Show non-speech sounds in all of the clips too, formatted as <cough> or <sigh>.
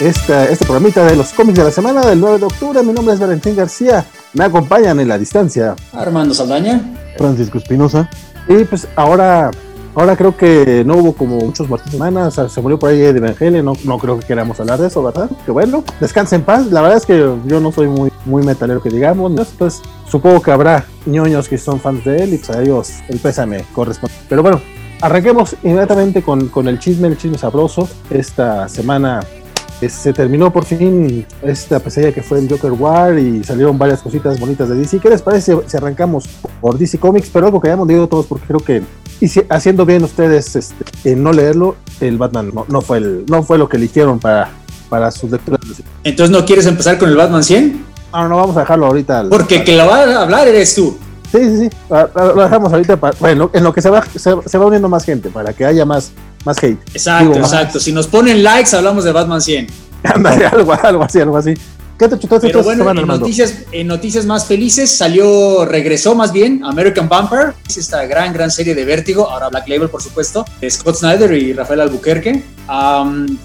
esta, este programita de los cómics de la semana del 9 de octubre. Mi nombre es Valentín García. Me acompañan en la distancia. Armando Saldaña. Francisco Espinosa. Y pues ahora, ahora creo que no hubo como muchos muertos semanas. Se murió por ahí de Evangelio. No, no creo que queramos hablar de eso, ¿verdad? Que bueno, descanse en paz. La verdad es que yo no soy muy, muy metalero que digamos. Pues supongo que habrá ñoños que son fans de él y pues a ellos el pésame corresponde. Pero bueno, arranquemos inmediatamente con, con el chisme, el chisme sabroso. Esta semana se terminó por fin esta pesadilla que fue el Joker War y salieron varias cositas bonitas de DC. ¿Qué les parece si arrancamos por DC Comics? Pero algo que hayamos leído todos, porque creo que y si, haciendo bien ustedes este, en no leerlo, el Batman no, fue el, no fue lo que eligieron para, para sus lecturas. Entonces, ¿no quieres empezar con el Batman 100? No, no, vamos a dejarlo ahorita. Porque que lo va a hablar eres tú. Sí, sí, sí. Lo dejamos ahorita. Para, bueno, en lo que se va, se, va uniendo más gente, para que haya más, más hate. Exacto, exacto. Si nos ponen likes, hablamos de Batman 100. <laughs> algo, algo así, algo así. ¿Qué te Pero bueno, en noticias, en noticias más felices salió, regresó más bien American Bumper, esta gran, gran serie de Vértigo, ahora Black Label por supuesto, de Scott Snyder y Rafael Albuquerque.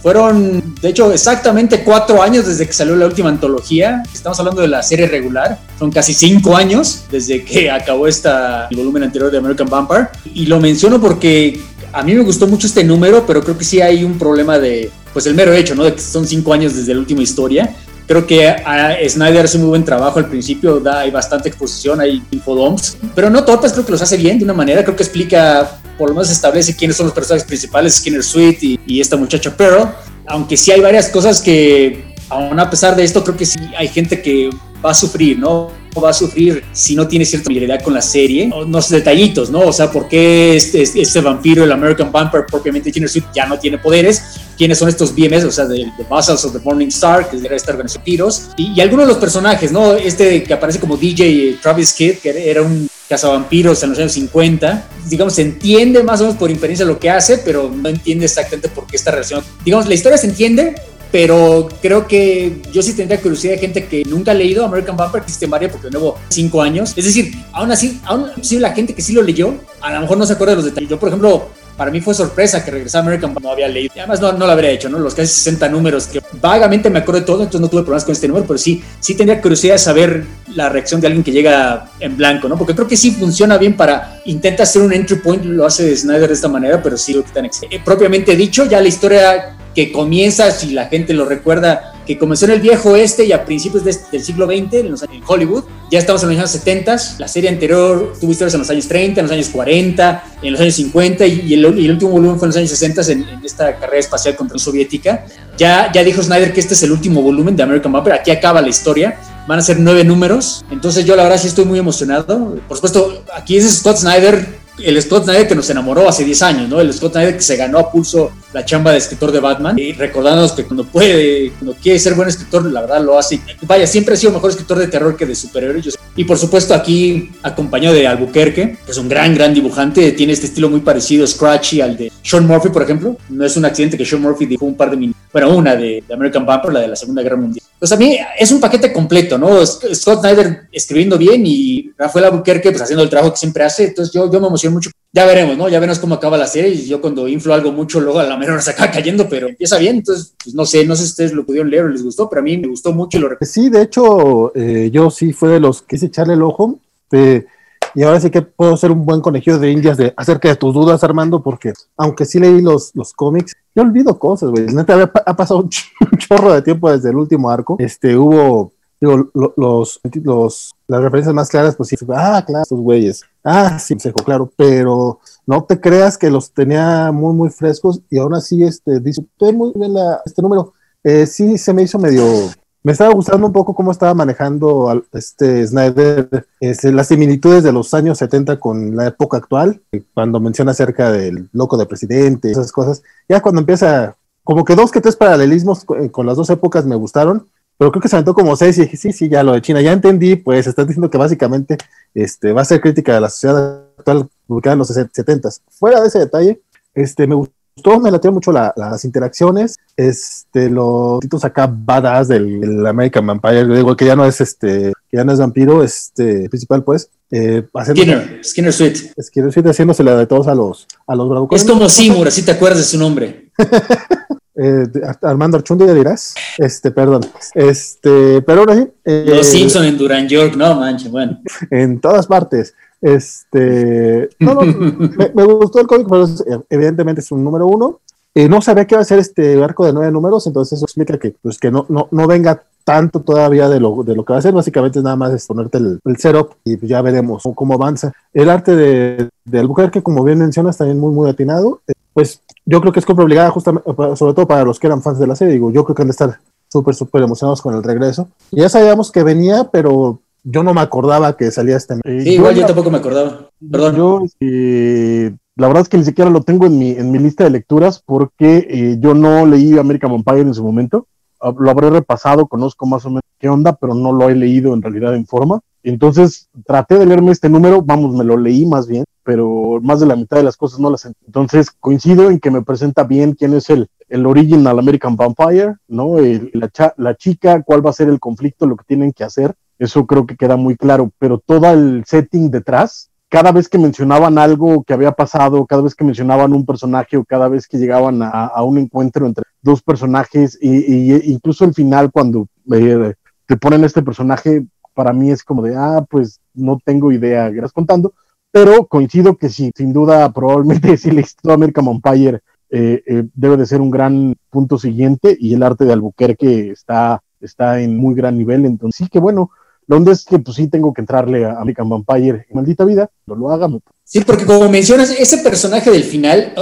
fueron, de hecho, exactamente cuatro años desde que salió la última antología. Estamos hablando de la serie regular, son casi cinco años desde que acabó esta, el volumen anterior de American Bumper. Y lo menciono porque a mí me gustó mucho este número, pero creo que sí hay un problema de, pues el mero hecho, ¿no? De que son cinco años desde la última historia. Creo que a Snyder hace muy buen trabajo al principio, da, hay bastante exposición, hay infodoms, pero no todas, creo que los hace bien de una manera, creo que explica, por lo menos establece quiénes son los personajes principales, Skinner Sweet y, y esta muchacha Pearl, aunque sí hay varias cosas que, aún a pesar de esto, creo que sí hay gente que va a sufrir, ¿no? Va a sufrir si no tiene cierta familiaridad con la serie. No sé, detallitos, ¿no? O sea, ¿por qué este, este, este vampiro, el American Vampire, propiamente tiene ya no tiene poderes? ¿Quiénes son estos BMS? O sea, de, de Muscles of the Morning Star, que era esta organización de tiros. Y, algunos de los personajes, ¿no? Este que aparece como DJ Travis Kidd, que era un cazavampiros en los años 50. Digamos, se entiende más o menos por experiencia lo que hace, pero no entiende exactamente por qué esta relación. Digamos, la historia se entiende, pero creo que yo sí tendría curiosidad de gente que nunca ha leído American Vampire, que existe Mario, porque de nuevo, cinco años. Es decir, aún así, aún así la gente que sí lo leyó, a lo mejor no se acuerda de los detalles. Yo, por ejemplo, para mí fue sorpresa que regresara American no había leído. Además no, no lo habría hecho, ¿no? Los casi 60 números que vagamente me acuerdo de todo, entonces no tuve problemas con este número, pero sí, sí tendría curiosidad de saber la reacción de alguien que llega en blanco, ¿no? Porque creo que sí funciona bien para, intenta hacer un entry point, lo hace Snyder de esta manera, pero sí lo que tan eh, propiamente dicho, ya la historia que comienza, si la gente lo recuerda, que comenzó en el viejo oeste y a principios del siglo XX, en, en, Hollywood. Ya estamos en los años 70, la serie anterior tuvo historias en los años 30, en los años 40, en los años 50 y, el, último volumen fue en los años 60 en, esta carrera espacial contra la soviética. Ya, ya dijo Snyder que este es el último volumen de American Vampire, aquí acaba la historia. Van a ser nueve números, entonces yo la verdad sí estoy muy emocionado. Por supuesto, aquí es Scott Snyder el Scott Snyder que nos enamoró hace 10 años, ¿no? El Scott Snyder que se ganó a pulso la chamba de escritor de Batman y recordándonos que cuando puede, cuando quiere ser buen escritor, la verdad lo hace. Vaya, siempre ha sido mejor escritor de terror que de superhéroes. Y por supuesto aquí acompañado de Albuquerque, que es un gran, gran dibujante, tiene este estilo muy parecido, scratchy al de Sean Murphy, por ejemplo. No es un accidente que Sean Murphy dibujó un par de minutos, bueno, una de, American Vampire, la de la Segunda Guerra Mundial. Pues a mí es un paquete completo, ¿no? Scott Snyder escribiendo bien y Rafael Albuquerque pues haciendo el trabajo que siempre hace. Entonces yo, yo me emociono mucho ya veremos, ¿no? Ya veremos cómo acaba la serie. Y yo cuando inflo algo mucho, luego a la menor se acaba cayendo, pero empieza bien. Entonces, pues no sé, no sé si ustedes lo pudieron leer o les gustó, pero a mí me gustó mucho y lo Sí, de hecho, eh, yo sí fue de los que hice echarle el ojo. y ahora sí que puedo ser un buen conejillo de indias de acerca de tus dudas, Armando, porque aunque sí leí los, los cómics, yo olvido cosas, güey. Neta, ha pasado un chorro de tiempo desde el último arco. Este, hubo digo, los, los, las referencias más claras, pues sí, ah, claro, estos güeyes, ah, sí, seco, claro, pero no te creas que los tenía muy, muy frescos y aún así, este, disfruté muy bien este número. Eh, sí, se me hizo medio, me estaba gustando un poco cómo estaba manejando este Snyder este, las similitudes de los años 70 con la época actual, cuando menciona acerca del loco de presidente, esas cosas. Ya cuando empieza, como que dos que tres paralelismos con las dos épocas me gustaron, pero creo que se aventó como seis y dije, sí, sí, ya lo de China, ya entendí, pues estás diciendo que básicamente este, va a ser crítica de la sociedad actual publicada en los 70 Fuera de ese detalle, este, me gustó, me latió mucho las interacciones, este, los títulos acá badass del, American Vampire, digo que ya no es este, que ya no es vampiro, este, principal pues, eh, Skinner, Skinner Sweet. Skinner Sweet haciéndose la de todos a los, a los Es como Seymour, así te acuerdas de su nombre. <laughs> Eh, Armando Archundi, dirás. Este, perdón. Este, pero ahora sí. Eh, Los Simpson en Duran York, no manches, bueno. En todas partes. Este, no, no, <laughs> me, gustó el cómic, pero evidentemente es un número uno. Eh, no sabía que iba a ser este arco de nueve números, entonces eso explica que, pues, que no, no, no venga tanto todavía de lo, de lo que va a ser. Básicamente es nada más es ponerte el, el setup y pues ya veremos cómo avanza. El arte de, de Albuquerque, como bien mencionas, también muy, muy atinado. Eh, pues yo creo que es compra obligada, justamente, sobre todo para los que eran fans de la serie. Digo, yo creo que han de estar súper, súper emocionados con el regreso. Y ya sabíamos que venía, pero yo no me acordaba que salía este. Sí, igual yo tampoco me acordaba. Perdón. Yo, eh, la verdad es que ni siquiera lo tengo en mi, en mi lista de lecturas porque eh, yo no leí American Vampire en su momento. Ah, lo habré repasado, conozco más o menos qué onda, pero no lo he leído en realidad en forma. Entonces traté de leerme este número, vamos, me lo leí más bien, pero más de la mitad de las cosas no las entendí. Entonces coincido en que me presenta bien quién es el, el original American Vampire, ¿no? la, la chica, cuál va a ser el conflicto, lo que tienen que hacer. Eso creo que queda muy claro, pero todo el setting detrás, cada vez que mencionaban algo que había pasado, cada vez que mencionaban un personaje o cada vez que llegaban a, un encuentro entre dos personajes, y, incluso el final cuando eh, te ponen este personaje, para mí es como de, ah, pues no tengo idea, gracias contando, pero coincido que sí, sin duda, probablemente <laughs> sí, la historia American Vampire eh, eh, debe de ser un gran punto siguiente y el arte de Albuquerque está, está en muy gran nivel, entonces sí que bueno, la onda es que pues sí tengo que entrarle a American Vampire, maldita vida, no lo haga. Sí, porque como mencionas, ese personaje del final,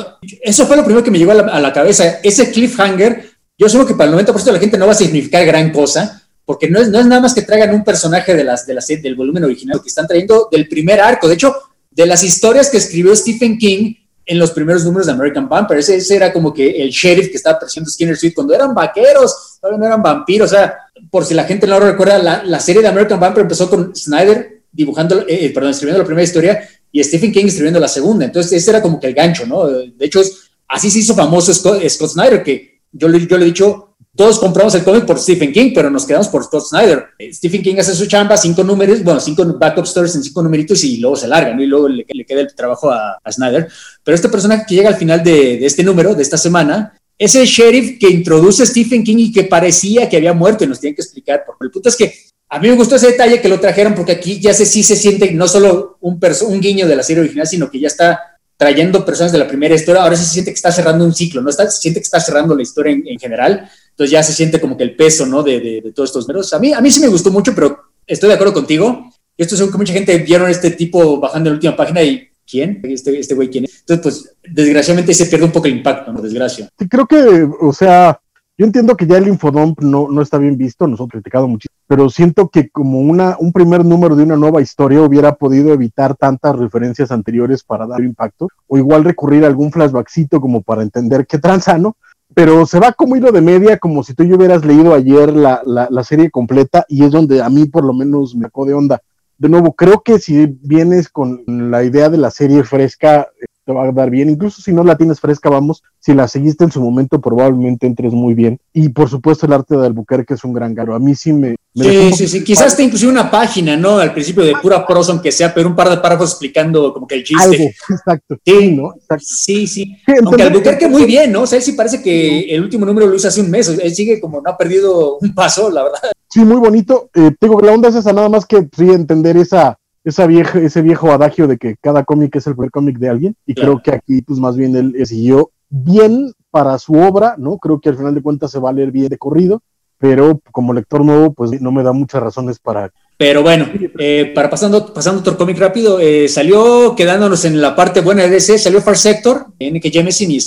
eso fue lo primero que me llegó a la, cabeza, ese cliffhanger, yo sé que para el 90% de la gente no va a significar gran cosa, porque no es, no es nada más que traigan un personaje de las, de las, del volumen original, que están trayendo del primer arco. De hecho, de las historias que escribió Stephen King en los primeros números de American Vampire, ese, era como que el sheriff que estaba persiguiendo Skinner Street cuando eran vaqueros, todavía no eran vampiros. O sea, por si la gente no lo recuerda, la, serie de American Vampire empezó con Snyder dibujando, eh, eh, perdón, escribiendo la primera historia y Stephen King escribiendo la segunda. Entonces, ese era como que el gancho, ¿no? De hecho, así se hizo famoso Scott, Snyder, que yo, yo le he dicho, todos compramos el cómic por Stephen King, pero nos quedamos por Scott Snyder. Eh, Stephen King hace su chamba, cinco números, bueno, cinco backup stories en cinco numeritos y luego se larga, ¿no? Y luego le, queda el trabajo a, Snyder. Pero este personaje que llega al final de, este número, de esta semana, es el sheriff que introduce Stephen King y que parecía que había muerto y nos tienen que explicar. Porque el punto es que a mí me gustó ese detalle que lo trajeron porque aquí ya sí se siente no solo un, un guiño de la serie original, sino que ya está trayendo personas de la primera historia, ahora sí se siente que está cerrando un ciclo, ¿no? Está, se siente que está cerrando la historia en, en general entonces ya se siente como que el peso, ¿no? De, de, todos estos números. A mí, a mí sí me gustó mucho, pero estoy de acuerdo contigo. Esto es que mucha gente vieron este tipo bajando en la última página y ¿quién? Este, este güey, ¿quién es? Entonces, pues, desgraciadamente se pierde un poco el impacto, ¿no? Desgracia. Sí, creo que, o sea, yo entiendo que ya el infodump no, no está bien visto, nos hemos criticado muchísimo, pero siento que como una, un primer número de una nueva historia hubiera podido evitar tantas referencias anteriores para dar impacto, o igual recurrir a algún flashbackcito como para entender qué transano, pero se va como hilo de media, como si tú yo hubieras leído ayer la, la, la, serie completa, y es donde a mí por lo menos me sacó de onda. De nuevo, creo que si vienes con la idea de la serie fresca, te va a dar bien. Incluso si no la tienes fresca, vamos, si la seguiste en su momento, probablemente entres muy bien. Y por supuesto, el arte de Albuquerque es un gran garo. A mí sí me. sí, sí, sí. Quizás te inclusive una página, ¿no? Al principio de pura prosa, aunque sea, pero un par de párrafos explicando como que el chiste. Algo, exacto. Sí, ¿no? Sí, sí. Aunque Albuquerque muy bien, ¿no? O sea, él sí parece que el último número lo hizo hace un mes. Él sigue como no ha perdido un paso, la verdad. Sí, muy bonito. Eh, tengo la onda es esa, nada más que sí entender esa esa vieja, ese viejo adagio de que cada cómic es el primer cómic de alguien, y creo que aquí, pues más bien él siguió bien para su obra, ¿no? Creo que al final de cuentas se va a leer bien de corrido, pero como lector nuevo, pues no me da muchas razones para... Pero bueno, eh, para pasando, pasando otro cómic rápido, eh, salió quedándonos en la parte buena de DC, salió Far Sector, en que Jameson y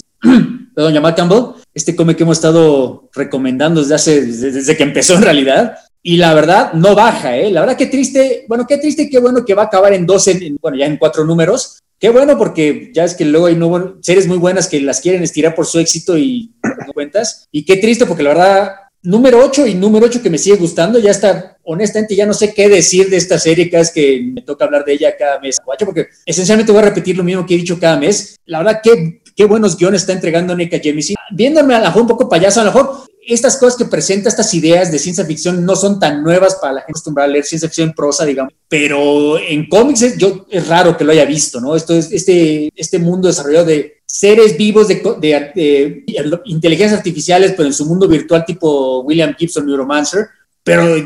perdón, Jamal Campbell, este cómic que hemos estado recomendando desde hace, desde que empezó en realidad, y la verdad no baja, ¿eh? La verdad qué triste, bueno, qué triste, qué bueno que va a acabar en 12, bueno, ya en cuatro números. Qué bueno porque ya es que luego hay series muy buenas que las quieren estirar por su éxito y no cuentas. Y qué triste porque la verdad, número 8 y número 8 que me sigue gustando, ya está, honestamente ya no sé qué decir de esta serie cada vez que me toca hablar de ella cada mes, porque esencialmente voy a repetir lo mismo que he dicho cada mes. La verdad, qué, qué buenos guiones está entregando Nika Jemisin. Viéndome a lo mejor un poco payaso, a lo mejor estas cosas que presenta, estas ideas de ciencia ficción, no son tan nuevas para la gente acostumbrada a leer ciencia ficción en prosa, digamos, pero en cómics es, yo, es raro que lo haya visto, ¿no? Esto es este, este mundo desarrollado de seres vivos de, de, de inteligencias artificiales, pero en su mundo virtual tipo William Gibson Neuromancer, pero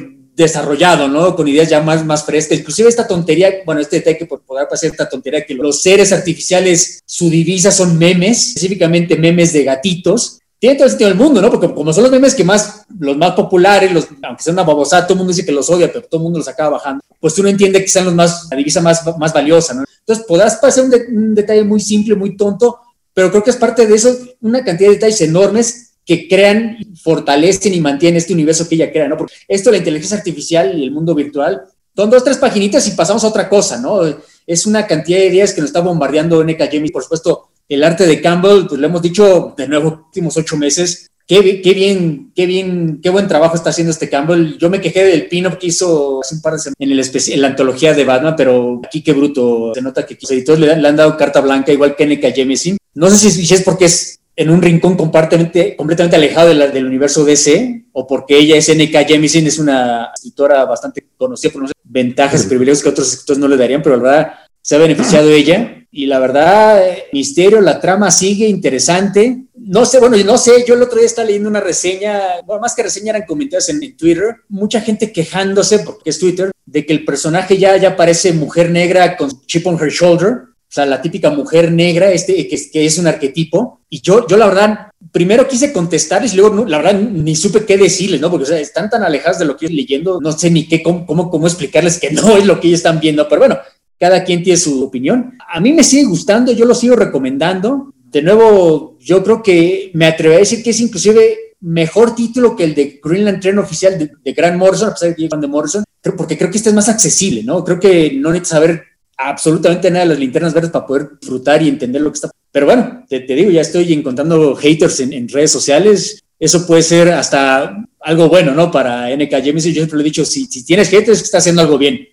desarrollado, ¿no? Con ideas ya más, más frescas. Inclusive esta tontería, bueno, este detalle que por poder pasar esta tontería, que los seres artificiales, su divisa son memes, específicamente memes de gatitos. Tiene todo el sentido del mundo, ¿no? Porque como son los memes que más, los más populares, los, aunque sea una babosada, todo el mundo dice que los odia, pero todo el mundo los acaba bajando. Pues uno entiende que sean los más, la divisa más, más valiosa, ¿no? Entonces podrás pasar un, un detalle muy simple, muy tonto, pero creo que es parte de eso, una cantidad de detalles enormes que crean, fortalecen y mantienen este universo que ella crea, ¿no? Porque esto, la inteligencia artificial y el mundo virtual, son dos, tres paginitas y pasamos a otra cosa, ¿no? Es una cantidad de ideas que nos está bombardeando NK Jamie. Por supuesto, el arte de Campbell, pues lo hemos dicho de nuevo, últimos ocho meses. Qué, qué, bien, qué bien, qué buen trabajo está haciendo este Campbell. Yo me quejé del pin-up que hizo hace un par de semanas en, el en la antología de Batman, pero aquí qué bruto. Se nota que los editores le, han dado carta blanca, igual que NK Jemisin. No sé si, si es porque es en un rincón completamente, completamente alejado del universo DC, o porque ella es N.K. Jemisin, es una escritora bastante conocida por ventajas y privilegios que otros escritores no le darían, pero la verdad se ha beneficiado ella. Y la verdad, misterio, la trama sigue interesante. No sé, bueno, no sé, yo el otro día estaba leyendo una reseña, bueno, más que reseña eran comentarios en, en, Twitter, mucha gente quejándose, porque es Twitter, de que el personaje ya, ya parece mujer negra con chip on her shoulder, o sea, la típica mujer negra, este, que, que, es un arquetipo. Y yo, yo la verdad, primero quise contestarles y luego, la verdad, ni supe qué decirles, ¿no? Porque, o sea, están tan alejadas de lo que yo leyendo, no sé ni qué, cómo, cómo, cómo explicarles que no es lo que ellos están viendo. Pero bueno, cada quien tiene su opinión. A mí me sigue gustando, yo lo sigo recomendando. De nuevo, yo creo que me atrevo a decir que es inclusive mejor título que el de Greenland Train oficial de, de Grant Morrison, a pesar de que de Morrison, porque creo que este es más accesible, ¿no? Creo que no necesitas saber absolutamente nada de las linternas verdes para poder disfrutar y entender lo que está. Pero bueno, te, digo, ya estoy encontrando haters en, redes sociales. Eso puede ser hasta algo bueno, ¿no? Para NK James. Yo siempre lo he dicho, si, tienes haters, está haciendo algo bien.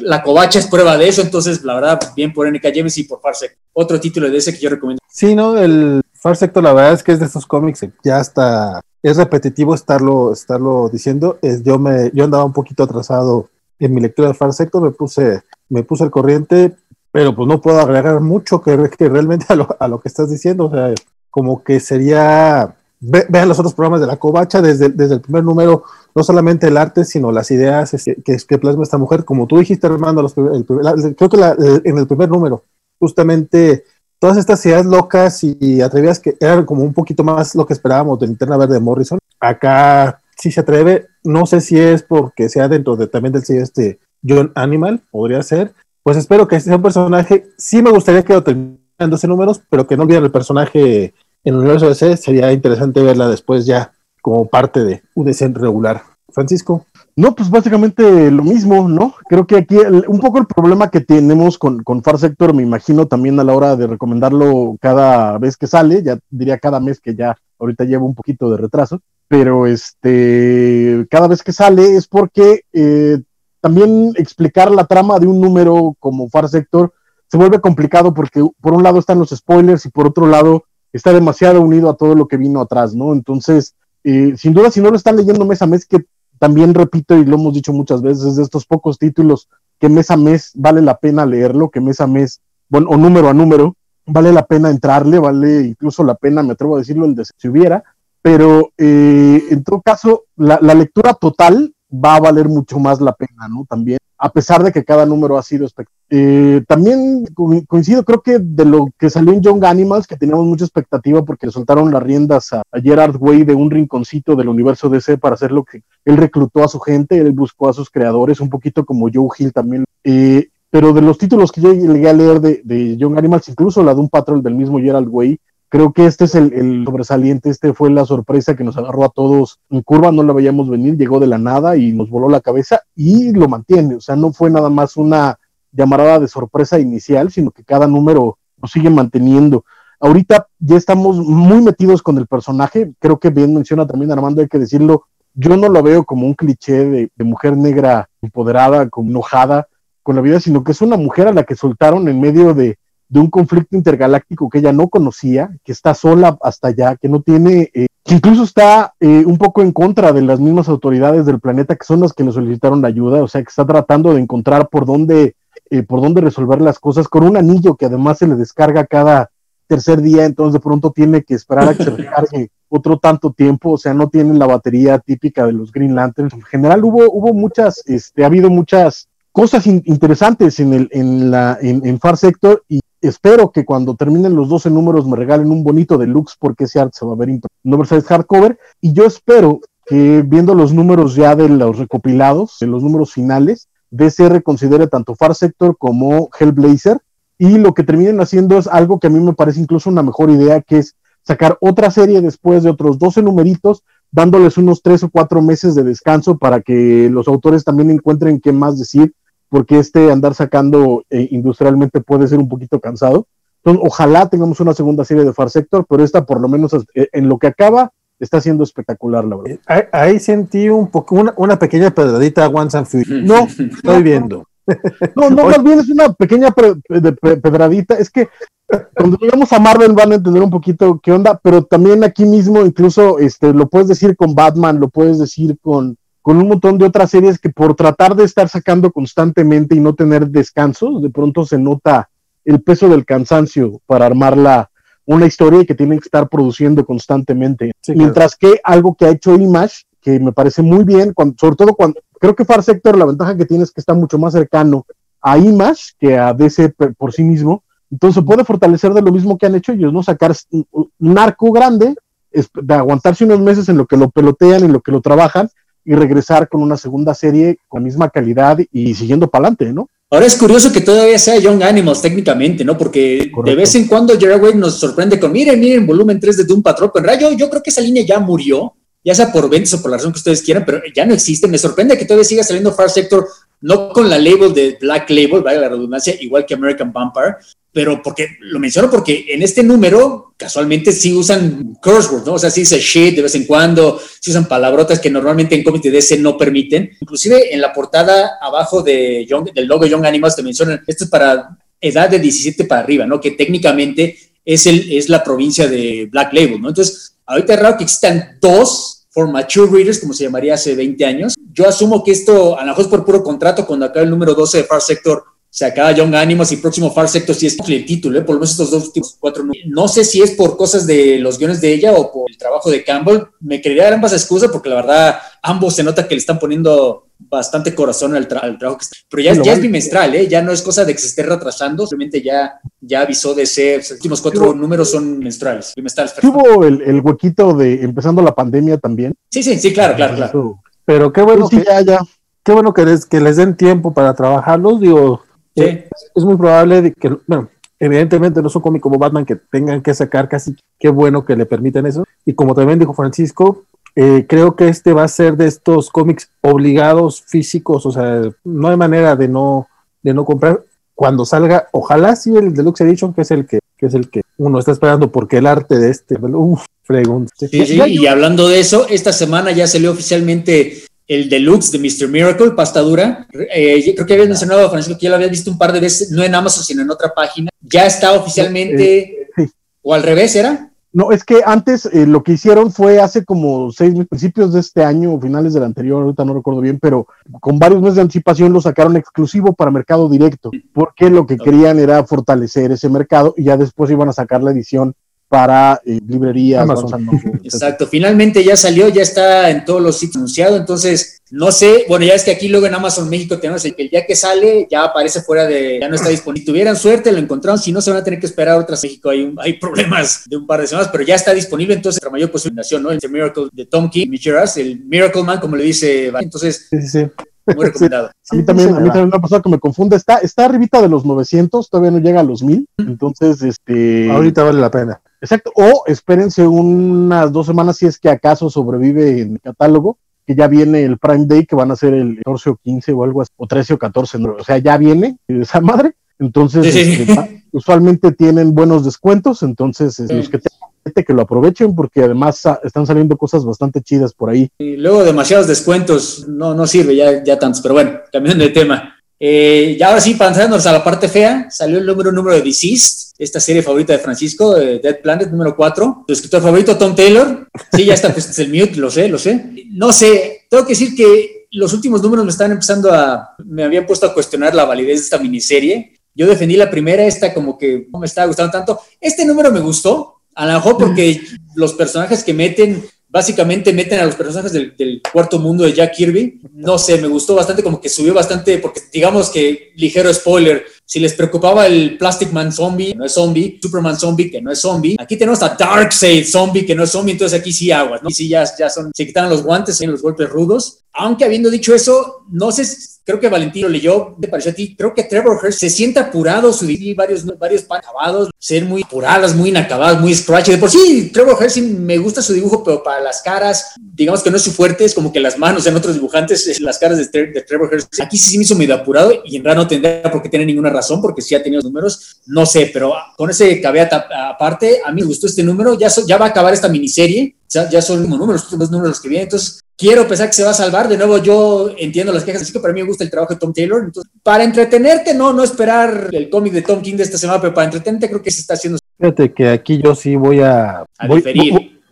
La covacha es prueba de eso, entonces, la verdad, bien por NK James y por Far Sector. Otro título de ese que yo recomiendo. Sí, ¿no? El Far Sector, la verdad es que es de estos cómics, ya está, es repetitivo estarlo, estarlo diciendo. Es, yo, me, yo andaba un poquito atrasado en mi lectura de Far Sector, me puse me puse al corriente, pero pues no puedo agregar mucho que, realmente a lo, a lo, que estás diciendo, o sea, como que sería, vean los otros programas de la covacha, desde, desde el primer número, no solamente el arte, sino las ideas que, que, plasma esta mujer, como tú dijiste, Armando, los, creo que en el primer número, justamente todas estas ideas locas y atrevidas que eran como un poquito más lo que esperábamos de Linterna Verde de Morrison, acá sí se atreve, no sé si es porque sea dentro de, también del sello este John Animal, podría ser. Pues espero que sea un personaje. Sí me gustaría que lo terminen en 12 números, pero que no olviden el personaje en el universo DC. Sería interesante verla después ya como parte de un DC regular. Francisco. No, pues básicamente lo mismo, ¿no? Creo que aquí un poco el problema que tenemos con, Far Sector, me imagino también a la hora de recomendarlo cada vez que sale, ya diría cada mes que ya ahorita llevo un poquito de retraso, pero este, cada vez que sale es porque eh, también explicar la trama de un número como Far Sector se vuelve complicado porque por un lado están los spoilers y por otro lado está demasiado unido a todo lo que vino atrás, ¿no? Entonces, eh, sin duda, si no lo están leyendo mes a mes, que también repito y lo hemos dicho muchas veces, de estos pocos títulos que mes a mes vale la pena leerlo, que mes a mes, bueno, o número a número, vale la pena entrarle, vale incluso la pena, me atrevo a decirlo, el de si hubiera, pero eh, en todo caso, la, la lectura total va a valer mucho más la pena, ¿no? También, a pesar de que cada número ha sido espectacular. Eh, también coincido, creo que de lo que salió en Young Animals, que teníamos mucha expectativa porque le soltaron las riendas a, Gerard Way de un rinconcito del universo DC para hacer lo que él reclutó a su gente, él buscó a sus creadores, un poquito como Joe Hill también. Eh, pero de los títulos que yo llegué a leer de, de Young Animals, incluso la de un patrón del mismo Gerald Way, Creo que este es el, sobresaliente, este fue la sorpresa que nos agarró a todos en curva, no la veíamos venir, llegó de la nada y nos voló la cabeza y lo mantiene, o sea, no fue nada más una llamarada de sorpresa inicial, sino que cada número nos sigue manteniendo. Ahorita ya estamos muy metidos con el personaje, creo que bien menciona también Armando, hay que decirlo, yo no lo veo como un cliché de, mujer negra empoderada, como enojada con la vida, sino que es una mujer a la que soltaron en medio de, de un conflicto intergaláctico que ella no conocía, que está sola hasta allá, que no tiene, eh, que incluso está eh, un poco en contra de las mismas autoridades del planeta que son las que le solicitaron ayuda, o sea que está tratando de encontrar por dónde, eh, por dónde resolver las cosas con un anillo que además se le descarga cada tercer día, entonces de pronto tiene que esperar a que se <laughs> recargue otro tanto tiempo, o sea, no tiene la batería típica de los Green Lanterns. En general hubo, hubo muchas, este, ha habido muchas cosas interesantes en, el, en, la, en, Far Sector y espero que cuando terminen los 12 números me regalen un bonito deluxe porque ese art se va a ver en oversize hardcover y yo espero que viendo los números ya de los recopilados, de los números finales, DC reconsidere tanto Far Sector como Hellblazer y lo que terminen haciendo es algo que a mí me parece incluso una mejor idea, que es sacar otra serie después de otros 12 numeritos, dándoles unos 3 o 4 meses de descanso para que los autores también encuentren qué más decir porque este andar sacando eh, industrialmente puede ser un poquito cansado. Ojalá tengamos una segunda serie de Far Sector, pero esta por lo menos eh, en lo que acaba está siendo espectacular, la verdad. Eh, ahí, sentí un poco una, pequeña pedradita a Once and Fury. No, <laughs> estoy viendo. <laughs> No, no, más bien es una pequeña pedradita. Es que cuando llegamos a Marvel van a entender un poquito qué onda, pero también aquí mismo, incluso este, lo puedes decir con Batman, lo puedes decir con, con un montón de otras series que por tratar de estar sacando constantemente y no tener descansos, de pronto se nota el peso del cansancio para armar una historia que tienen que estar produciendo constantemente. Mientras que algo que ha hecho Image, que me parece muy bien, sobre todo cuando creo que Far Sector la ventaja que tiene es que está mucho más cercano a Image que a DC por sí mismo. Entonces puede fortalecer de lo mismo que han hecho ellos, ¿no? Sacar un arco grande, de aguantarse unos meses en lo que lo pelotean, en lo que lo trabajan, y regresar con una segunda serie con la misma calidad y siguiendo para adelante, ¿no? Ahora es curioso que todavía sea Young Animals técnicamente, ¿no? Porque de vez en cuando Jerry Wade nos sorprende con, miren, miren, volumen 3 de Doom Patrol en rayo. Yo creo que esa línea ya murió, ya sea por ventas o por la razón que ustedes quieran, pero ya no existe. Me sorprende que todavía siga saliendo Far Sector, no con la label de Black Label, vaya la redundancia, igual que American Vampire, pero porque lo menciono porque en este número casualmente sí usan curse words, ¿no? O sea, sí dice shit de vez en cuando, sí usan palabrotas que normalmente en cómics de DC no permiten. Inclusive en la portada abajo de del logo Young Animals te mencionan, esto es para edad de 17 para arriba, ¿no? Que técnicamente es, el, es la provincia de Black Label, ¿no? Entonces, ahorita es raro que existan dos for mature readers, como se llamaría hace 20 años. Yo asumo que esto, a lo mejor es por puro contrato, cuando acá el número 12 de Far Sector se acaba Young Animals y próximo Far Sector si es el título, ¿eh? por lo menos estos dos últimos cuatro. No sé si es por cosas de los guiones de ella o por el trabajo de Campbell. Me creería ambas excusas porque la verdad ambos se nota que le están poniendo bastante corazón al, trabajo que está. Pero ya, ya es bimestral, ¿eh? ya no es cosa de que se esté retrasando, simplemente ya, ya avisó de ser, los últimos cuatro números son menstruales, bimestrales. ¿Tuvo el, el, huequito de empezando la pandemia también? Sí, sí, sí, claro, claro, claro. Pero qué bueno pues que ya, ya. Qué bueno que les, que les den tiempo para trabajarlos, digo, es muy probable que, bueno, evidentemente no son cómics como Batman que tengan que sacar casi, qué bueno que le permiten eso. Y como también dijo Francisco, eh, creo que este va a ser de estos cómics obligados físicos, o sea, no hay manera de no, de no comprar. Cuando salga, ojalá sí el Deluxe Edition, que es el que, que es el que uno está esperando, porque el arte de este, uff, fregón. y hablando de eso, esta semana ya salió oficialmente el deluxe de Mr. Miracle, pasta dura. Eh, creo que habías mencionado, Francisco, que ya lo habías visto un par de veces, no en Amazon, sino en otra página. Ya está oficialmente, eh, o al revés, ¿era? No, es que antes eh, lo que hicieron fue hace como seis principios de este año o finales del anterior, ahorita no recuerdo bien, pero con varios meses de anticipación lo sacaron exclusivo para mercado directo, porque lo que querían era fortalecer ese mercado y ya después iban a sacar la edición para eh, librerías. Exacto, finalmente ya salió, ya está en todos los sitios anunciado, entonces no sé, bueno, ya es que aquí luego en Amazon México tenemos el que el día que sale ya aparece fuera de, ya no está disponible. Si tuvieran suerte, lo encontraron, si no se van a tener que esperar otras México, hay, hay problemas de un par de semanas, pero ya está disponible, entonces la mayor posibilidad, ¿no? El Miracle de Tom King, el Miracle Man, como le dice, entonces... Sí, sí. Muy recomendado. a mí también, a mí también me ha pasado que me confunde. Está, está arribita de los 900, todavía no llega a los 1000. Entonces, este. Ahorita vale la pena. Exacto. O espérense unas dos semanas si es que acaso sobrevive en el catálogo, que ya viene el Prime Day, que van a ser el 14 o 15 o algo así, o 13 o 14. O sea, ya viene <laughs> esa madre. Entonces, este, <laughs> usualmente tienen buenos descuentos. Entonces, los que tengan que lo aprovechen porque además están saliendo cosas bastante chidas por ahí. Y luego demasiados descuentos no, no sirve ya, ya tantos, pero bueno, cambiando de tema. Eh, y ahora sí, entrarnos a la parte fea, salió el número número de Deceased, esta serie favorita de Francisco, Dead Planet número 4. Tu escritor favorito, Tom Taylor. Sí, ya está, pues es el mute, lo sé, lo sé. No sé, tengo que decir que los últimos números me están empezando a, me habían puesto a cuestionar la validez de esta miniserie. Yo defendí la primera, esta como que no me estaba gustando tanto. Este número me gustó, a lo mejor porque los personajes que meten básicamente meten a los personajes del, cuarto mundo de Jack Kirby. No sé, me gustó bastante, como que subió bastante, porque digamos que, ligero spoiler, si les preocupaba el Plastic Man zombie, no es zombie, Superman zombie, que no es zombie, aquí tenemos a Darkseid zombie, que no es zombie, entonces aquí sí aguas, ¿no? Y sí, ya, ya son, se quitaron los guantes, en los golpes rudos. Aunque habiendo dicho eso, no sé creo que Valentín lo leyó, te pareció a ti? Creo que Trevor Hurst se siente apurado, su varios, varios acabados, ser muy apuradas, muy inacabadas, muy scratchy. De por sí, Trevor Hurst me gusta su dibujo, pero para las caras, digamos que no es su fuerte, es como que las manos en otros dibujantes, las caras de, Trevor Hurst. Aquí sí se me hizo medio apurado y en realidad no tendría por qué tener ninguna razón, porque sí ha tenido números, no sé, pero con ese caveat aparte, a mí me gustó este número, ya, ya va a acabar esta miniserie, ya, ya son los números, los números que vienen, entonces quiero pensar que se va a salvar. De nuevo, yo entiendo las quejas, así que para mí me gusta el trabajo de Tom Taylor. Entonces, para entretenerte, no, no esperar el cómic de Tom King de esta semana, pero para entretenerte creo que se está haciendo. Fíjate que aquí yo sí voy a.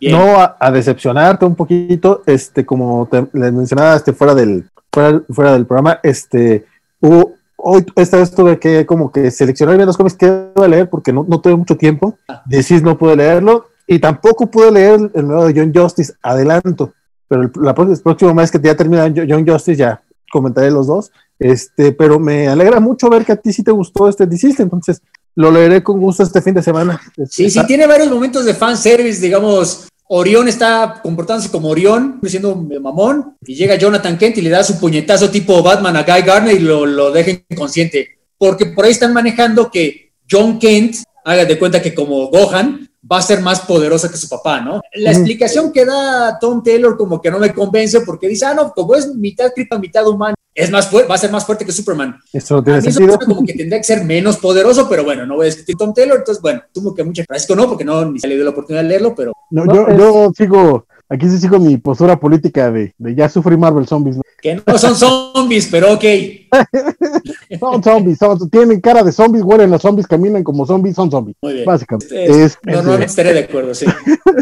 no a, decepcionarte un poquito, este, como te, les mencionaba, este, fuera del, fuera, fuera del programa, este, hubo, hoy, esta vez tuve que como que seleccionar bien los cómics que voy a leer porque no, no tuve mucho tiempo. Ah. Decís no pude leerlo y tampoco pude leer el nuevo de John Justice, adelanto pero el, la, próxima vez que ya termina John Justice ya comentaré los dos. Este, pero me alegra mucho ver que a ti sí te gustó este Diciste, entonces lo leeré con gusto este fin de semana. Sí, sí, tiene varios momentos de fanservice, digamos. Orión está comportándose como Orión, siendo mamón, y llega Jonathan Kent y le da su puñetazo tipo Batman a Guy Garner y lo, lo deja inconsciente. Porque por ahí están manejando que John Kent, haga de cuenta que como Gohan, va a ser más poderosa que su papá, ¿no? La explicación que da Tom Taylor como que no me convence porque dice, ah, no, como es mitad cripta, mitad humano, es más va a ser más fuerte que Superman. Eso no tiene sentido. como que tendría que ser menos poderoso, pero bueno, no voy a discutir Tom Taylor, entonces bueno, tuvo que muchas gracias no, porque no ni se le dio la oportunidad de leerlo, pero... No, yo, yo sigo Aquí sí sigo mi postura política de, de ya sufrí Marvel Zombies. Que no son zombies, pero ok. <laughs> son zombies, tienen cara de zombies, huelen los zombies, caminan como zombies, son zombies. Muy bien. Básicamente. normalmente estaré de acuerdo, sí.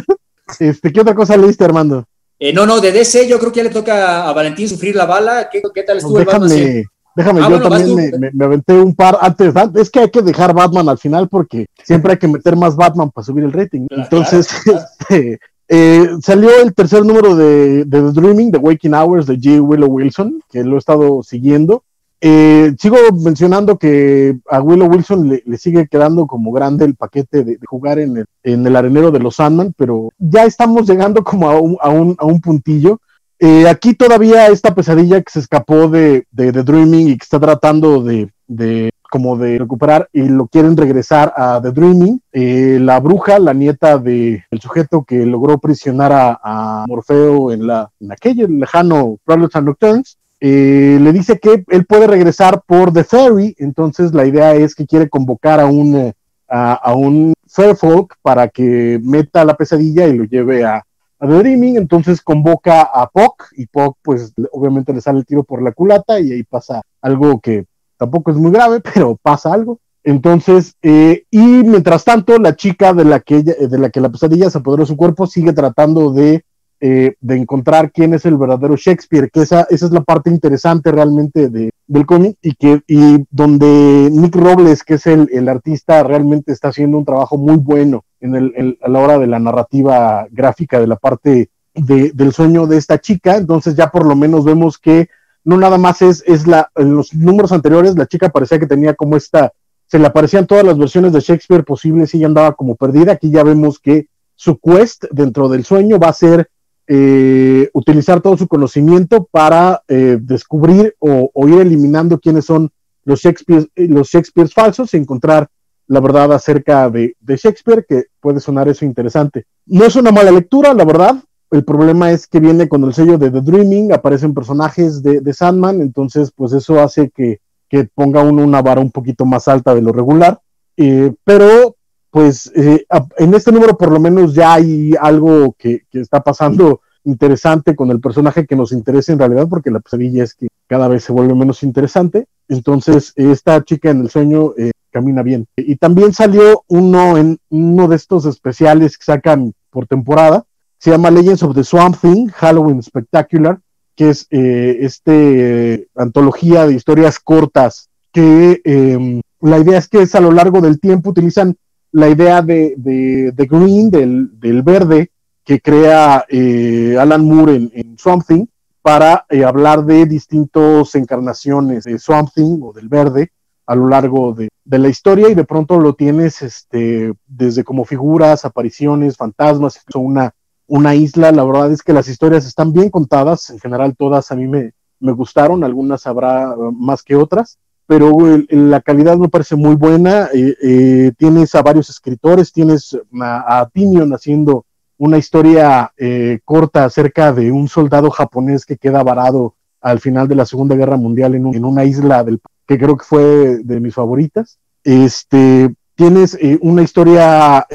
<laughs> este, ¿Qué otra cosa leíste, Armando? Eh, no, no, de DC yo creo que ya le toca a Valentín sufrir la bala. ¿Qué, qué tal estuvo déjame, el Batman? Déjame, ah, yo también me, me, aventé un par antes. Es que hay que dejar Batman al final porque siempre hay que meter más Batman para subir el rating. Entonces, <laughs> Este, eh, salió el tercer número de, The Dreaming, The Waking Hours de G. Willow Wilson, que lo he estado siguiendo. Eh, sigo mencionando que a Willow Wilson le, sigue quedando como grande el paquete de, jugar en el, en el, arenero de los Sandman, pero ya estamos llegando como a un, a un, a un puntillo. Eh, aquí todavía esta pesadilla que se escapó de, The Dreaming y que está tratando de, como de recuperar y lo quieren regresar a The Dreaming. Eh, la bruja, la nieta del sujeto que logró prisionar a, Morfeo en, la, en aquel lejano Prowlers and Nocturnes, eh, le dice que él puede regresar por The Fairy, entonces la idea es que quiere convocar a un, a, a un Fairfolk para que meta la pesadilla y lo lleve a, a The Dreaming, entonces convoca a Puck y Puck pues obviamente le sale el tiro por la culata y ahí pasa algo que tampoco es muy grave, <laughs> pero pasa algo. Entonces, eh, y mientras tanto, la chica de la que, de la, que la pesadilla se apoderó de su cuerpo sigue tratando de, eh, de encontrar quién es el verdadero Shakespeare, que esa, esa es la parte interesante realmente de, del cómic y, que, y donde Nick Robles, que es el, el, artista, realmente está haciendo un trabajo muy bueno en el, a la hora de la narrativa gráfica, de la parte de, del sueño de esta chica. Entonces ya por lo menos vemos que no nada más es, es la, en los números anteriores la chica parecía que tenía como esta, se le aparecían todas las versiones de Shakespeare posibles y ella andaba como perdida. Aquí ya vemos que su quest dentro del sueño va a ser eh, utilizar todo su conocimiento para eh, descubrir o, ir eliminando quiénes son los Shakespeare, los Shakespeare falsos y encontrar la verdad acerca de, de, Shakespeare, que puede sonar eso interesante. No es una mala lectura, la verdad, el problema es que viene con el sello de The Dreaming, aparecen personajes de, Sandman, entonces pues eso hace que, que, ponga uno una vara un poquito más alta de lo regular. Eh, pero pues eh, en este número por lo menos ya hay algo que, que, está pasando interesante con el personaje que nos interesa en realidad, porque la pesadilla es que cada vez se vuelve menos interesante. Entonces, esta chica en el sueño eh, camina bien. Y también salió uno en uno de estos especiales que sacan por temporada, se llama Legends of the Swamp Thing, Halloween Spectacular, que es eh, este antología de historias cortas que em, la idea es que es a lo largo del tiempo utilizan la idea de, de, Green, del, verde, que crea eh, Alan Moore en, Swamp Thing, para eh, hablar de distintas encarnaciones de Swamp Thing o del verde a lo largo de, la historia y de pronto lo tienes este, desde como figuras, apariciones, fantasmas, una, una isla. La verdad es que las historias están bien contadas, en general todas a mí me, me gustaron, algunas habrá eh, más que otras pero la calidad me parece muy buena. Eh, eh, tienes a varios escritores, tienes a, a Tinion haciendo una historia eh, corta acerca de un soldado japonés que queda varado al final de la Segunda Guerra Mundial en, una isla del que creo que fue de mis favoritas. Este, tienes una historia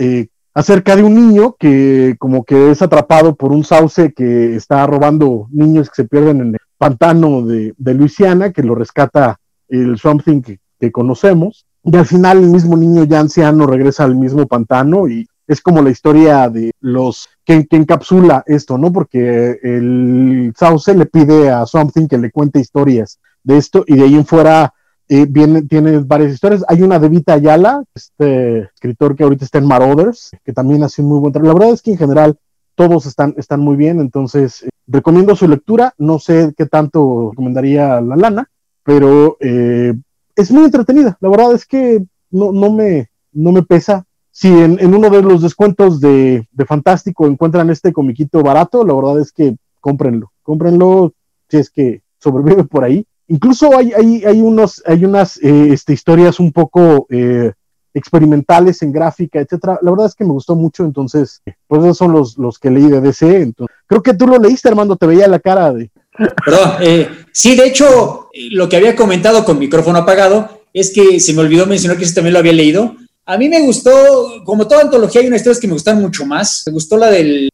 acerca de un niño que como que es atrapado por un sauce que está robando niños que se pierden en el pantano de, de Luisiana, que lo rescata el Something que, que conocemos. Y al final el mismo niño ya anciano regresa al mismo pantano y es como la historia de los que, encapsula esto, ¿no? Porque el Sauce le pide a Something que le cuente historias de esto y de ahí en fuera eh, viene, tiene varias historias. Hay una de Vita Ayala, este escritor que ahorita está en Marauders, que también hace un muy buen trabajo. La verdad es que en general todos están, muy bien, entonces eh, recomiendo su lectura. No sé qué tanto recomendaría La Lana, pero eh, es muy entretenida. La verdad es que no, no me pesa. Si en, uno de los descuentos de, de, Fantástico encuentran este comiquito barato, la verdad es que cómprenlo. Cómprenlo si es que sobrevive por ahí. Incluso hay, unos, hay unas eh, este, historias un poco eh, experimentales en gráfica, etcétera. La verdad es que me gustó mucho, entonces, pues esos son los, los que leí de DC. Entonces, creo que tú lo leíste, Armando, te veía la cara de, Perdón, eh, sí, de hecho, lo que había comentado con micrófono apagado es que se me olvidó mencionar que ese también lo había leído. A mí me gustó, como toda antología, hay unas historias que me gustan mucho más. Me gustó la del,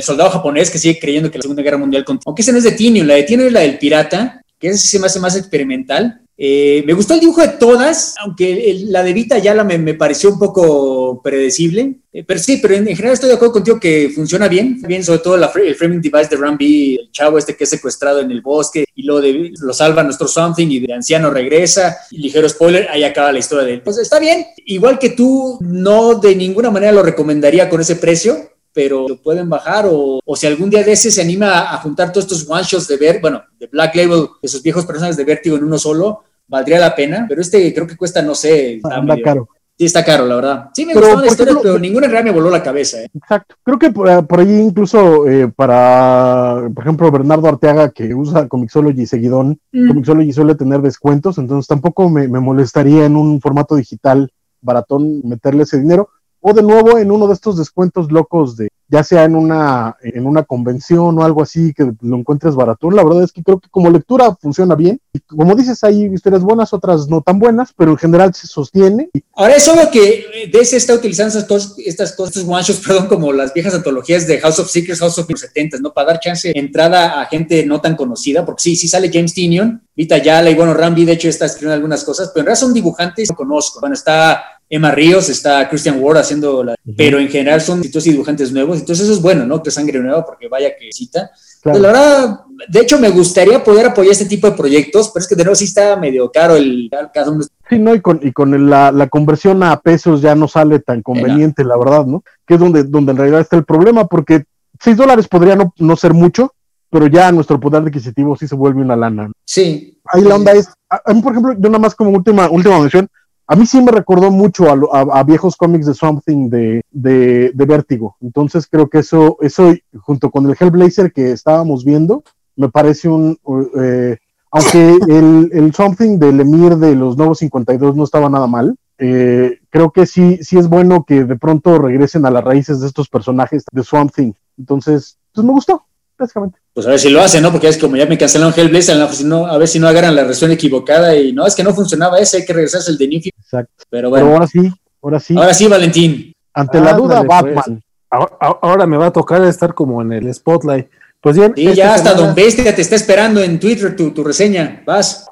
soldado japonés que sigue creyendo que la Segunda Guerra Mundial. Aunque esa no es de Tinio, la de Tinio es la del pirata, que esa sí se me hace más experimental. Eh, me gustó el dibujo de todas, aunque la de Vita ya la me, pareció un poco predecible. Eh, pero sí, pero en, general estoy de acuerdo contigo que funciona bien. Bien, sobre todo el framing device de Rambi, el chavo este que es secuestrado en el bosque y lo, de, lo salva nuestro Something y de anciano regresa. Y ligero spoiler, ahí acaba la historia de él. Pues está bien. Igual que tú, no de ninguna manera lo recomendaría con ese precio pero lo pueden bajar o, o, si algún día de ese se anima a, juntar todos estos one shots de ver, bueno, de Black Label, esos viejos personajes de Vértigo en uno solo, valdría la pena, pero este creo que cuesta, no sé, está Anda caro. Sí, está caro, la verdad. Sí, me gustó la historia, pero ninguna realidad me voló la cabeza. ¿eh? Exacto. Creo que por, ahí incluso eh, para, por ejemplo, Bernardo Arteaga, que usa Comixology seguidón, mm. Comixology suele tener descuentos, entonces tampoco me, me molestaría en un formato digital baratón meterle ese dinero o de nuevo en uno de estos descuentos locos de ya sea en una en una convención o algo así que lo encuentres baratón, la verdad es que creo que como lectura funciona bien. Y como dices, hay historias buenas, otras no tan buenas, pero en general se sostiene. Ahora es obvio que DC está utilizando estas cosas, estas cosas, one shots, perdón, como las viejas antologías de House of Secrets, House of 70, ¿no? Para dar chance de entrada a gente no tan conocida, porque sí, sí sale James Tinion, Vita Yala y bueno, Rambi de hecho está escribiendo algunas cosas, pero en realidad son dibujantes que conozco. Bueno, está Emma Ríos, está Christian Ward haciendo la, pero en general son escritores y dibujantes nuevos, entonces eso es bueno, ¿no? Que sangre nueva, porque vaya que cita. Pues la verdad, de hecho me gustaría poder apoyar este tipo de proyectos, pero es que de nuevo sí está medio caro el cada uno. Sí, no, y con, y con la, la, conversión a pesos ya no sale tan conveniente, la verdad, ¿no? Que es donde, donde en realidad está el problema, porque 6 dólares podría no, no ser mucho, pero ya nuestro poder adquisitivo sí se vuelve una lana. Sí. Ahí la onda es, a, mí, por ejemplo, yo nada más como última, última mención, a mí sí me recordó mucho a, viejos cómics de Something de, de, Vértigo. Entonces creo que eso, eso, junto con el Hellblazer que estábamos viendo, me parece un... Eh, aunque el, el, Something del Emir de los Nuevos 52 no estaba nada mal, eh, creo que sí, sí es bueno que de pronto regresen a las raíces de estos personajes de Swamp Thing. Entonces, pues me gustó básicamente. Pues a ver si lo hacen, ¿no? Porque es como ya me cancelaron Hellblazer, a ver si no agarran la versión equivocada y no, es que no funcionaba ese, hay que regresarse el de Nifi. Exacto. Pero bueno. ahora sí, ahora sí. Ahora sí, Valentín. Ante la duda, pues. Batman. ahora me va a tocar estar como en el spotlight. Pues bien. Y ya hasta Don Bestia te está esperando en Twitter tu, tu reseña. Vas.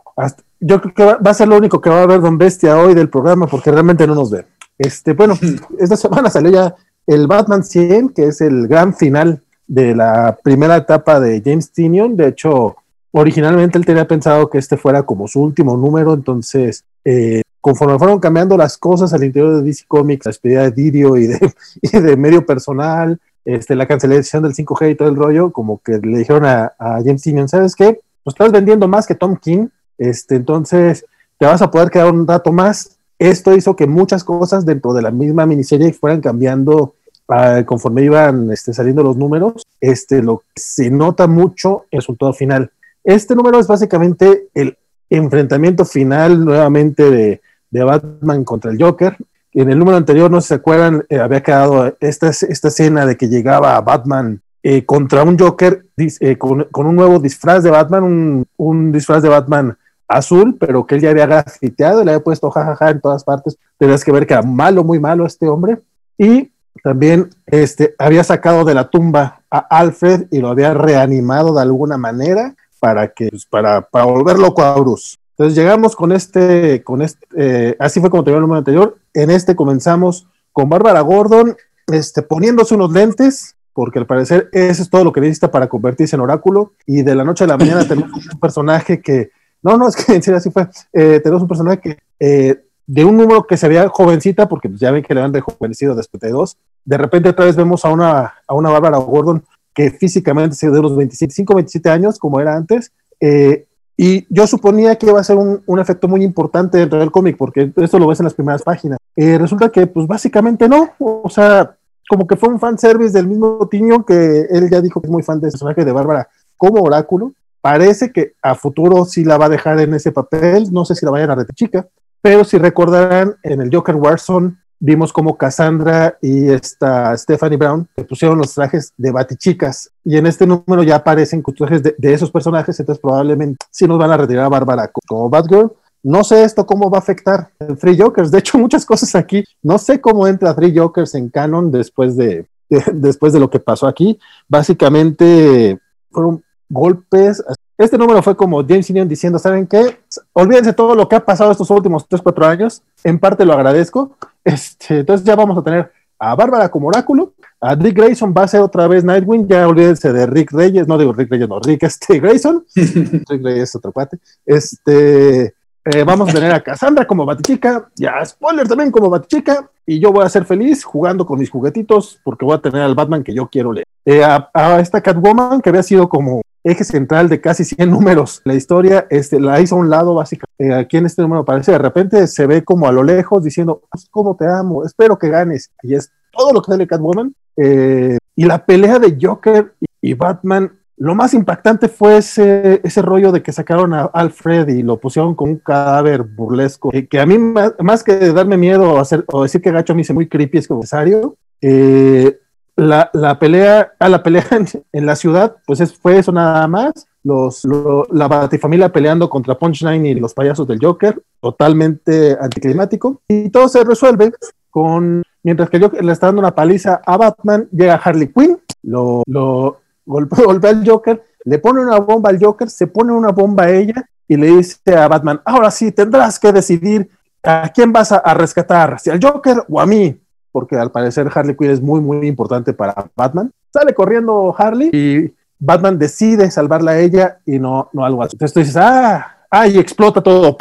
yo creo que va, a ser lo único que va a ver Don Bestia hoy del programa porque realmente no nos ve. Este, bueno, <laughs> esta semana salió ya el Batman 100, que es el gran final de la primera etapa de James Tinion. De hecho, originalmente él tenía pensado que este fuera como su último número, entonces eh, conforme fueron cambiando las cosas al interior de DC Comics, la despedida de Didio <laughs> y de, medio personal, este, la cancelación del 5G y todo el rollo, como que le dijeron a, James Tinion, ¿sabes qué? Pues estás vendiendo más que Tom King, este, entonces te vas a poder quedar un rato más. Esto hizo que muchas cosas dentro de la misma miniserie fueran cambiando uh, conforme iban este, saliendo los números. Este, lo que se nota mucho el resultado final. Este número es básicamente el enfrentamiento final nuevamente de, Batman contra el Joker. En el número anterior, no se acuerdan, eh, había quedado esta, esta escena de que llegaba Batman eh, contra un Joker eh, con, un nuevo disfraz de Batman, un, disfraz de Batman azul, pero que él ya había grafiteado y le había puesto jajaja en todas partes. Tenías que ver que era malo, muy malo este hombre. Y también este, había sacado de la tumba a Alfred y lo había reanimado de alguna manera para que pues, para, para volver loco a Bruce. Entonces llegamos con este, con este, eh, así fue como terminó el número anterior. En este comenzamos con Bárbara Gordon, este, poniéndose unos lentes, porque al parecer eso es todo lo que necesita para convertirse en oráculo. Y de la noche a la mañana tenemos un personaje que, no, no, es que en serio así fue. Eh, tenemos un personaje que eh, de un número que se veía jovencita, porque pues, ya ven que le han rejuvenecido después de dos. De repente otra vez vemos a una, a una Bárbara Gordon que físicamente se de los 25, 27 años, como era antes. Eh, y yo suponía que iba a ser un, un, efecto muy importante dentro del cómic, porque esto lo ves en las primeras páginas. Eh, resulta que, pues básicamente no. O sea, como que fue un fan service del mismo Tiño, que él ya dijo que es muy fan de ese personaje de Bárbara como oráculo. Parece que a futuro sí la va a dejar en ese papel. No sé si la vayan a retener chica, pero si recordarán, en el Joker Warzone vimos como Cassandra y esta Stephanie Brown le pusieron los trajes de batichicas y en este número ya aparecen trajes de, esos personajes, entonces probablemente sí nos van a retirar a Bárbara como Batgirl. No sé esto cómo va a afectar el Free Jokers. De hecho, muchas cosas aquí. No sé cómo entra Free Jokers en canon después de, <laughs> después de lo que pasó aquí. Básicamente fueron golpes este número fue como James diciendo, ¿saben qué? Olvídense todo lo que ha pasado estos últimos 3, 4 años. En parte lo agradezco. Este, entonces ya vamos a tener a Bárbara como oráculo. A Rick Grayson va a ser otra vez Nightwing. Ya olvídense de Rick Reyes. No digo Rick Reyes, no, Rick este, Grayson. <laughs> Rick Reyes es otro cuate. Este, eh, vamos a tener a Cassandra como Batichica. Ya, spoiler también como Batichica. Y yo voy a ser feliz jugando con mis juguetitos porque voy a tener al Batman que yo quiero leer. Eh, a, a, esta Catwoman que había sido como eje central de casi 100 <laughs> números. La historia este, la hizo a un lado, básicamente. Eh, aquí en este número parece, de repente se ve como a lo lejos diciendo, pues, ¿cómo te amo? Espero que ganes. Y es todo lo que sale Catwoman. Eh, y la pelea de Joker y, Batman, lo más impactante fue ese, ese rollo de que sacaron a Alfred y lo pusieron con un cadáver burlesco, que, a mí más, que darme miedo o, hacer, o decir que gacho a mí se muy creepy es como necesario. Eh, la, la, pelea, a la pelea <laughs> en, la ciudad, pues es, fue eso nada más. Los, la Batifamilia peleando contra Punchline y los payasos del Joker, totalmente anticlimático. Y todo se resuelve con, mientras que Joker le está dando una paliza a Batman, llega Harley Quinn, lo, lo <laughs> golpea, al Joker, le pone una bomba al Joker, se pone una bomba a ella y le dice a Batman, ahora sí, tendrás que decidir a quién vas a rescatar, si al Joker o a mí porque al parecer Harley Quinn es muy, muy importante para Batman. Sale corriendo Harley y Batman decide salvarla a ella y no, no algo así. Entonces tú dices, ah, ah, y explota todo.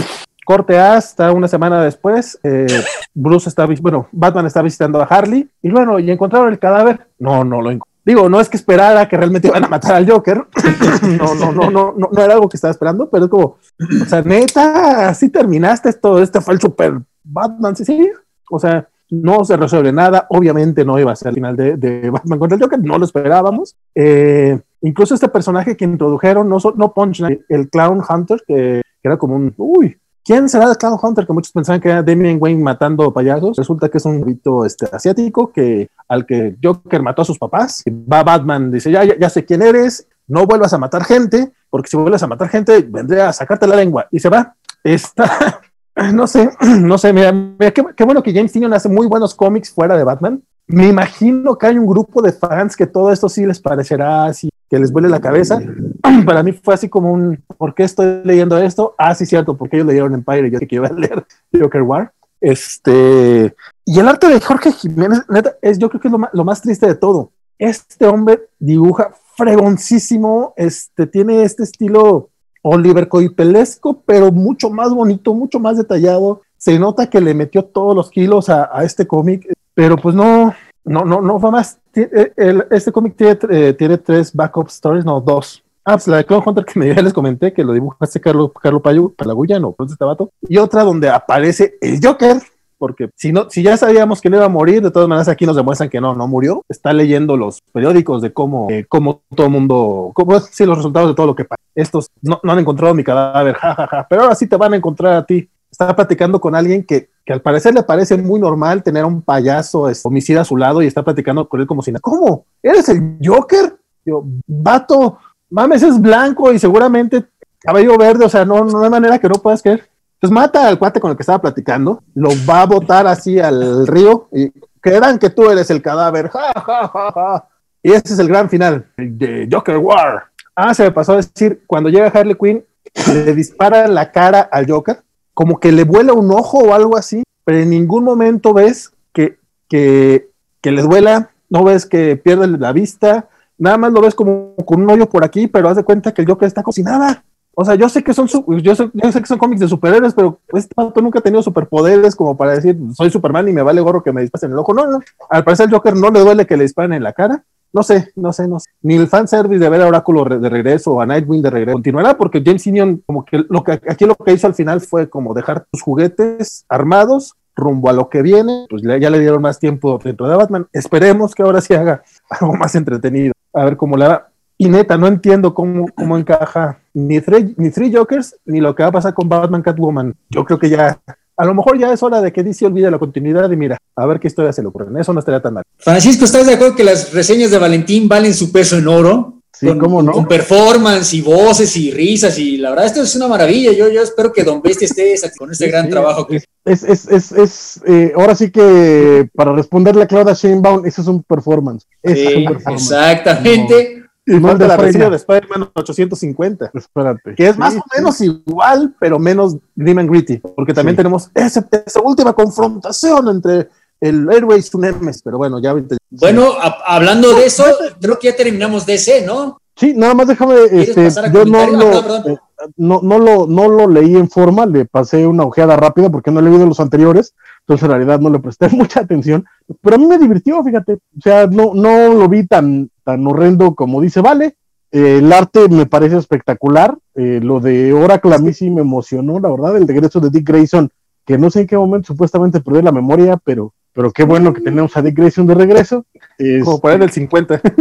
Corte hasta una semana después, eh, <laughs> Bruce está, bueno, Batman está visitando a Harley y bueno, y encontraron el cadáver. No, no lo. Digo, no es que esperara que realmente iban a matar al Joker. <coughs> no, no, no, no, no, no era algo que estaba esperando, pero es como, o sea, neta, así terminaste esto, este fue el super Batman, sí, sí. O sea, no se resuelve nada, obviamente no iba a ser el final de, Batman contra el Joker, no lo esperábamos. Eh, incluso este personaje que introdujeron, no, no Punchline, el Clown Hunter, que, era como un, uy, ¿quién será el Clown Hunter? Que muchos pensaban que era Damian Wayne matando payasos. Resulta que es un grito este, asiático que, al que Joker mató a sus papás. va Batman, dice, ya, ya, ya sé quién eres, no vuelvas a matar gente, porque si vuelves a matar gente, vendré a sacarte la lengua. Y se va. Está, no sé, <clears throat> no sé, mira, qué, bueno que James Tynion hace muy buenos cómics fuera de Batman. Me imagino que hay un grupo de fans que todo esto sí les parecerá así, que les vuele la cabeza. <clears throat> Para mí fue así como un, ¿por qué estoy leyendo esto? Ah, sí, cierto, porque ellos leyeron Empire y yo que iba a leer <laughs> Joker War. Este, y el arte de Jorge Jiménez, neta, es, yo creo que es lo más, lo más triste de todo. Este hombre dibuja fregoncísimo, este, tiene este estilo Oliver Coipelesco, pero mucho más bonito, mucho más detallado. Se nota que le metió todos los kilos a, este cómic, pero pues no, no, no, no fue más. Eh, este cómic tiene, eh, tiene tres backup stories, no, dos. Ah, pues la de Clone Hunter que me, <laughs> ya les comenté, que lo dibujaste Carlos Carlo Payu, Palaguya, no, pues este vato. Y otra donde aparece el Joker, porque si no, si ya sabíamos que no iba a morir, de todas maneras aquí nos demuestran que no, no murió. Está leyendo los periódicos de cómo, eh, cómo todo el mundo, cómo sí, los resultados de todo lo que pasa. Estos no, han encontrado mi cadáver, <laughs> jajaja, ja, ja, pero ahora sí te van a encontrar a ti. Estaba platicando con alguien que, que al parecer le parece muy normal tener a un payaso es, homicida a su lado y está platicando con él como si nada. ¿Cómo? ¿Eres el Joker? Yo, vato, mames, es blanco y seguramente cabello verde, o sea, no, no hay manera que no puedas creer. Entonces mata al cuate con el que estaba platicando, lo va a botar así al río y creerán que tú eres el cadáver. Ja, ja, ja, ja. Y ese es el gran final de Joker War. Ah, se me pasó a decir, cuando llega Harley Quinn, le dispara la cara al Joker, como que le vuela un ojo o algo así, pero en ningún momento ves que, que, que le duela, no ves que pierde la vista, nada más lo ves como con un hoyo por aquí, pero haz de cuenta que el Joker está cocinada. O sea, yo sé que son yo sé, yo sé que son cómics de superhéroes, pero este pato nunca ha tenido superpoderes como para decir soy Superman y me vale gorro que me disparen en el ojo. No, no. Al parecer el Joker no le duele que le disparen en la cara. No sé, no sé, no sé. Ni el fanservice de ver a Oráculo de regreso o a Nightwing de regreso continuará porque James como que lo que aquí lo que hizo al final fue como dejar tus juguetes armados rumbo a lo que viene, pues ya le dieron más tiempo dentro de Batman. Esperemos que ahora sí haga <laughs> algo más entretenido. A ver cómo le va. Y neta, no entiendo cómo, cómo encaja ni Three, ni Three Jokers ni lo que va a pasar con Batman Catwoman. Yo creo que ya, a lo mejor ya es hora de que DC olvide la continuidad y mira, a ver qué historia se le ocurre. Eso no estaría tan mal. Francisco, ¿estás de acuerdo que las reseñas de Valentín valen su peso en oro? Sí, con, ¿cómo no? Con performance y voces y risas y la verdad esto es una maravilla. Yo, yo espero que Don Bestia esté con este gran trabajo. Que... Es, es, es, es eh, ahora sí que para responderle a Claudia Sheinbaum, eso es un performance. Es un performance. Exactamente. Y falta la reseña de Spider-Man 850. Espérate. Que es más o menos igual, pero menos grim and gritty. Porque también tenemos esa, última confrontación entre el Airways y su Nemes. Pero bueno, ya. Bueno, hablando de eso, creo que ya terminamos DC, ¿no? Sí, nada más déjame. Este, yo no lo, eh, no, no, lo, no lo leí en forma, le pasé una ojeada rápida porque no he leído los anteriores. Entonces, en realidad, no le presté <laughs> mucha atención. Pero a mí me divirtió, fíjate. O sea, no, no lo vi tan, tan horrendo como dice Vale. Eh, el arte me parece espectacular. Eh, lo de Oracle a mí sí me emocionó, la verdad. El regreso de Dick Grayson, que no sé en qué momento supuestamente perdió la memoria, pero, pero qué bueno que tenemos a Dick Grayson de regreso. <laughs> como para el 50. <laughs>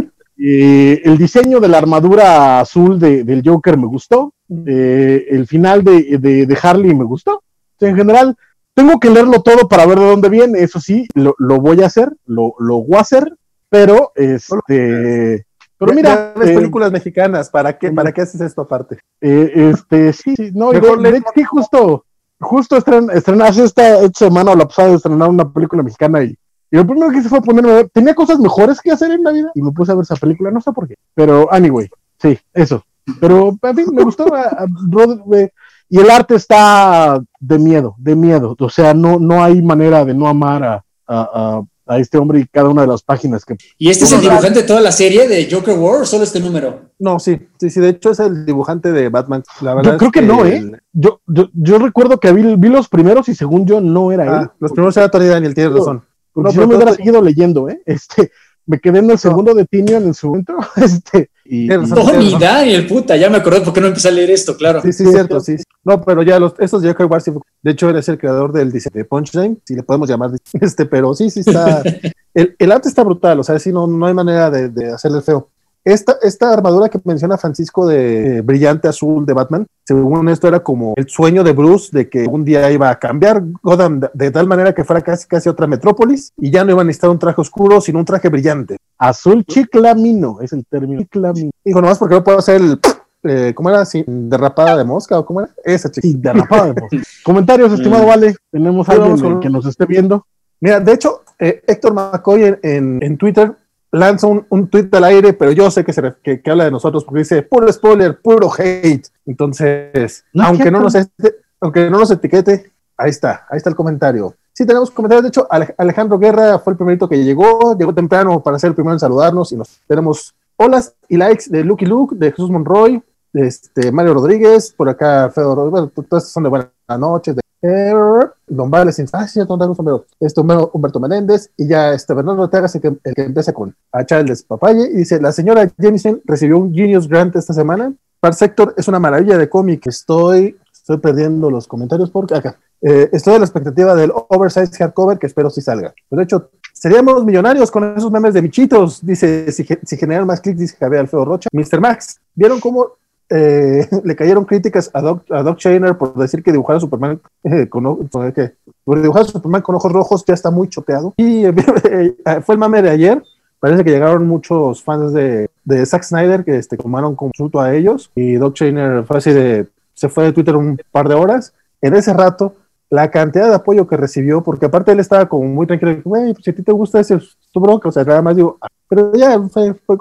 Eh, el diseño de la armadura azul de, del Joker me gustó. el final de, de, Harley me gustó. en general, tengo que leerlo todo para ver de dónde viene. Eso sí, lo, lo voy a hacer, lo, lo voy a hacer pero, este, pero mira, las eh, películas mexicanas, ¿para qué, ¿para qué haces esto aparte? Eh, este, sí, no, de, sí, justo, justo estren, estrenaste esta, semana o la pasada de estrenar una película mexicana y, y lo primero que hice fue ponerme a ver, tenía cosas mejores que hacer en la vida y me puse a ver esa película, no sé por qué, pero anyway, sí, eso. Pero a mí me gustó <laughs> y el arte está de miedo, de miedo, o sea, no, no hay manera de no amar a, a a este hombre y cada una de las páginas que... ¿Y este es el dibujante de toda la serie de Joker War o solo este número? No, sí, sí, sí, de hecho es el dibujante de Batman. La verdad yo creo que, no, ¿eh? Yo, yo, yo, recuerdo que vi, vi, los primeros y según yo no era ah, él. Los primeros era Tony Daniel, tienes razón. no, si no me hubiera seguido leyendo, ¿eh? <laughs> Este, me quedé en el segundo de Tinian en su momento. <laughs> Este, y, Tony Daniel, puta, ya me acordé por qué no empecé a leer esto, claro. Sí, sí, cierto, sí. No, pero ya los, estos Joker War, de hecho, eres el creador del diseño de Punchline, si le podemos llamar <laughs> este, pero sí, sí está. <laughs> el, el, arte está brutal, o sea, sí, no, no hay manera de, de hacerle feo. Esta, esta armadura que menciona Francisco de eh, brillante azul de Batman, según esto era como el sueño de Bruce de que un día iba a cambiar Gotham de, tal manera que fuera casi casi otra metrópolis y ya no iba a necesitar un traje oscuro, sino un traje brillante. Azul chiclamino es el término. Chiclamino. Y nomás porque no puedo hacer el eh, ¿cómo era? Sí, derrapada de mosca o cómo era? Esa chica. derrapada de mosca. <laughs> Comentarios, estimado mm. Vale. Tenemos alguien que nos esté viendo. Mira, de hecho, eh, Héctor McCoy en, Twitter lanza un, un tweet al aire, pero yo sé que, se, que, habla de nosotros porque dice puro spoiler, puro hate. Entonces, aunque, no nos aunque no nos etiquete, ahí está, ahí está el comentario. Sí, tenemos comentarios. De hecho, Alejandro Guerra fue el primerito que llegó, llegó temprano para ser el primero en saludarnos y nos tenemos holas y likes de Lucky Luke, de Jesús Monroy, de este, Mario Rodríguez, por acá Fedor, bueno, todas estas son de buenas noches, de Don Vales Instancia, este Humberto Menéndez y ya este Bernardo Ortega el que, el que empieza con a Charles Papaye y dice, la señora Jensen recibió un Genius Grant esta semana. Par Sector es una maravilla de cómic, estoy, estoy perdiendo los comentarios porque acá. Eh, estoy a la expectativa del oversize hardcover que espero si salga. Pero de hecho, seríamos millonarios con esos memes de bichitos, dice, si, si generan más clics, dice Javier Alfredo Rocha. Mr. Max, ¿vieron cómo eh, <laughs> le cayeron críticas a Doc, a Doc por decir que dibujar a Superman eh, con, dibujar Superman con ojos rojos ya está muy chopeado? Y <laughs> fue el mame de ayer. Parece que llegaron muchos fans de, Zack Snyder que este, tomaron consulto a ellos y Doc Shainer fue así de, se fue de Twitter un par de horas. En ese rato la cantidad de apoyo que recibió, porque aparte él estaba como muy tranquilo, pues si a ti te gusta ese, tu bronca, o sea, nada más digo, ah", pero ya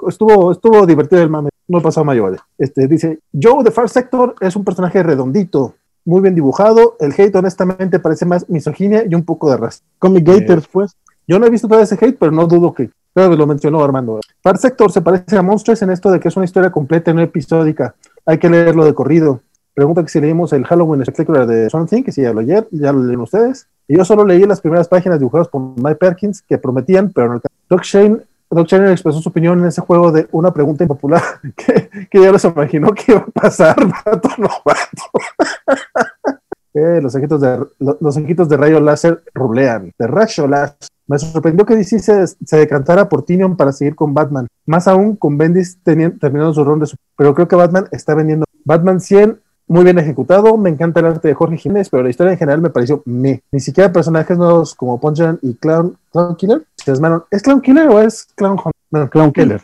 estuvo, estuvo divertido el mame, no pasó mayor. Este, dice, Joe de Far Sector es un personaje redondito, muy bien dibujado, el hate honestamente parece más misoginia y un poco de raza. Comic eh, Gators, pues. Yo no he visto todo ese hate, pero no dudo que, claro, lo mencionó Armando. Far Sector se parece a Monsters en esto de que es una historia completa, no episódica, hay que leerlo de corrido pregunta que si leímos el Halloween Spectacular de Something, que si ya lo ayer, ya lo leyeron ustedes. Y yo solo leí las primeras páginas dibujadas por Mike Perkins que prometían, pero no Doc Shane, Doc Shane expresó su opinión en ese juego de una pregunta impopular que, ya los imaginó que iba a pasar, <laughs> vato <laughs> eh, los ojitos de los ojitos de rayo láser rublean. De rayo láser. Me sorprendió que DC se, se, decantara por Tinion para seguir con Batman. Más aún con Bendis terminando su ronda. Pero creo que Batman está vendiendo Batman 100 muy bien ejecutado, me encanta el arte de Jorge Jiménez, pero la historia en general me pareció me. Ni siquiera personajes nuevos como Punchline y Clown, Clown Killer ¿Es Clown Killer o es Clown Hunter? Bueno, Clown Killer.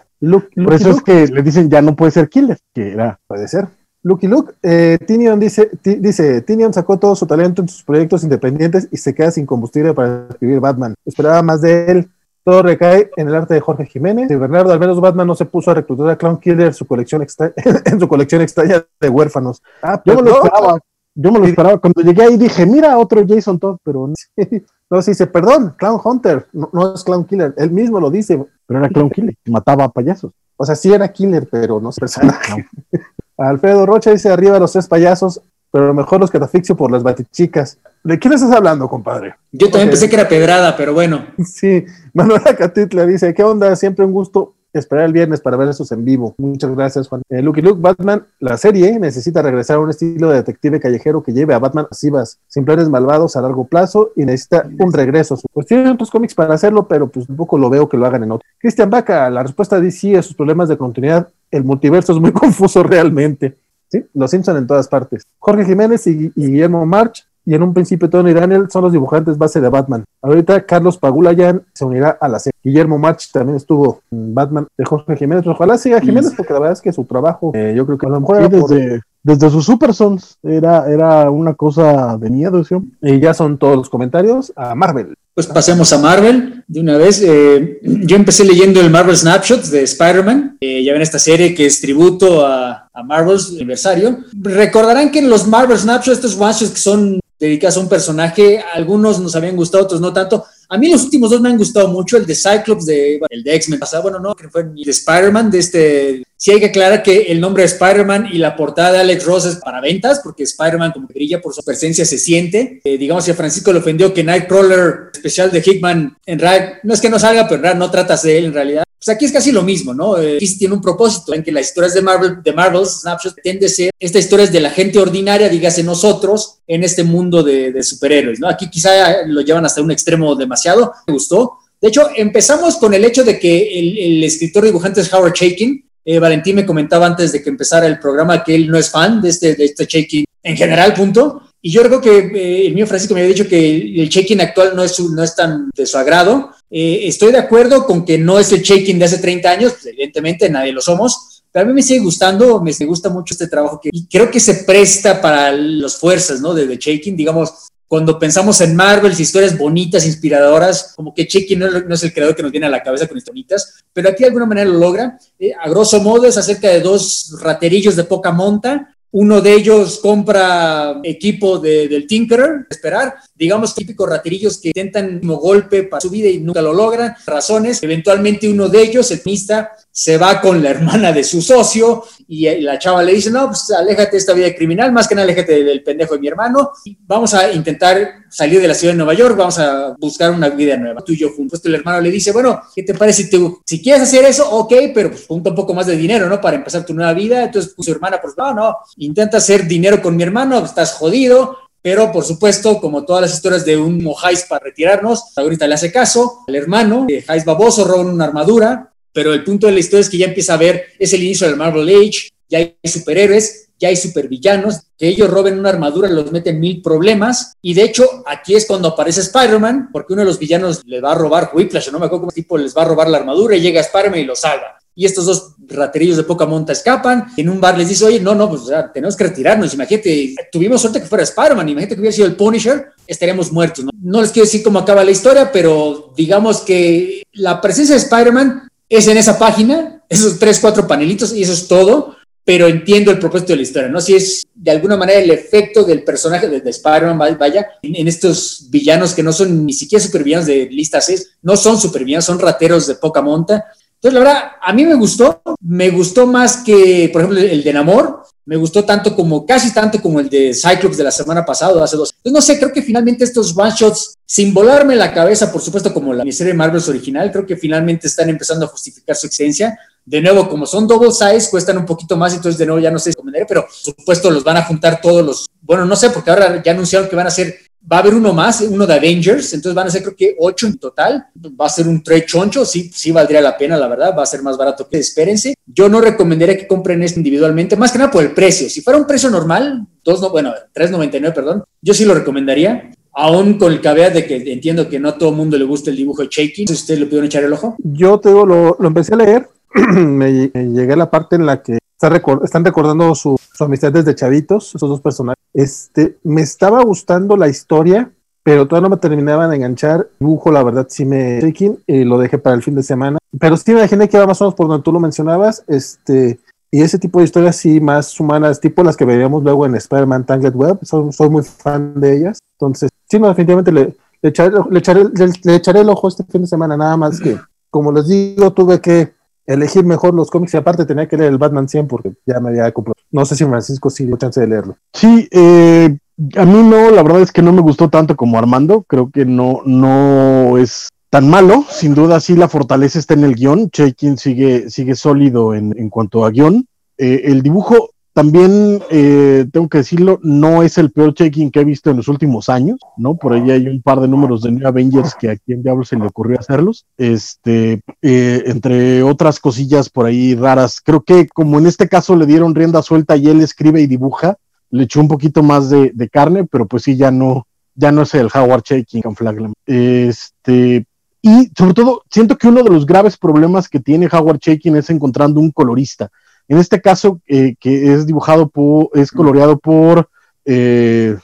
Por eso es que le dicen ya no puede ser Killer, que era. Puede ser. Lucky Luke, eh, Tinion dice, dice, Tinion sacó todo su talento en sus proyectos independientes y se queda sin combustible para escribir Batman. Esperaba más de él. Todo recae en el arte de Jorge Jiménez. Y Bernardo, al menos Batman no se puso a reclutar a Clown Killer su colección <laughs> en su colección extraña de huérfanos. Ah, yo me lo esperaba. Yo me lo esperaba. Cuando llegué ahí dije, mira, otro Jason Todd, pero no. <laughs> No, se dice, perdón, Clown Hunter, no, es Clown Killer. Él mismo lo dice. Pero era Clown Killer, mataba a payasos. O sea, sí era Killer, pero no es personaje. <laughs> Alfredo Rocha dice, arriba los tres payasos, pero mejor los catafixio por las batichicas. ¿De quién estás hablando, compadre? Yo también pensé que era pedrada, pero bueno. <laughs> Sí, Manuela Catitla dice, ¿qué onda? Siempre un gusto esperar el viernes para ver esos en vivo. Muchas gracias, Juan. Eh, Lucky Luke, Batman, la serie necesita regresar a un estilo de detective callejero que lleve a Batman masivas, sin planes malvados a largo plazo y necesita un regreso. Pues tienen otros cómics para hacerlo, pero pues un poco lo veo que lo hagan en otro. Cristian Baca, la respuesta de DC a sus problemas de continuidad, el multiverso es muy <laughs> confuso realmente. ¿sí? Los Simpson en todas partes. Jorge Jiménez y, Guillermo March, y en un principio Tony Daniel son los dibujantes base de Batman. Ahorita Carlos Pagulayan se unirá a la serie. Guillermo March también estuvo en Batman de Jorge Jiménez. Ojalá siga Jiménez, porque la verdad es que su trabajo, eh, yo creo que a lo mejor desde, desde sus Super Sons era, era una cosa de miedo. ¿sí? Y ya son todos los comentarios a Marvel. Pues pasemos a Marvel de una vez. Eh, yo empecé leyendo el Marvel Snapshots de Spider-Man. Eh, ya ven esta serie que es tributo a, a Marvel's aniversario. Recordarán que en los Marvel Snapshots, estos one que son dedicados a un personaje, algunos nos habían gustado, otros no tanto. A mí los últimos dos me han gustado mucho, el de Cyclops, de, el de X-Men pasado, bueno, no, que fue el de Spider-Man, de este... Sí hay que aclarar que el nombre de Spider-Man y la portada de Alex Ross es para ventas, porque Spider-Man como que brilla por su presencia se siente. Eh, digamos, si a Francisco le ofendió que Nightcrawler especial de Hickman en realidad, no es que no salga, pero en no tratas de él en realidad. Pues aquí es casi lo mismo, ¿no? Eh, aquí tiene un propósito en que las historias de Marvel, de Marvel Snapshot, tiende a ser esta historia es de la gente ordinaria, dígase nosotros, en este mundo de, de superhéroes, ¿no? Aquí quizá lo llevan hasta un extremo demasiado, me gustó. De hecho, empezamos con el hecho de que el, el escritor dibujante es Howard Chaykin. Eh, Valentín me comentaba antes de que empezara el programa que él no es fan de este, de este Chaykin en general, punto. Y yo creo que eh, el mío Francisco me había dicho que el check-in actual no es, no es tan de su agrado. Eh, estoy de acuerdo con que no es el check-in de hace 30 años, pues, evidentemente nadie lo somos, pero a mí me sigue gustando, me gusta mucho este trabajo que y creo que se presta para las fuerzas ¿no? de, de check-in, digamos, cuando pensamos en Marvel, historias bonitas, inspiradoras, como que Chicky no, es el creador que nos viene a la cabeza con historias pero aquí de alguna manera lo logra. Eh, a grosso modo es acerca de dos raterillos de poca monta uno de ellos compra equipo del Tinkerer, esperar, digamos típicos raterillos que intentan un golpe para su vida y nunca lo logran, razones. Eventualmente uno de ellos, el mista, se va con la hermana de su socio y la chava le dice, no, pues aléjate de esta vida criminal, más que nada aléjate del pendejo de mi hermano, vamos a intentar salir de la ciudad de Nueva York, vamos a buscar una vida nueva, tú y yo juntos. El hermano le dice, bueno, ¿qué te parece si, te, si quieres hacer eso? Ok, pero pues un poco más de dinero, ¿no? Para empezar tu nueva vida. Entonces su hermana, pues no, no, intenta hacer dinero con mi hermano, estás jodido, pero por supuesto, como todas las historias de un Mojais para retirarnos, ahorita le hace caso al hermano, eh, Jais baboso roba una armadura, pero el punto de la historia es que ya empieza a ver, es el inicio del Marvel Age, ya hay superhéroes, ya hay supervillanos, que ellos roben una armadura los meten mil problemas, y de hecho aquí es cuando aparece Spider-Man, porque uno de los villanos le va a robar Whiplash, no me acuerdo cómo tipo les va a robar la armadura y llega Spider-Man y lo salva. Y estos dos raterillos de poca monta escapan, en un bar les dice, oye, no, no, pues tenemos que retirarnos, imagínate, tuvimos suerte que fuera Spider-Man, imagínate que hubiera sido el Punisher, estaríamos muertos. ¿no? no les quiero decir cómo acaba la historia, pero digamos que la presencia de Spider-Man es en esa página, esos tres, cuatro panelitos, y eso es todo pero entiendo el propósito de la historia, ¿no? Si es de alguna manera el efecto del personaje de, Spider-Man, vaya, en, estos villanos que no son ni siquiera supervillanos de lista 6, no son supervillanos, son rateros de poca monta. Entonces, la verdad, a mí me gustó, me gustó más que, por ejemplo, el de Namor, me gustó tanto como, casi tanto como el de Cyclops de la semana pasada, hace dos. Entonces, no sé, creo que finalmente estos one-shots, sin volarme la cabeza, por supuesto, como la serie Marvel original, creo que finalmente están empezando a justificar su existencia de nuevo, como son double size, cuestan un poquito más, entonces de nuevo ya no sé si comentaré, pero por supuesto los van a juntar todos los, bueno, no sé, porque ahora ya anunciaron que van a ser, va a haber uno más, uno de Avengers, entonces van a ser creo que ocho en total, va a ser un trade choncho, sí, sí valdría la pena, la verdad, va a ser más barato que espérense. Yo no recomendaría que compren este individualmente, más que nada por el precio. Si fuera un precio normal, dos, no, bueno, 3.99, perdón, yo sí lo recomendaría aún con el caveat de que entiendo que no todo el mundo le gusta el dibujo de Shaky. ¿Ustedes le pudieron echar el ojo? Yo te digo, lo, lo empecé a leer <clears throat> me, llegué a la parte en la que están recordando su, amistad desde chavitos, esos dos personajes. Este, me estaba gustando la historia, pero todavía no me terminaban de enganchar. dibujo, la verdad, sí me y lo dejé para el fin de semana. Pero sí me imaginé que iba más o menos por donde tú lo mencionabas. Este, y ese tipo de historias sí más humanas, tipo las que veríamos luego en Spider-Man Tangled Web, soy, muy fan de ellas. Entonces, sí, no, definitivamente le, le, echaré el ojo este fin de semana, nada más que, como les digo, tuve que elegir mejor los cómics y aparte tenía que leer el Batman 100 porque ya me había comprado. No sé si Francisco sí chance de leerlo. Sí, eh, a mí no, la verdad es que no me gustó tanto como Armando, creo que no, no es tan malo, sin duda sí la fortaleza está en el guion, Chekin sigue, sigue sólido en, en cuanto a guion. Eh, el dibujo también eh, tengo que decirlo, no es el peor checking que he visto en los últimos años, ¿no? Por ahí hay un par de números de New Avengers que a quien diablo se le ocurrió hacerlos. Este, eh, entre otras cosillas por ahí raras. Creo que como en este caso le dieron rienda suelta y él escribe y dibuja, le echó un poquito más de, carne, pero pues sí, ya no, ya no es el Howard Shaking con Flaglam. Este, y sobre todo, siento que uno de los graves problemas que tiene Howard Shaking es encontrando un colorista en este caso, eh, que es dibujado por, es coloreado por eh,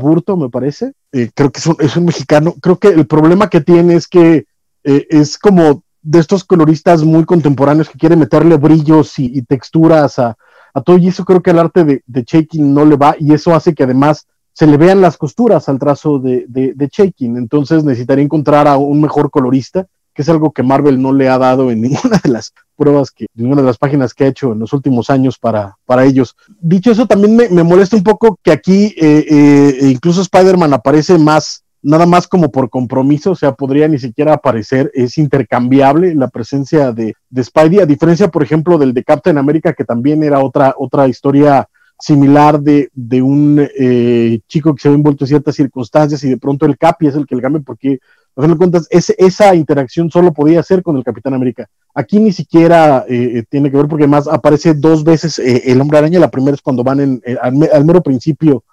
Burto, me parece. Eh, creo que es un, mexicano. Creo que el problema que tiene es que eh, es como de estos coloristas muy contemporáneos que quieren meterle brillos y, texturas a, todo. Y eso creo que al arte de, de Shaking no le va. Y eso hace que además se le vean las costuras al trazo de, de, de Shaking. Entonces necesitaría encontrar a un mejor colorista que es algo que Marvel no le ha dado en <laughs> ninguna de las pruebas que, ninguna de las páginas que ha hecho en los últimos años para, para ellos. Dicho eso, también me, molesta un poco que aquí eh, eh, incluso Spider-Man aparece más, nada más como por compromiso, o sea, podría ni siquiera aparecer, es intercambiable la presencia de, de Spidey, a diferencia, por ejemplo, del de Captain America, que también era otra, otra historia similar de, de un eh, chico que se ve envuelto en ciertas circunstancias y de pronto el Capi es el que le cambia porque a fin de cuentas, esa interacción solo podía ser con el Capitán América. Aquí ni siquiera eh, eh, tiene que ver porque además aparece dos veces eh, el hombre araña. La primera es cuando van en, al, mero principio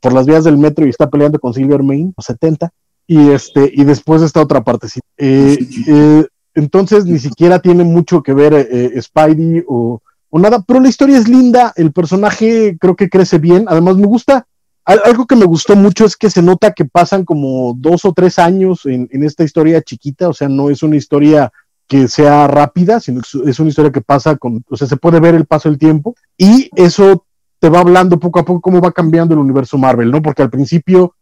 por las vías del metro y está peleando con Silver Main, 70. Y, este, y después está otra parte. entonces ni siquiera tiene mucho que ver Spidey o, o nada, pero la historia es linda, el personaje creo que crece bien. Además me gusta algo que me gustó mucho es que se nota que pasan como dos o tres años en, esta historia chiquita, o sea, no es una historia que sea rápida, sino que es una historia que pasa con, o sea, se puede ver el paso del tiempo y eso te va hablando poco a poco cómo va cambiando el universo Marvel, ¿no? Porque al principio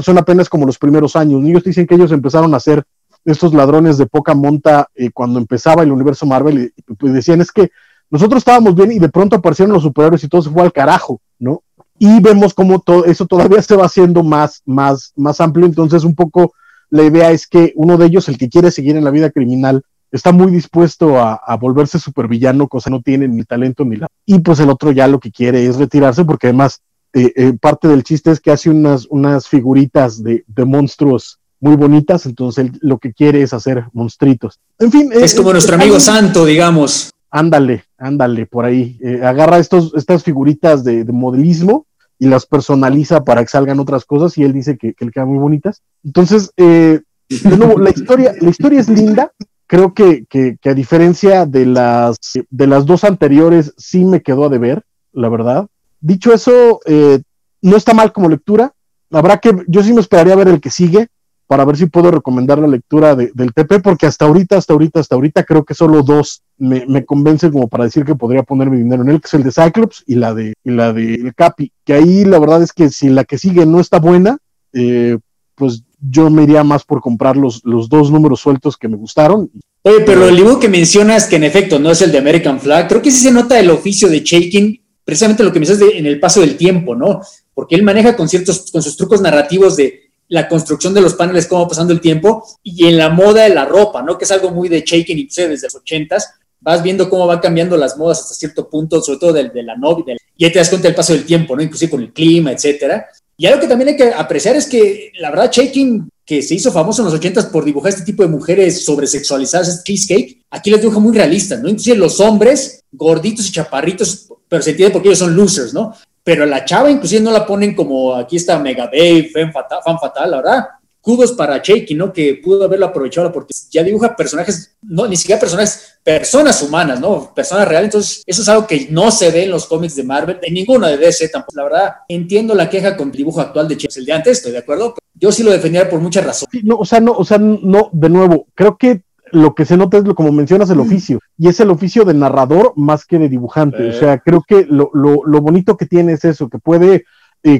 son apenas como los primeros años. Ellos dicen que ellos empezaron a ser estos ladrones de poca monta eh, cuando empezaba el universo Marvel y, decían es que nosotros estábamos bien y de pronto aparecieron los superhéroes y todo se fue al carajo, ¿no? Y vemos cómo todo eso todavía se va haciendo más, más, más amplio. Entonces, un poco la idea es que uno de ellos, el que quiere seguir en la vida criminal, está muy dispuesto a, volverse supervillano, cosa no tiene ni talento ni la. Y pues el otro ya lo que quiere es retirarse, porque además eh, eh, parte del chiste es que hace unas, unas figuritas de, de monstruos muy bonitas, entonces él lo que quiere es hacer monstruitos. En fin. Es como nuestro amigo Santo, digamos. Ándale, ándale, por ahí. Eh, agarra estos, estas figuritas de, modelismo y las personaliza para que salgan otras cosas y él dice que, que le quedan muy bonitas. Entonces, eh, de nuevo, la historia, la historia es linda. Creo que, que, a diferencia de las, de las dos anteriores, sí me quedó a deber, la verdad. Dicho eso, eh, no está mal como lectura. Habrá que, yo sí me esperaría a ver el que sigue para ver si puedo recomendar la lectura del TP, porque hasta ahorita, hasta ahorita, hasta ahorita creo que solo dos me, me convencen como para decir que podría poner mi dinero en él, que es el de Cyclops y la de, y la de el Capi, que ahí la verdad es que si la que sigue no está buena, eh, pues yo me iría más por comprar los, los dos números sueltos que me gustaron. Oye, pero el libro que mencionas, que en efecto no es el de American Flag, creo que sí se nota el oficio de Shaking, precisamente lo que me dices en el paso del tiempo, ¿no? Porque él maneja con ciertos, con sus trucos narrativos de la construcción de los paneles, cómo va pasando el tiempo, y en la moda de la ropa, ¿no? Que es algo muy de Shaken y desde los ochentas, vas viendo cómo va cambiando las modas hasta cierto punto, sobre todo de, de la novia, y ahí te das cuenta del paso del tiempo, ¿no? Inclusive con el clima, etcétera. Y algo que también hay que apreciar es que, la verdad, Shaking, que se hizo famoso en los ochentas por dibujar este tipo de mujeres sobresexualizadas, es cheesecake, aquí les dibuja muy realistas, ¿no? Inclusive los hombres, gorditos y chaparritos, pero se entiende porque ellos son losers, ¿no? pero la chava inclusive no la ponen como aquí está Mega Babe, fan fatal, fan fatal, la verdad. Kudos para Shaky, ¿no? Que pudo haberlo aprovechado porque ya dibuja personajes, no, ni siquiera personajes, personas humanas, ¿no? Personas reales. Entonces, eso es algo que no se ve en los cómics de Marvel, en ninguno de DC tampoco. La verdad, entiendo la queja con el dibujo actual de Shaky. El de antes, estoy de acuerdo. Yo sí lo defendía por muchas razones. no, o sea, no, o sea, no, de nuevo, creo que lo que se nota es lo como mencionas el mm. oficio y es el oficio de narrador más que de dibujante. O sea, creo que lo, lo, lo, bonito que tiene es eso, que puede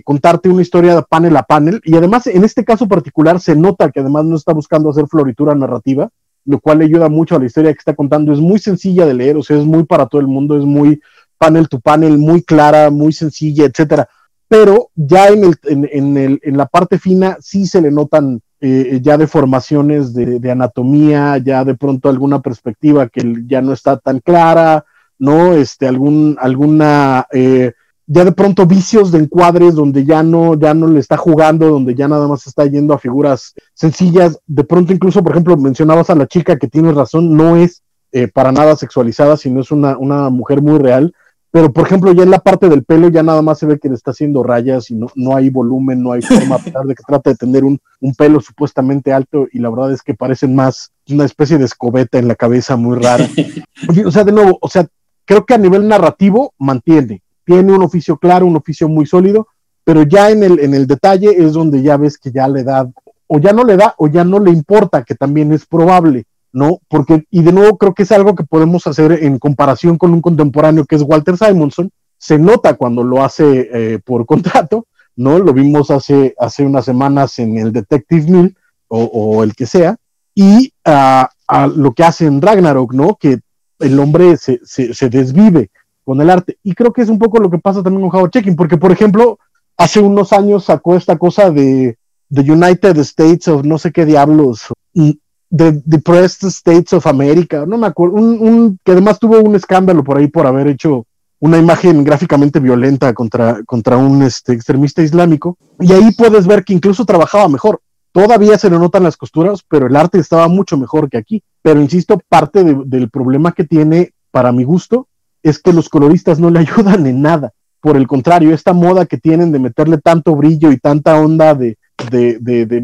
contarte una historia panel a panel y además en este caso particular se nota que además no está buscando hacer floritura narrativa, lo cual le ayuda mucho a la historia que está contando. Es muy sencilla de leer, o sea, es muy para todo el mundo, es muy panel to panel, muy clara, muy sencilla, etcétera. Pero ya en, el, en, el, en la parte fina sí se le notan eh, ya de formaciones de, anatomía, ya de pronto alguna perspectiva que ya no está tan clara, ¿no? Este, algún, alguna, eh, ya de pronto vicios de encuadres donde ya no, ya no le está jugando, donde ya nada más está yendo a figuras sencillas. De pronto incluso, por ejemplo, mencionabas a la chica que tiene razón, no es eh, para nada sexualizada, sino es una, una mujer muy real pero por ejemplo ya en la parte del pelo ya nada más se ve que le está haciendo rayas y no, no hay volumen, no hay forma, a pesar de que trata de tener un, un, pelo supuestamente alto y la verdad es que parecen más una especie de escobeta en la cabeza muy rara. <laughs> o sea, de nuevo, o sea, creo que a nivel narrativo mantiene, tiene un oficio claro, un oficio muy sólido, pero ya en el, en el detalle es donde ya ves que ya le da, o ya no le da, o ya no le importa, que también es probable. ¿no? Porque, y de nuevo creo que es algo que podemos hacer en comparación con un contemporáneo que es Walter Simonson, se nota cuando lo hace eh, por <laughs> contrato, ¿no? Lo vimos hace, hace unas semanas en el Detective Mill o, el que sea, y a lo que hace en Ragnarok, ¿no? Que el hombre se, se, desvive con el arte. Y creo que es un poco lo que pasa también con Howard Checking, porque, por ejemplo, hace unos años sacó esta cosa de The United States of no sé qué diablos, The Depressed States of America, no me acuerdo, un, que además tuvo un escándalo por ahí por haber hecho una imagen gráficamente violenta contra, contra un este, extremista islámico. Y ahí puedes ver que incluso trabajaba mejor. Todavía se le notan las costuras, pero el arte estaba mucho mejor que aquí. Pero insisto, parte del problema que tiene, para mi gusto, es que los coloristas no le <laughs> ayudan en nada. Por el contrario, esta moda que tienen de meterle tanto brillo y tanta onda de,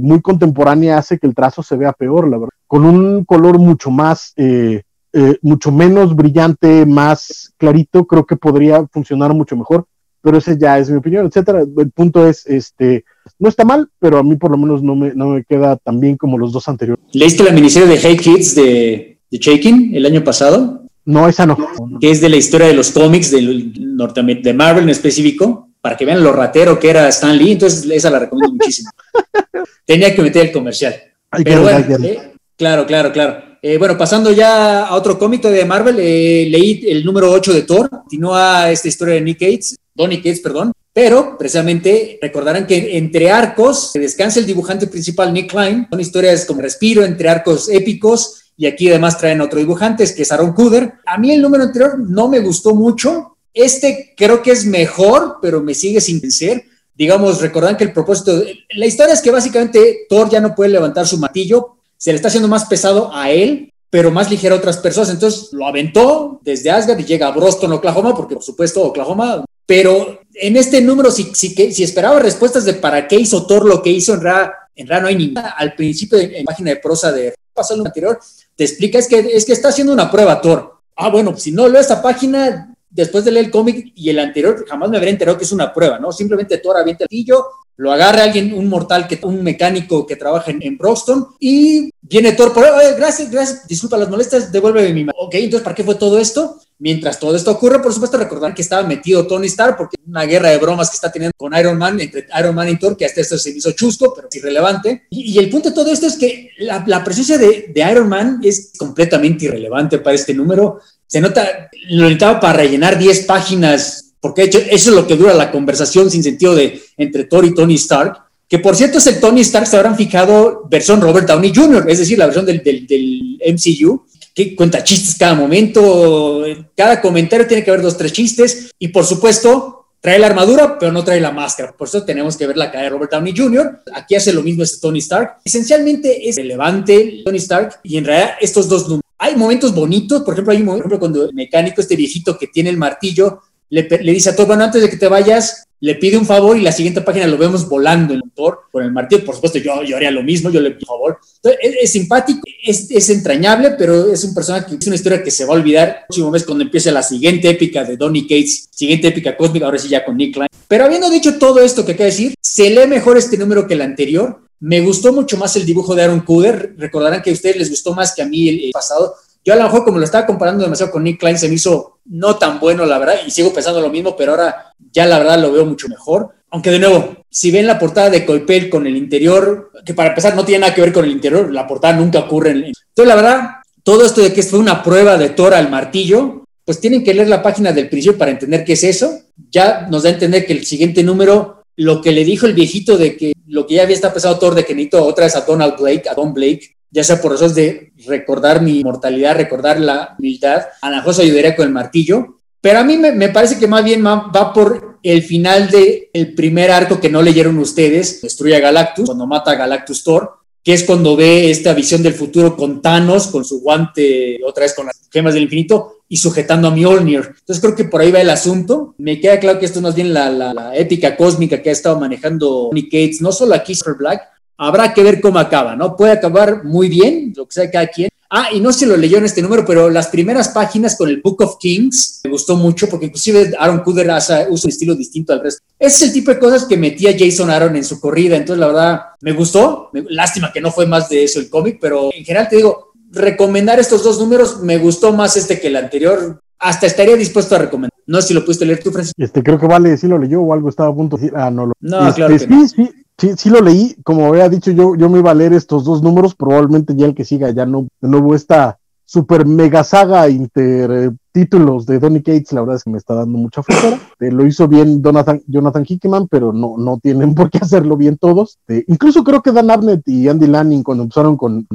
muy contemporánea hace que el trazo se vea peor, la verdad. Con un color mucho más, eh, eh, mucho menos brillante, más clarito, creo que podría funcionar mucho mejor. pero ese ya es mi opinión, etcétera. El punto es, este, no está mal, pero a mí por lo menos no me, no me queda tan bien como los dos anteriores. ¿Leíste la miniserie de Hey Kids de, de Shaking el año pasado? No, esa no. Que es de la historia de los cómics de Marvel en específico, para que vean lo ratero que era Stan Lee, entonces esa la recomiendo muchísimo. <laughs> Tenía que meter el comercial. Pero bueno, eh, claro, claro, claro. Eh, bueno, pasando ya a otro cómic de Marvel, eh, leí el número 8 de Thor, continúa esta historia de Nick Gates, Donny Cates, perdón, pero precisamente recordarán que entre arcos descansa el dibujante principal Nick Klein, son historias como respiro entre arcos épicos y aquí además traen otro dibujante, que es Aaron Kuder. A mí el número anterior no me gustó mucho, este creo que es mejor, pero me sigue sin vencer. Digamos, recordan que el propósito, la historia es que básicamente Thor ya no puede levantar su martillo, se le está haciendo más pesado a él, pero más ligero a otras personas. Entonces lo aventó desde Asgard y llega a Boston, Oklahoma, porque por supuesto Oklahoma. Pero en este número, si, si, si esperaba respuestas de para qué hizo Thor lo que hizo, en realidad, en no hay ninguna. Al principio, en, en página de prosa de pasó el anterior, te explica es que, es que está haciendo una prueba Thor. Ah, bueno, si no leo esta página, después de leer el cómic y el anterior, jamás me habría enterado que es una prueba, ¿no? Simplemente Thor avienta el pillo, lo agarra alguien, un mortal, que, un mecánico que trabaja en, en Broxton, y viene Thor por, gracias, gracias, disculpa las molestias, devuélveme mi mano. Ok, entonces, ¿para qué fue todo esto? Mientras todo esto ocurre, por supuesto, recordar que estaba metido Tony Stark, porque una guerra de bromas que está teniendo con Iron Man, entre Iron Man y Thor, que hasta esto se hizo chusco, pero irrelevante. Y, el punto de todo esto es que la, la presencia de, de, Iron Man es completamente irrelevante para este número. Se nota, lo necesitaba para rellenar 10 páginas porque hecho, eso es lo que dura la conversación sin sentido de entre Thor y Tony Stark, que por cierto es el Tony Stark, se habrán fijado, versión Robert Downey Jr., es decir, la versión del, del, del MCU, que cuenta chistes cada momento, cada comentario tiene que haber dos, tres chistes, y por supuesto, trae la armadura, pero no trae la máscara. Por eso tenemos que ver la cara de Robert Downey Jr. Aquí hace lo mismo este Tony Stark. Esencialmente es relevante Tony Stark y en realidad estos dos números. Hay momentos bonitos, por ejemplo, hay un momento cuando el mecánico, este viejito que tiene el martillo, le, dice a Thor, bueno, antes de que te vayas, le pide un favor y la siguiente página lo vemos volando el Thor con el martillo. Por supuesto, yo, yo haría lo mismo, yo le pido un favor. es, simpático, es, es, entrañable, pero es un personaje que es una historia que se va a olvidar el próximo mes cuando empiece la siguiente épica de Donny Cates, siguiente épica cósmica, ahora sí ya con Nick Klein. Pero habiendo dicho todo esto que acabo de decir, se lee mejor este número que el anterior. Me gustó mucho más el dibujo de Aaron Kuder. Recordarán que a ustedes les gustó más que a mí el pasado yo a lo mejor como lo estaba comparando demasiado con Nick Klein, se me hizo no tan bueno, la verdad, y sigo pensando lo mismo, pero ahora ya la verdad lo veo mucho mejor. Aunque de nuevo, si ven la portada de Coipel con el interior, que para empezar no tiene nada que ver con el interior, la portada nunca ocurre. En... Entonces, la verdad, todo esto de que fue una prueba de Thor al martillo, pues tienen que leer la página del principio para entender qué es eso. Ya nos da a entender que el siguiente número, lo que le dijo el viejito de que lo que ya había estado pensado Thor de que otra vez a Donald Blake, a Don Blake, ya sea por razones de recordar mi mortalidad, recordar la humildad, a lo mejor se ayudaría con el martillo, pero a mí me, parece que más bien va, por el final del el primer arco que no leyeron ustedes, destruye a Galactus, cuando mata a Galactus Thor, que es cuando ve esta visión del futuro con Thanos, con su guante, otra vez con las gemas del infinito, y sujetando a Mjolnir. Entonces creo que por ahí va el asunto. Me queda claro que esto es más bien la, la, ética cósmica que ha estado manejando Nick Gates, no solo aquí Super Black, habrá que ver cómo acaba, ¿no? Puede acabar muy bien, lo que sea cada quien. Ah, y no se lo leyó en este número, pero las primeras páginas con el Book of Kings me gustó mucho porque inclusive Aaron Kuder usa un estilo distinto al resto. Ese es el tipo de cosas que metía Jason Aaron en su corrida, entonces la verdad me gustó. Lástima que no fue más de eso el cómic, pero en general te digo, recomendar estos dos números me gustó más este que el anterior. Hasta estaría dispuesto a recomendar. No sé si lo pudiste leer tú, Francisco. Este, creo que vale, si lo leyó o algo estaba a punto de decir. Ah, no lo. No, este, claro. Que no. sí, sí, sí lo leí, como había dicho yo, yo me iba a leer estos dos números, probablemente ya el que siga ya no, no hubo esta super mega saga intertítulos de Donny Cates, la verdad es que me está dando mucha flojera. <laughs> Eh, lo hizo bien Jonathan, Jonathan Hickman, pero no, no tienen por qué hacerlo bien todos. Eh, incluso creo que Dan Abnett y Andy Lanning cuando empezaron con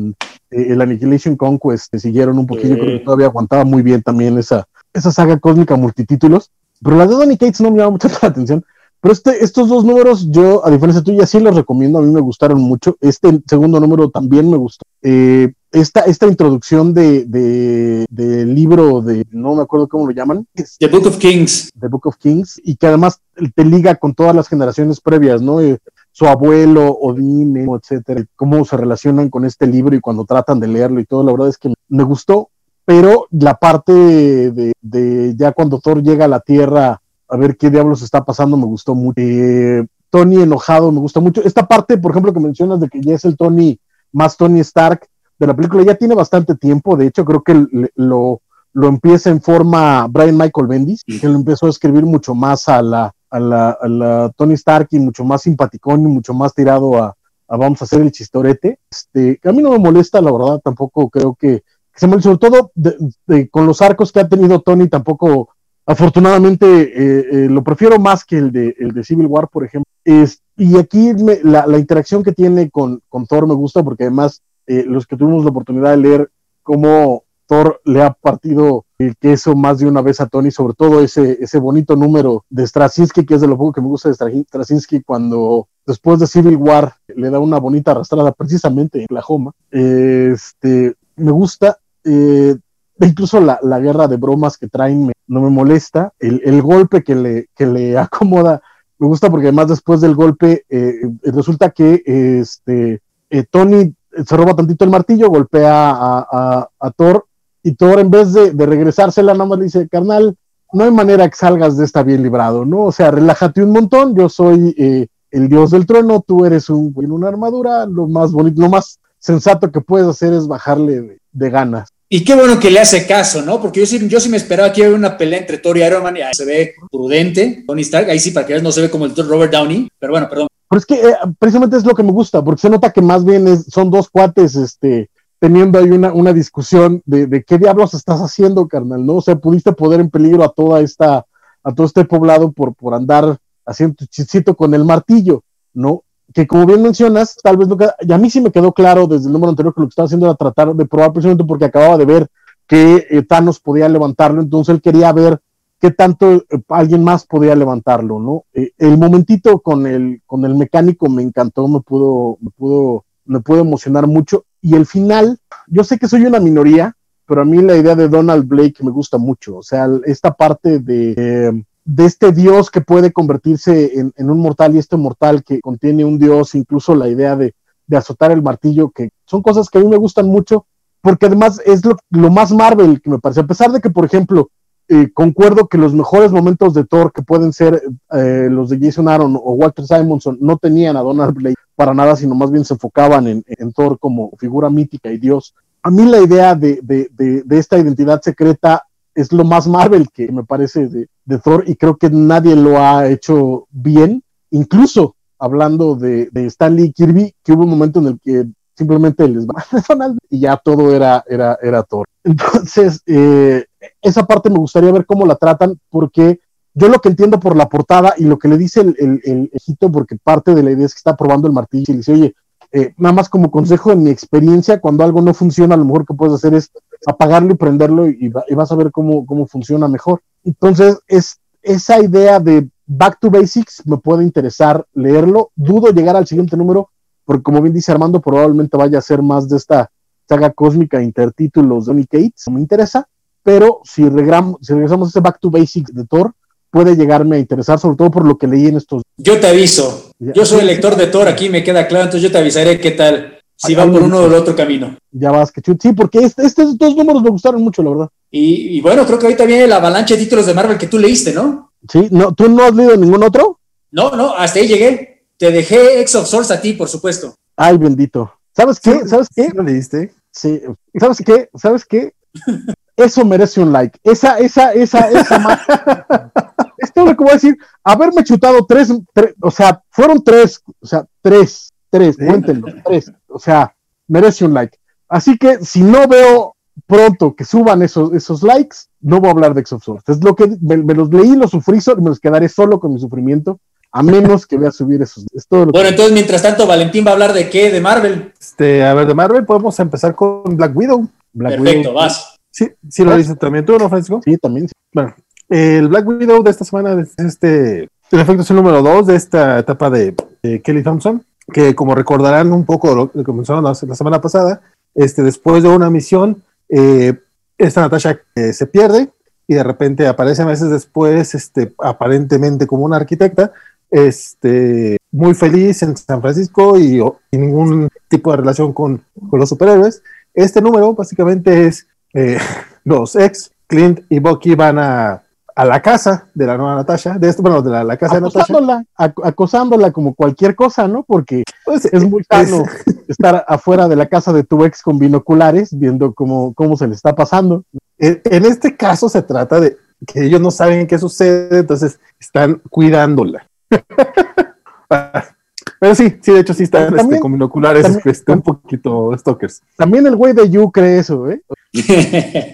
eh, el Annihilation Conquest, siguieron un poquillo, creo que todavía aguantaba muy bien también esa, esa saga cósmica multitítulos. Pero la de Donny Cates no me llama mucho <laughs> la atención. Pero este, estos dos números, yo, a diferencia tuya, sí los recomiendo, a mí me gustaron mucho. Este segundo número también me gustó. Eh, esta, esta introducción de, de, libro de, no me acuerdo cómo lo llaman. The Book of Kings. The Book of Kings, y que además te liga con todas las generaciones previas, ¿no? Eh, su abuelo, Odín, etcétera, cómo se relacionan con este libro y cuando tratan de leerlo y todo, la verdad es que me gustó, pero la parte de, de ya cuando Thor llega a la Tierra a ver qué diablos está pasando, me gustó mucho. Eh, Tony enojado, me gusta mucho. Esta parte, por ejemplo, que mencionas de que ya es el Tony más Tony Stark de la película, ya tiene bastante tiempo. De hecho, creo que lo, lo empieza en forma Brian Michael Bendis, que lo empezó a escribir mucho más a la, a la, a la Tony Stark y mucho más simpaticón y mucho más tirado a, vamos a hacer el chistorete. Este, a mí no me molesta, la verdad, tampoco creo que, se me, sobre todo con los arcos que ha tenido Tony, tampoco Afortunadamente eh, eh, lo prefiero más que el de, el de Civil War, por ejemplo. Y aquí la, la, interacción que tiene con, con, Thor me gusta porque además eh, los que tuvimos la oportunidad de leer cómo Thor le ha partido el queso más de una vez a Tony, sobre todo ese, ese bonito número de Straczynski, que es de lo poco que me gusta de Straczynski, cuando después de Civil War le da una bonita arrastrada precisamente en Oklahoma. Este, me gusta. Eh, incluso la, la, guerra de bromas que traen no me molesta, el, el, golpe que le, que le <laughs> acomoda me gusta porque además después del golpe eh, resulta que este, eh, Tony se roba tantito el martillo, golpea a, a, Thor y Thor en vez de, de, regresársela nada más le dice, carnal, no hay manera que salgas de esta bien librado, ¿no? O sea, relájate un montón, yo soy eh, el dios del trueno, tú eres un en una armadura, lo más bonito, lo más sensato que puedes hacer es bajarle de ganas. Y qué bueno que le hace caso, ¿no? Porque yo sí, yo sí me esperaba que hubiera una pelea entre Thor y Iron Man y ahí se ve prudente, Tony Stark, ahí sí para que veas no se ve como el Robert Downey, pero bueno, perdón. Pero es que eh, precisamente es lo que me gusta, porque se nota que más bien son dos cuates, este, teniendo ahí una, una discusión de, de, qué diablos estás haciendo, carnal, ¿no? O sea, pudiste poner en peligro a toda esta, a todo este poblado por, por andar haciendo chisito con el martillo, ¿no? Que como bien mencionas, tal vez nunca, y a mí sí me quedó claro desde el número anterior que lo que estaba haciendo era tratar de probar precisamente porque acababa de ver que eh, Thanos podía levantarlo, entonces él quería ver qué tanto eh, alguien más podía levantarlo, ¿no? Eh, el momentito con el, con el mecánico me encantó, me pudo, me pudo, me pudo emocionar mucho, y el final, yo sé que soy una minoría, pero a mí la idea de Donald Blake me gusta mucho, o sea, esta parte de de este dios que puede convertirse en, un mortal y este mortal que contiene un dios, incluso la idea de, azotar el martillo, que son cosas que a mí me gustan mucho, porque además es lo, más Marvel que me parece, a pesar de que, por ejemplo, eh, concuerdo que los mejores momentos de Thor, que pueden ser eh, los de Jason Aaron o Walter Simonson, no tenían a Donald Blake para nada, sino más bien se enfocaban en, Thor como figura mítica y dios. A mí la idea de, de esta identidad secreta es lo más Marvel que me parece de, de, Thor y creo que nadie lo ha hecho bien, incluso hablando de, de Stanley Kirby, que hubo un momento en el que simplemente les va <laughs> y ya todo era, era, era Thor. Entonces, eh, esa parte me gustaría ver cómo la tratan, porque yo lo que entiendo por la portada y lo que le dice el, el, el Egipto, porque parte de la idea es que está probando el martillo y le dice, oye, eh, nada más como consejo en mi experiencia, cuando algo no funciona, lo mejor que puedes hacer es apagarlo y prenderlo y, vas a ver cómo, cómo funciona mejor. Entonces, es, esa idea de Back to Basics me puede interesar leerlo. Dudo llegar al siguiente número, porque como bien dice Armando, probablemente vaya a ser más de esta saga cósmica intertítulos de Donny Cates. Me interesa, pero si, si regresamos a ese Back to Basics de Thor, puede llegarme a interesar, sobre todo por lo que leí en estos. Yo te aviso. Yo soy el lector de Thor, aquí me queda claro, entonces yo te avisaré qué tal. Si va por uno o el otro camino. Ya vas, que Sí, porque este, estos dos números me gustaron mucho, la verdad. Y, bueno, creo que ahorita viene la avalancha de títulos de Marvel que tú leíste, ¿no? Sí, no, ¿tú no has leído ningún otro? No, no, hasta ahí llegué. Te dejé Ex of Source a ti, por supuesto. Ay, bendito. ¿Sabes qué? ¿Sabes qué? ¿Lo leíste? Sí. ¿Sabes qué? ¿Sabes qué? Eso merece un like. Esa, esa, esa, esa <laughs> es lo que voy a decir. Haberme chutado tres, o sea, fueron tres, o sea, tres, tres, cuéntenlo, tres. O sea, merece un like. Así que si no veo pronto que suban esos, esos likes, no voy a hablar de X Es lo que me, los leí, los sufrí, y me los quedaré solo con mi sufrimiento, a menos que vea subir esos. bueno, entonces mientras tanto, Valentín va a hablar de qué, de Marvel. Este, a ver, de Marvel podemos empezar con Black Widow. Perfecto, vas. Sí, sí lo dices también tú, ¿no, Francisco? Sí, también. Bueno, el Black Widow de esta semana es este, en efecto es el número 2 de esta etapa de, Kelly Thompson, que como recordarán un poco lo que comenzaron la, semana pasada, este, después de una misión, eh, esta Natasha eh, se pierde y de repente aparece meses después, este, aparentemente como una arquitecta, este, muy feliz en San Francisco y sin ningún tipo de relación con, con los superhéroes. Este número básicamente es eh, <laughs> los ex, Clint y Bucky van a, a la casa de la nueva Natasha, de esto, bueno, de la, casa de Natasha. acosándola como cualquier cosa, ¿no? Porque pues, es muy sano <laughs> estar afuera de la casa de tu ex con binoculares viendo cómo, cómo se le está pasando. En, este caso se trata de que ellos no saben qué sucede, entonces están cuidándola. <laughs> Pero sí, sí, de hecho sí están este, con binoculares, este, un poquito stalkers. También el güey de You cree eso, ¿eh? <laughs>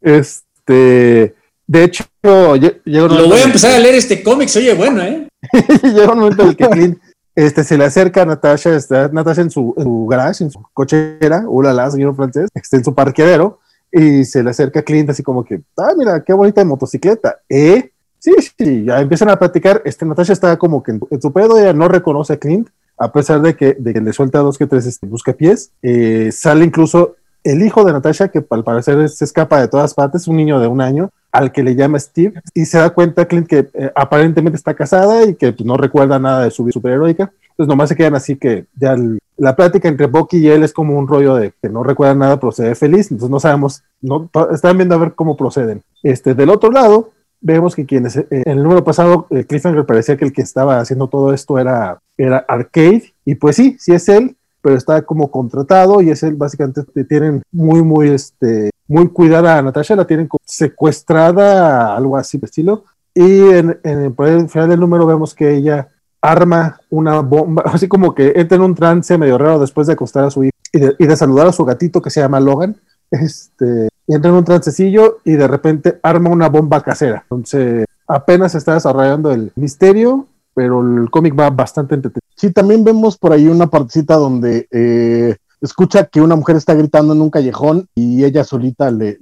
este, de hecho, llega Lo voy a empezar a leer este cómic, oye, bueno, ¿eh? <laughs> llega un momento en el que Clint este, se le acerca a Natasha, está Natasha en su, en garage, en su cochera, la señor francés, está en su parqueadero, y se le acerca a Clint así como que, ah, mira, qué bonita motocicleta, ¿eh? Sí, sí, ya empiezan a platicar, este, Natasha está como que en, su pedo, ella no reconoce a Clint, a pesar de que, de que le suelta dos que tres este, busca pies, eh, sale incluso el hijo de Natasha, que al parecer se escapa de todas partes, un niño de un año, al que le llama Steve, y se da cuenta Clint que eh, aparentemente está casada y que pues, no recuerda nada de su vida superheroica. Entonces nomás se quedan así que ya la plática entre Bucky y él es como un rollo de que no recuerda nada, procede feliz, entonces no sabemos, no, están viendo a ver cómo proceden. Este, del otro lado, vemos que quienes, eh, en el número pasado, eh, Cliffhanger parecía que el que estaba haciendo todo esto era, era Arcade, y pues sí, sí es él, pero está como contratado y es él, básicamente tienen muy, muy, este, muy cuidada a Natasha, la tienen secuestrada, algo así de estilo. Y en, en, el final del número vemos que ella arma una bomba, <laughs> así como que entra en un trance medio raro después de acostar a su hijo y de, y de saludar a su gatito que se llama Logan. Este, entra en un trancecillo y de repente arma una bomba casera. Entonces, apenas está desarrollando el misterio, pero el cómic va bastante entretenido. Sí, también vemos por ahí una partecita donde eh, escucha que una mujer está gritando en un callejón y ella solita le,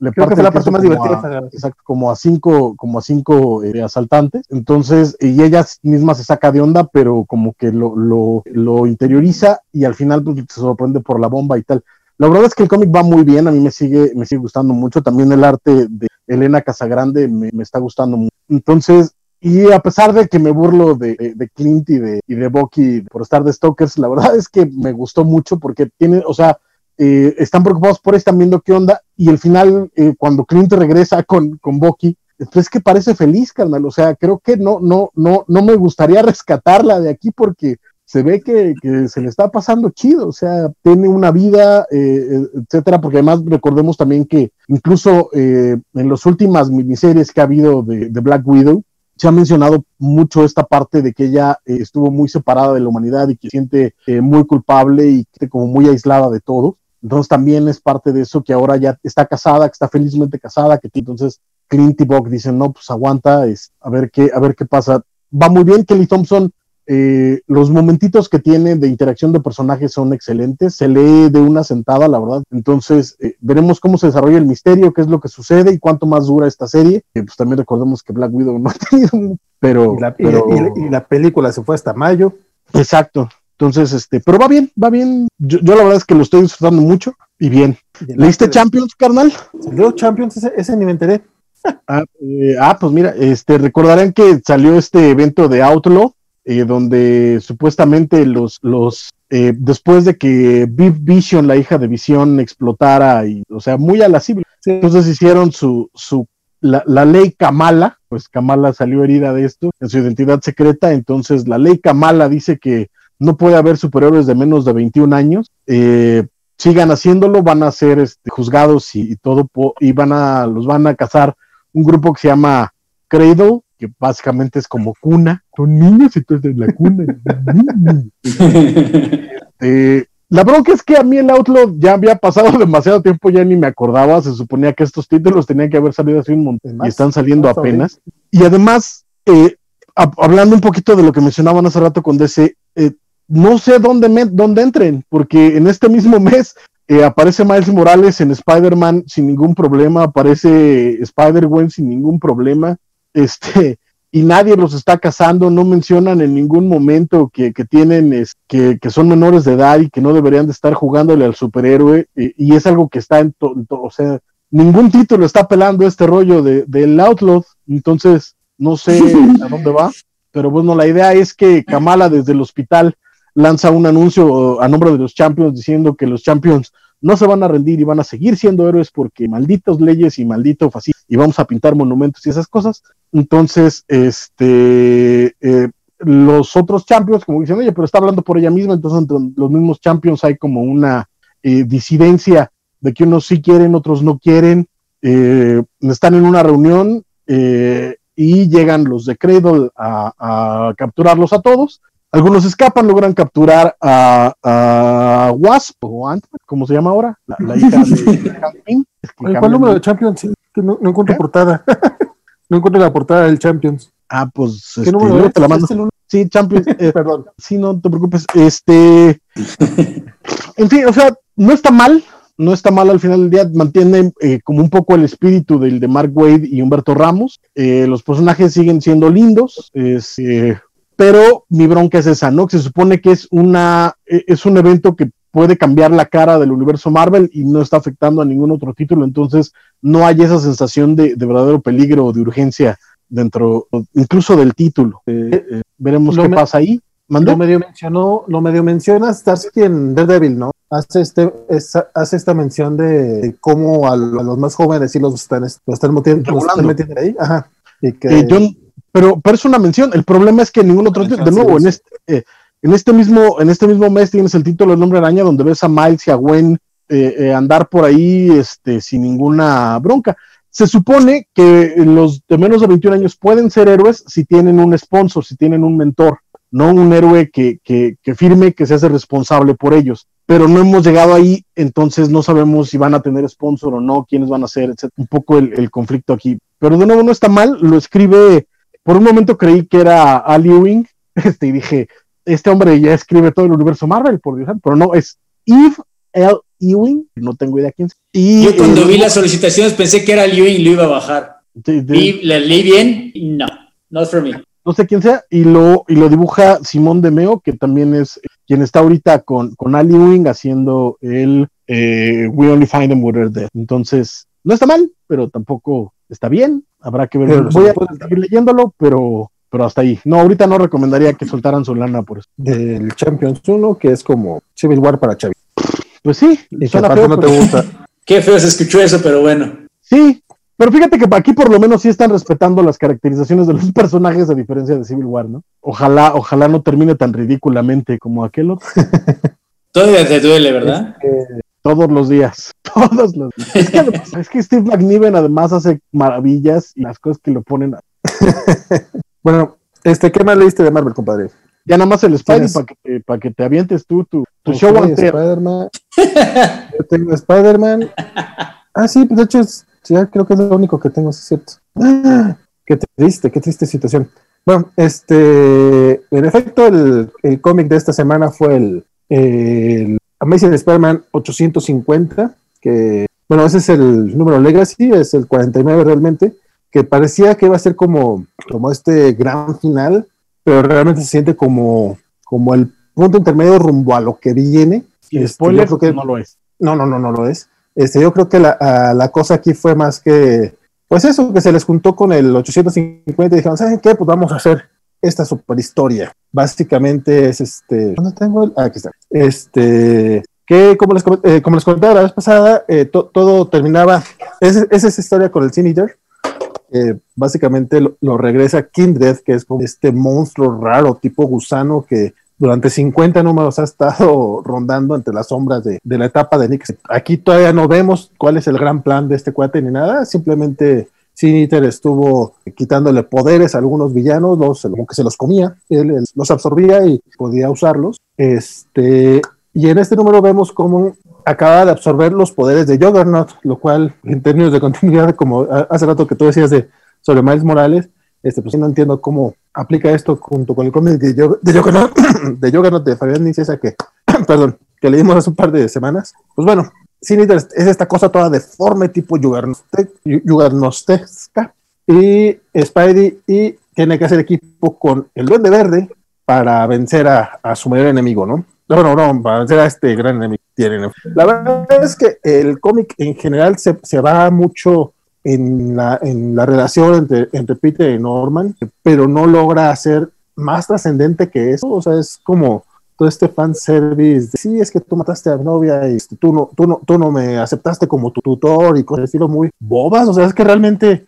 le, parte la parte más divertida. exacto, como a cinco, como a cinco eh, asaltantes. Entonces, y ella misma se saca de onda, pero como que lo, lo, lo interioriza y al final pues, se sorprende por la bomba y tal. La verdad es que el cómic va muy bien, a mí me sigue, me sigue gustando mucho. También el arte de Elena Casagrande me, me está gustando mucho. Entonces, y a pesar de que me burlo de, de, Clint y de, y de Bucky por estar de Stokers, la verdad es que me gustó mucho porque tiene, o sea, eh, están preocupados por están viendo qué onda. Y al final, eh, cuando Clint regresa con, con Bucky, pues es que parece feliz, carnal. O sea, creo que no, no, no, no me gustaría <laughs> rescatarla de aquí porque se ve que, se le está pasando chido, o sea, tiene una vida, eh, etcétera, porque además recordemos también que incluso en las últimas miniseries que ha habido de Black Widow, se ha mencionado mucho esta parte de que ella eh, estuvo muy separada de la humanidad y que se siente eh, muy culpable y que como muy aislada de todo. Entonces también es parte de eso que ahora ya está casada, que está felizmente casada, que entonces Clint y Buck dicen, no, pues aguanta, es, a ver qué, a ver qué pasa. Va muy bien, Kelly Thompson eh, los momentitos que tiene de interacción de personajes son excelentes, se lee de una sentada, la verdad. Entonces, eh, veremos cómo se desarrolla el misterio, qué es lo que sucede y cuánto más dura esta serie. pues también recordemos que Black Widow <laughs> no ha tenido, pero y la, Y, la, película se fue hasta mayo. Exacto. Entonces, este, pero va bien, va bien. Yo, la verdad es que lo estoy disfrutando mucho y bien. ¿Leíste Champions, carnal? Salió Champions, ese, ese ni me enteré. Ah, eh, ah, pues mira, este, recordarán que salió este evento de Outlaw, eh, donde supuestamente los, los eh, después de que Viv Vision, la hija de Vision, explotara, y, o sea, muy a la civil, entonces hicieron su, su la, ley Kamala, pues Kamala salió herida de esto en su identidad secreta, entonces la ley Kamala dice que no puede haber superiores de menos de 21 años, eh, sigan haciéndolo, van a ser este, juzgados y, y, todo, y van a, los van a cazar un grupo que se llama Cradle, que básicamente es como cuna, son niños y tú en la cuna. Este, la bronca es que a mí el Outlaw ya había pasado <laughs> demasiado tiempo, ya ni me acordaba, se suponía que estos títulos tenían que haber salido hace un montón y están saliendo apenas. Y además, eh, hablando un poquito de lo que mencionaban hace rato con DC, eh, no sé dónde, me, dónde entren, porque en este mismo mes eh, aparece Miles Morales en Spider-Man sin ningún problema, aparece Spider-Gwen sin ningún problema este, y nadie los está casando, no mencionan en ningún momento que, tienen, es, que, son menores de edad y que no deberían de estar jugándole al superhéroe, y, es algo que está en todo, o sea, ningún título está pelando este rollo de, del Outlaw, entonces no sé a dónde va, pero bueno, la idea es que Kamala desde el hospital lanza un anuncio a nombre de los Champions diciendo que los Champions no se van a rendir y van a seguir siendo héroes porque malditos leyes y maldito fascismo y vamos a pintar monumentos y esas cosas. Entonces, este, eh, los otros champions, como dicen, oye, pero está hablando por ella misma, entonces entre los mismos champions hay como una eh, disidencia de que unos sí quieren, otros no quieren, eh, están en una reunión y llegan los de Cradle a capturarlos a todos algunos escapan, logran capturar a, Wasp o Ant, como se llama ahora, la, hija de <laughs> Hank ¿Cuál número de Champions? no, encuentro portada. No encuentro la portada del Champions. Ah, pues ¿Qué este, número te la mando. Sí, Champions, <laughs> eh, perdón. Sí, no te preocupes. Este, en fin, o sea, no está mal, no está mal al final del día, mantiene eh, como un poco el espíritu del de Mark Wade y Humberto Ramos. Eh, los personajes siguen siendo lindos. Es, pero mi bronca es esa, ¿no? Que se supone que es una e, es un evento que puede cambiar la cara del universo Marvel y no está afectando a ningún otro título, entonces no hay esa sensación de, verdadero peligro o de urgencia dentro incluso del título. Eh, eh, veremos qué pasa ahí. Lo medio mencionó, lo medio menciona Starsky en Daredevil, ¿no? Hace este, hace esta mención de cómo a, los más jóvenes sí los están, están, metiendo, ahí. Ajá. Y que, eh, pero, pero es una mención. El problema es que ningún otro, de nuevo, en este, eh, en este mismo, en este mismo mes tienes el título del Nombre Araña, donde ves a Miles y a Gwen eh, eh, andar por ahí este, sin ninguna bronca. Se supone que los de menos de 21 años pueden ser héroes si tienen un sponsor, si tienen un mentor, no un héroe que, que, que firme, que se hace responsable por ellos. Pero no hemos llegado ahí, entonces no sabemos si van a tener sponsor o no, quiénes van a ser, etc. Un poco el, el conflicto aquí. Pero de nuevo no está mal, lo escribe por un momento creí que era Al Ewing, <laughs> este, y dije, este hombre ya escribe todo el universo Marvel, por Dios, pero no, es Eve L. Ewing, no tengo idea quién es. Y, Yo cuando eh, vi las solicitaciones pensé que era Ewing, lo iba a bajar. y le leí bien, no, not for me. No sé quién sea, y lo, y lo dibuja Simón de Meo, que también es quien está ahorita con, con Al Ewing haciendo el eh, We Only Find Them When They're Dead. Entonces, no está mal, pero tampoco está bien, habrá que ver. voy a seguir leyéndolo, pero, pero hasta ahí. No, ahorita no recomendaría que soltaran su lana por eso. Del Champions 1, que es como Civil War para Chavi. Pues sí, y suena feo, no te gusta. <laughs> Qué feo se escuchó eso, pero bueno. Sí, pero fíjate que aquí por lo menos sí están respetando las caracterizaciones de los <laughs> personajes a diferencia de Civil War, ¿no? Ojalá, ojalá no termine tan ridículamente como aquel otro. <laughs> Todavía te duele, ¿verdad? Todos los días, todos los días. Es que, Steve McNiven además hace maravillas y las cosas que lo ponen. A... bueno, este, ¿qué más leíste de Marvel, compadre? Ya nada más el Spidey para que, para que te avientes tú tu, tu show Spider-Man. Yo tengo Spider-Man. Ah, sí, pues de hecho, ya creo que es lo único que tengo, es cierto. qué triste, qué triste situación. Bueno, este, en efecto, el, el cómic de esta semana fue el, el Amazing Spider-Man 850, que, bueno, ese es el número Legacy, es el 49 realmente, que parecía que iba a ser como, como este gran final, pero realmente se siente como, como el punto intermedio rumbo a lo que viene. Y este, spoiler, creo que no lo es. No, no, no, no lo es. Este, yo creo que la, la cosa aquí fue más que, pues eso, que se les juntó con el 850 y dijeron, ¿saben qué? Pues vamos a hacer esta superhistoria. Básicamente es este. ¿Dónde tengo el? Ah, aquí está. Este. Que como les, eh, como les comentaba la vez pasada, eh, todo terminaba. Es, esa historia con el Sin Eater. Básicamente lo, regresa Kindred, que es como este monstruo raro, tipo gusano, que durante 50 números ha estado <laughs> rondando entre las sombras de, la etapa de Nick. Aquí todavía no vemos cuál es el gran plan de este cuate ni nada, simplemente Siniter estuvo quitándole poderes a algunos villanos, los, como que se los comía, él, los absorbía y podía usarlos. Este, y en este número vemos cómo acaba de absorber los poderes de Juggernaut, lo cual en términos de continuidad, como hace rato que tú decías de, sobre Miles Morales, este, pues no entiendo cómo aplica esto junto con el cómic de, de, Juggernaut, <coughs> de Juggernaut de Fabián Niciesa que, <coughs> perdón, que leímos hace un par de semanas. Pues bueno, Sinister es esta cosa toda deforme, tipo Juggernautesca. Y Spidey y tiene que hacer equipo con el Duende Verde para vencer a, su mayor enemigo, ¿no? No, no, no, para vencer a este gran enemigo. La verdad es que el cómic en general se, se va mucho en la, en la relación entre, entre Peter y Norman, pero no logra ser más trascendente que eso. O sea, es como todo este fanservice, de, sí, es que tú mataste a mi novia y este, tú no, tú no, tú no me aceptaste como tu tutor y cosas estilo muy bobas, o sea, es que realmente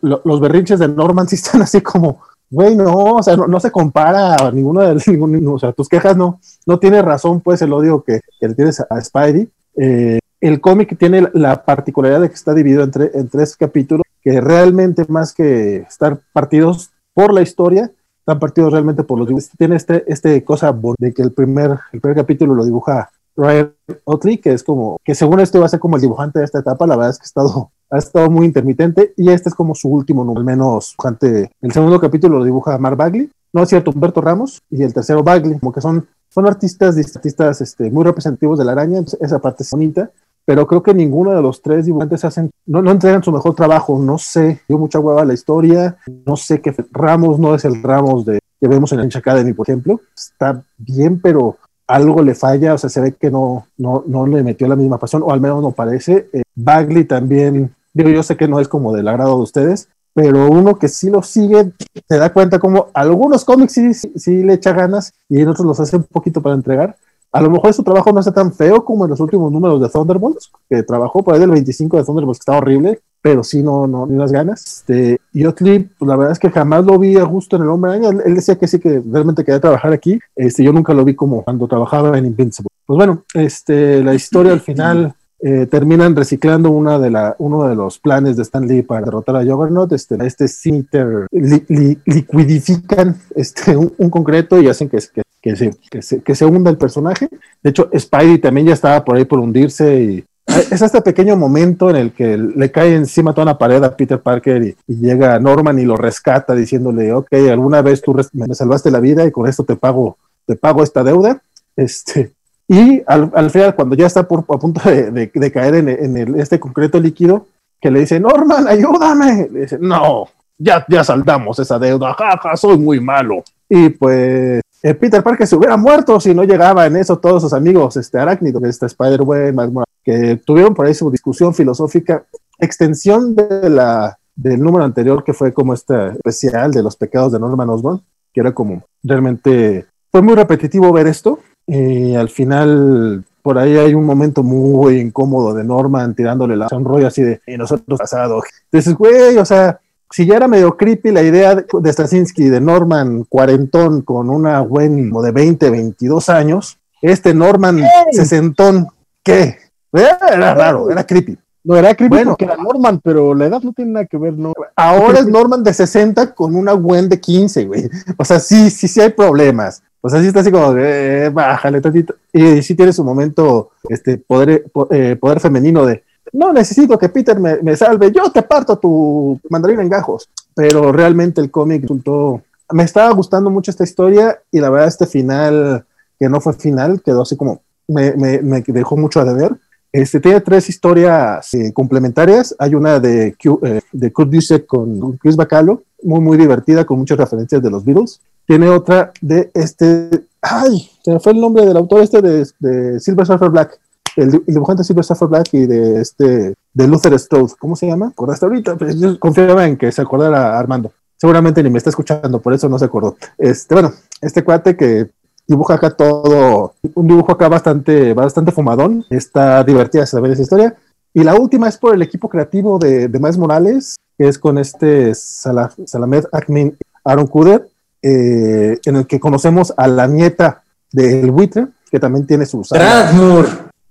los berrinches de Norman sí están así como, güey, no, o sea, no, se compara a ninguno de <laughs> ninguno, o sea, tus quejas no, no tiene razón, pues, el odio que, que le tienes a, Spidey. Eh, el cómic tiene la particularidad de que está dividido entre, en tres capítulos, que realmente más que estar partidos por la historia, están partidos realmente por los dibujos. Tiene este, este cosa de que el primer, el primer capítulo lo dibuja Ryan Otley, que es como, que según esto va a ser como el dibujante de esta etapa, la verdad es que ha estado, ha estado muy intermitente y este es como su último número, al menos dibujante. El segundo capítulo lo dibuja Mark Bagley, no es cierto, Humberto Ramos, y el tercero Bagley, como que son, son artistas, artistas este, muy representativos de la araña, esa parte es bonita, pero creo que ninguno de los tres dibujantes hacen, no, no entregan su mejor trabajo, no sé, dio mucha hueva la historia, no sé qué Ramos no es el Ramos de que vemos en el Academy, por ejemplo, está bien, pero algo le falla, o sea, se ve que no, no, no le metió la misma pasión, o al menos no parece. Eh, Bagley también, digo, yo sé que no es como del agrado de ustedes, pero uno que sí lo sigue, se da cuenta como algunos cómics sí, sí, le echa ganas y en otros los hace un poquito para entregar. A lo mejor su trabajo no está tan feo como en los últimos números de Thunderbolts, que trabajó por ahí del 25 de Thunderbolts, que está horrible, pero sí no, no, ni las ganas. Este, y Otley, pues la verdad es que jamás lo vi a gusto en el Hombre Araña. Él, decía que sí, que realmente quería trabajar aquí. Este, yo nunca lo vi como cuando trabajaba en Invincible. Pues bueno, este, la historia al final eh, terminan reciclando una de la, uno de los planes de Stan Lee para derrotar a Juggernaut. Este, este Cinter liquidifican este, <laughs> un, concreto y hacen que, que, que, se, que, se, que se hunda el personaje. De hecho, Spidey también ya estaba por ahí por hundirse y <laughs> es este pequeño momento en el que le cae encima toda una pared a Peter Parker y, llega Norman y lo rescata diciéndole, ok, alguna vez tú me salvaste la vida y con esto te pago, te pago esta deuda. Este, y al, final, cuando ya está por, a punto de, caer en, este concreto líquido, que le dice, Norman, ayúdame. Le dice, no, ya, ya saldamos esa deuda, jaja, soy muy malo. Y pues eh, Peter Parker se hubiera muerto si no llegaba en eso todos sus amigos, este Arácnido, este Spider-Man, que tuvieron por ahí su discusión filosófica, extensión de la, del número anterior que fue como este especial de los pecados de Norman Osborn, que era como realmente fue muy repetitivo ver esto y al final por ahí hay un momento muy incómodo de Norman tirándole la un rollo así de y nosotros pasado. Entonces, güey, o sea, si ya era medio creepy la idea de, Straczynski de Norman cuarentón con una Gwen de 20, 22 años, este Norman sesentón, ¿qué? Era raro, era creepy. No era creepy bueno, porque era Norman, pero la edad no tiene nada que ver, ¿no? Ahora es Norman de 60 con una Gwen de 15, güey. O sea, sí, sí, sí hay problemas. O sea, sí está así como, eh, bájale tantito. Y sí tiene su momento, este, poder, eh, poder femenino de, no necesito que Peter me, salve, yo te parto tu mandarina en gajos. Pero realmente el cómic resultó, me estaba gustando mucho esta historia y la verdad este final, que no fue final, quedó así como, me, me, dejó mucho a deber. Este tiene tres historias eh, complementarias. Hay una de, eh, de Kurt Busiek con Chris Bacalo, muy, muy divertida, con muchas referencias de los Beatles. Tiene otra de este, ay, se me fue el nombre del autor este de, de Silver Surfer Black, el, dibujante Silver Surfer Black y de este de Luther Strode, ¿cómo se llama? ¿Acordaste ahorita? Pues confiaba en que se acordara Armando. Seguramente ni me está escuchando, por eso no se acordó. Este, bueno, este cuate que dibuja acá todo, un dibujo acá bastante, bastante fumadón, está divertida saber esa historia. Y la última es por el equipo creativo de, de Miles Morales, que es con este Salamed Akmin Aaron Kuder, eh, en el que conocemos a la nieta del buitre, que también tiene su...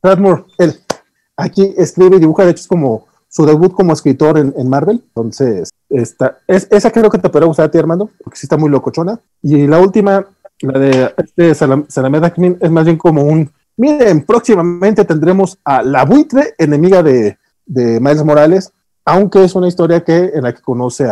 Bradmore, él, aquí escribe y dibuja, de hecho es como su debut como escritor en, Marvel, entonces esta, es, esa creo que te podrá gustar a ti, Armando, porque sí está muy locochona. Y la última, la de este Salamed es más bien como un, miren, próximamente tendremos a la buitre enemiga de, de Miles Morales, aunque es una historia que en la que conoce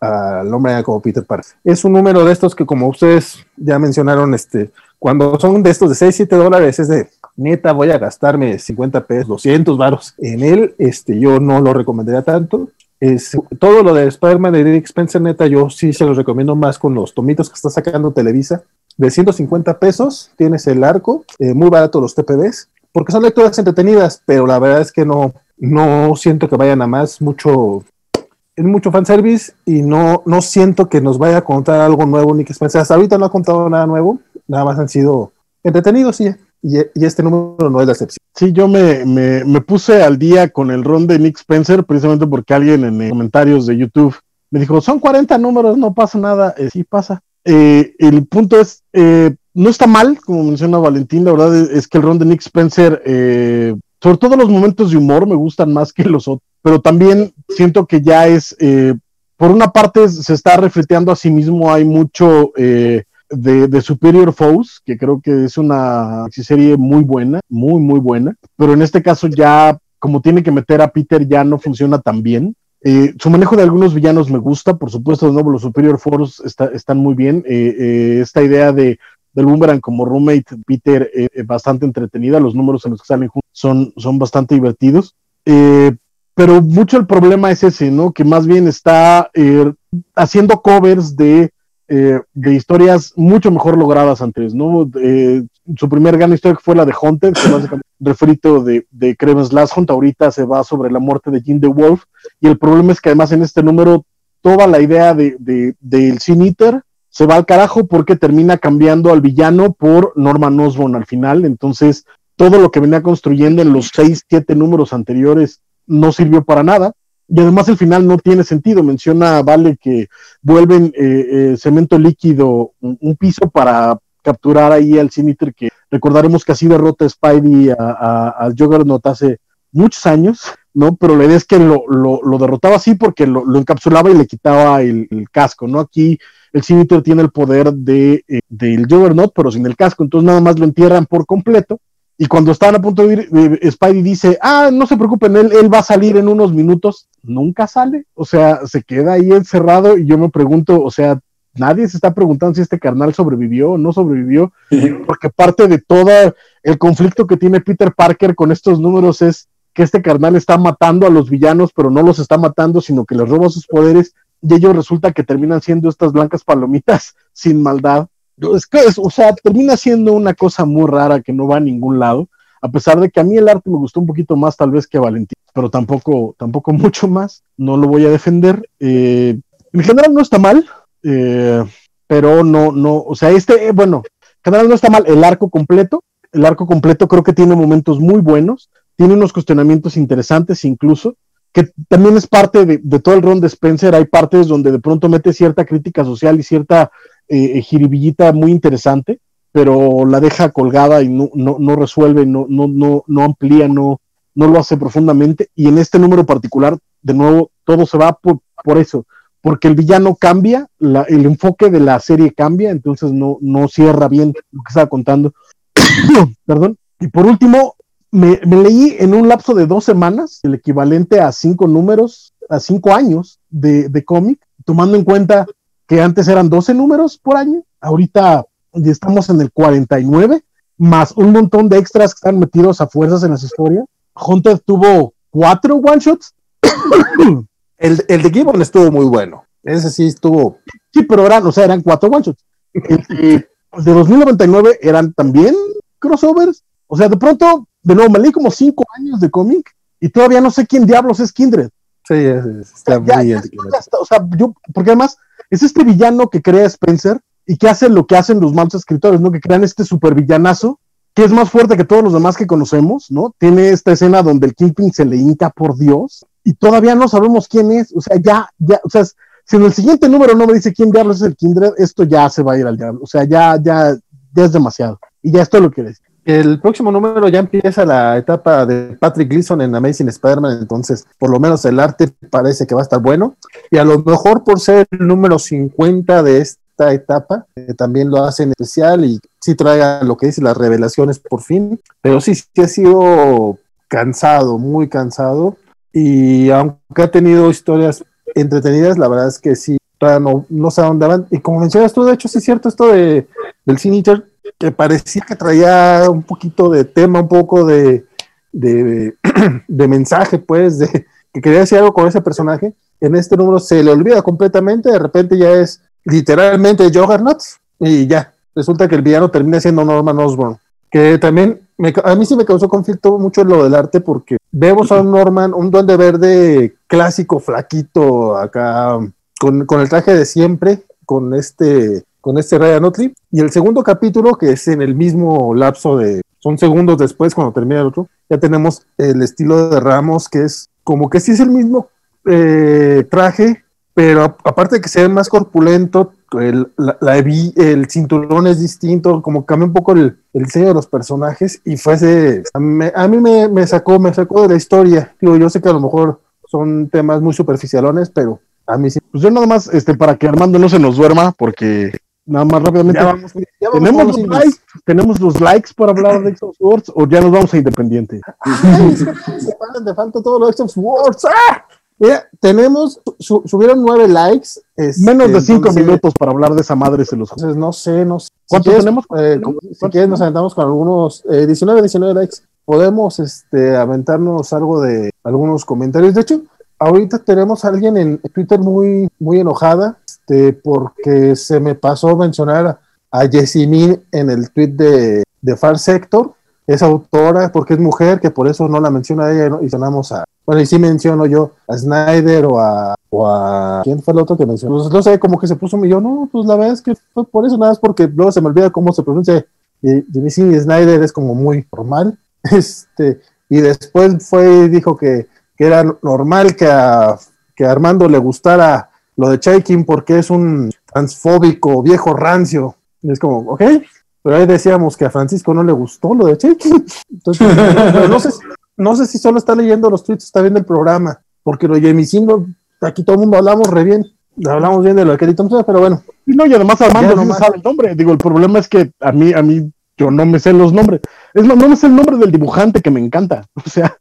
al hombre como Peter Parker. Es un número de estos que como ustedes ya mencionaron, este, cuando son de estos de 6, 7 dólares, es de neta, voy a gastarme 50 pesos, 200 varos en él, este, yo no lo recomendaría tanto. Es, todo lo de Spider-Man de Eric Spencer, neta, yo sí se los recomiendo más con los tomitos que está sacando Televisa. De 150 pesos tienes el arco, eh, muy barato los TPBs, porque son lecturas entretenidas, pero la verdad es que no, no siento que vayan a más, mucho, es mucho fanservice y no, no siento que nos vaya a contar algo nuevo ni que Spencer. Hasta ahorita no ha contado nada nuevo, nada más han sido entretenido, sí. Y, este número no es la excepción. Sí, yo me, me, puse al día con el ron de Nick Spencer, precisamente porque alguien en los comentarios de YouTube me dijo, son 40 números, no pasa nada. Eh, sí pasa. Eh, el punto es, eh, no está mal, como menciona Valentín, la verdad es, que el ron de Nick Spencer, sobre todo los momentos de humor me gustan más que los otros, pero también siento que ya es, por una parte se está refleteando a sí mismo, hay mucho de, Superior Foes, que creo que es una serie muy buena, muy, muy buena, pero en este caso ya, como tiene que meter a Peter, ya no funciona tan bien. Eh, su manejo de algunos villanos me gusta, por supuesto, de nuevo, los Superior Foes están muy bien. Eh, eh, esta idea de del Boomerang como roommate Peter bastante entretenida, los números en los que salen juntos son, son bastante divertidos. pero mucho el problema es ese, ¿no? Que más bien está haciendo covers de eh, de historias mucho mejor logradas antes, ¿no? Eh, su primer gran historia fue la de Hunter, que básicamente refrito de, de Creven's Last ahorita se va sobre la muerte de Jim the Wolf, y el problema es que además en este número toda la idea de, de, del Sin Eater se va al carajo porque termina cambiando al villano por Norman Osborn al final, entonces todo lo que venía construyendo en los seis, siete números anteriores no sirvió para nada. Y además el final no tiene sentido. Menciona, vale, que vuelven eh, eh, cemento líquido un, piso para capturar ahí al Siniter, que recordaremos que así derrota Spidey a, Juggernaut hace muchos años, ¿no? Pero la idea es que lo, derrotaba así porque lo, encapsulaba y le quitaba el, casco, ¿no? Aquí el Siniter tiene el poder de, eh, del Juggernaut, pero sin el casco, entonces nada más lo entierran por completo y cuando estaban a punto de ir, Spidey dice, ah, no se preocupen, él, él va a salir en unos minutos. Nunca sale, o sea, se queda ahí encerrado y yo me pregunto, o sea, nadie se está preguntando si este carnal sobrevivió o no sobrevivió, porque parte de todo el conflicto que tiene Peter Parker con estos números es que este carnal está matando a los villanos, pero no los está matando, sino que les roba sus poderes y ellos resulta que terminan siendo estas blancas palomitas <laughs> sin maldad es que, o sea, termina siendo una cosa muy rara que no va a ningún lado, a pesar de que a mí el arte me gustó un poquito más tal vez que Valentín, pero tampoco, tampoco <laughs> mucho más, no lo voy a defender. Eh, en general no está mal, eh, pero no, no, o sea, este, eh, bueno, en general no está mal el arco completo, el arco completo creo que tiene momentos muy buenos, tiene unos cuestionamientos interesantes incluso, que también es parte de, de, todo el ron de Spencer, hay partes donde de pronto mete cierta crítica social y cierta eh, jiribillita muy interesante, pero la deja colgada y no, no, no resuelve, no, no, no, no amplía, no, no lo hace profundamente. Y en este número particular, de nuevo, todo se va por, por eso, porque el villano cambia, el enfoque de la serie cambia, entonces no, no cierra bien lo que estaba contando. <coughs> Perdón. Y por último, me, leí en un lapso de dos semanas, el equivalente a cinco números, a cinco años de, de cómic, tomando en cuenta que antes eran 12 números por año, ahorita ya estamos en el 49, más un montón de extras que están metidos a fuerzas en las historias. Hunter tuvo cuatro one shots. <coughs> el, el de Gibbon estuvo muy bueno. Ese sí estuvo. Sí, pero eran, o sea, eran cuatro one shots. El, de 2099 eran también crossovers. O sea, de pronto, de nuevo, me leí como cinco años de cómic y todavía no sé quién diablos es Kindred. Sí, está muy o sea, yo, porque además es este villano que crea Spencer y que hace lo que hacen los malos escritores, ¿no? Que crean este supervillanazo que es más fuerte que todos los demás que conocemos, ¿no? Tiene esta escena donde el Kingpin se le hinca por Dios y todavía no sabemos quién es, o sea, ya, ya, o sea, si en el siguiente número no me dice quién diablos es el Kindred, esto ya se va a ir al diablo, o sea, ya, ya, ya es demasiado y ya esto lo que decir. El próximo número ya empieza la etapa de Patrick Gleason en Amazing Spider-Man, entonces por lo menos el arte parece que va a estar bueno. Y a lo mejor por ser el número 50 de esta etapa, eh, también lo hacen especial y sí traiga lo que dice las revelaciones por fin. Pero sí, sí ha sido cansado, muy cansado. Y aunque ha tenido historias entretenidas, la verdad es que sí, no, no sé a dónde van. Y como mencionas tú, de hecho, sí es cierto esto de, del Sin que parecía que traía un poquito de tema, un poco de, <clears throat> de, mensaje, pues, de que quería decir algo con ese personaje. En este número se le olvida completamente, de repente ya es literalmente Juggernaut y ya. Resulta que el villano termina siendo Norman Osborn. Que también a mí sí me causó conflicto mucho lo del arte porque vemos a un Norman, un duende verde clásico, flaquito, acá, con, con el traje de siempre, con este con este Ryan Otley. Y el segundo capítulo, que es en el mismo lapso de, son segundos después cuando termina el otro, ya tenemos el estilo de Ramos, que es como que sí es el mismo eh, traje, pero aparte de que se ve más corpulento, el, el cinturón es distinto, como cambia un poco el, el diseño de los personajes y fue ese, a mí, me, me, sacó, me sacó de la historia. Digo, yo sé que a lo mejor son temas muy superficialones, pero a mí sí. Pues yo nada más, este, para que Armando no se nos duerma, porque nada más rápidamente. ¿Tenemos, los likes, ¿Tenemos los likes para hablar de Xbox Wars o ya nos vamos a Independiente? <laughs> se falta todo lo Xbox Wars. ¡Ah! Mira, tenemos, subieron nueve likes. Este, Menos de cinco minutos para hablar de esa madre, se los Entonces, no sé, no sé. ¿Cuántos tenemos? Eh, si quieres, nos aventamos con algunos, eh, 19, 19 likes. Podemos este, aventarnos algo de algunos comentarios. De hecho, ahorita tenemos a alguien en Twitter muy, muy enojada este, porque se me pasó mencionar a Jessimine en el tweet de, de Far Sector. Es autora porque es mujer, que por eso no la menciona ella y sonamos a, bueno, y sí menciono yo a Snyder o a, o a ¿quién fue el otro que mencionó? Pues, no sé, como que se puso yo, no, pues la verdad es que fue por eso, nada más porque luego se me olvida cómo se pronuncia. Y Jimmy Snyder es como muy normal. <laughs> Este, y después fue y dijo que, que era normal que a, que a Armando le gustara lo de Chaikin porque es un transfóbico, viejo rancio. Y es como, ok, pero ahí decíamos que a Francisco no le gustó lo de Chaikin. Entonces, <laughs> no, no sé si no sé si solo está leyendo los tweets, está viendo el programa, porque lo de aquí todo el mundo hablamos re bien, hablamos bien de lo que Thompson, pero bueno. Y no, y además Armando no sabe el nombre. Digo, el problema es que a mí, a mí, yo no me sé los nombres. Es más, no me sé el nombre del dibujante que me encanta. <laughs> O sea,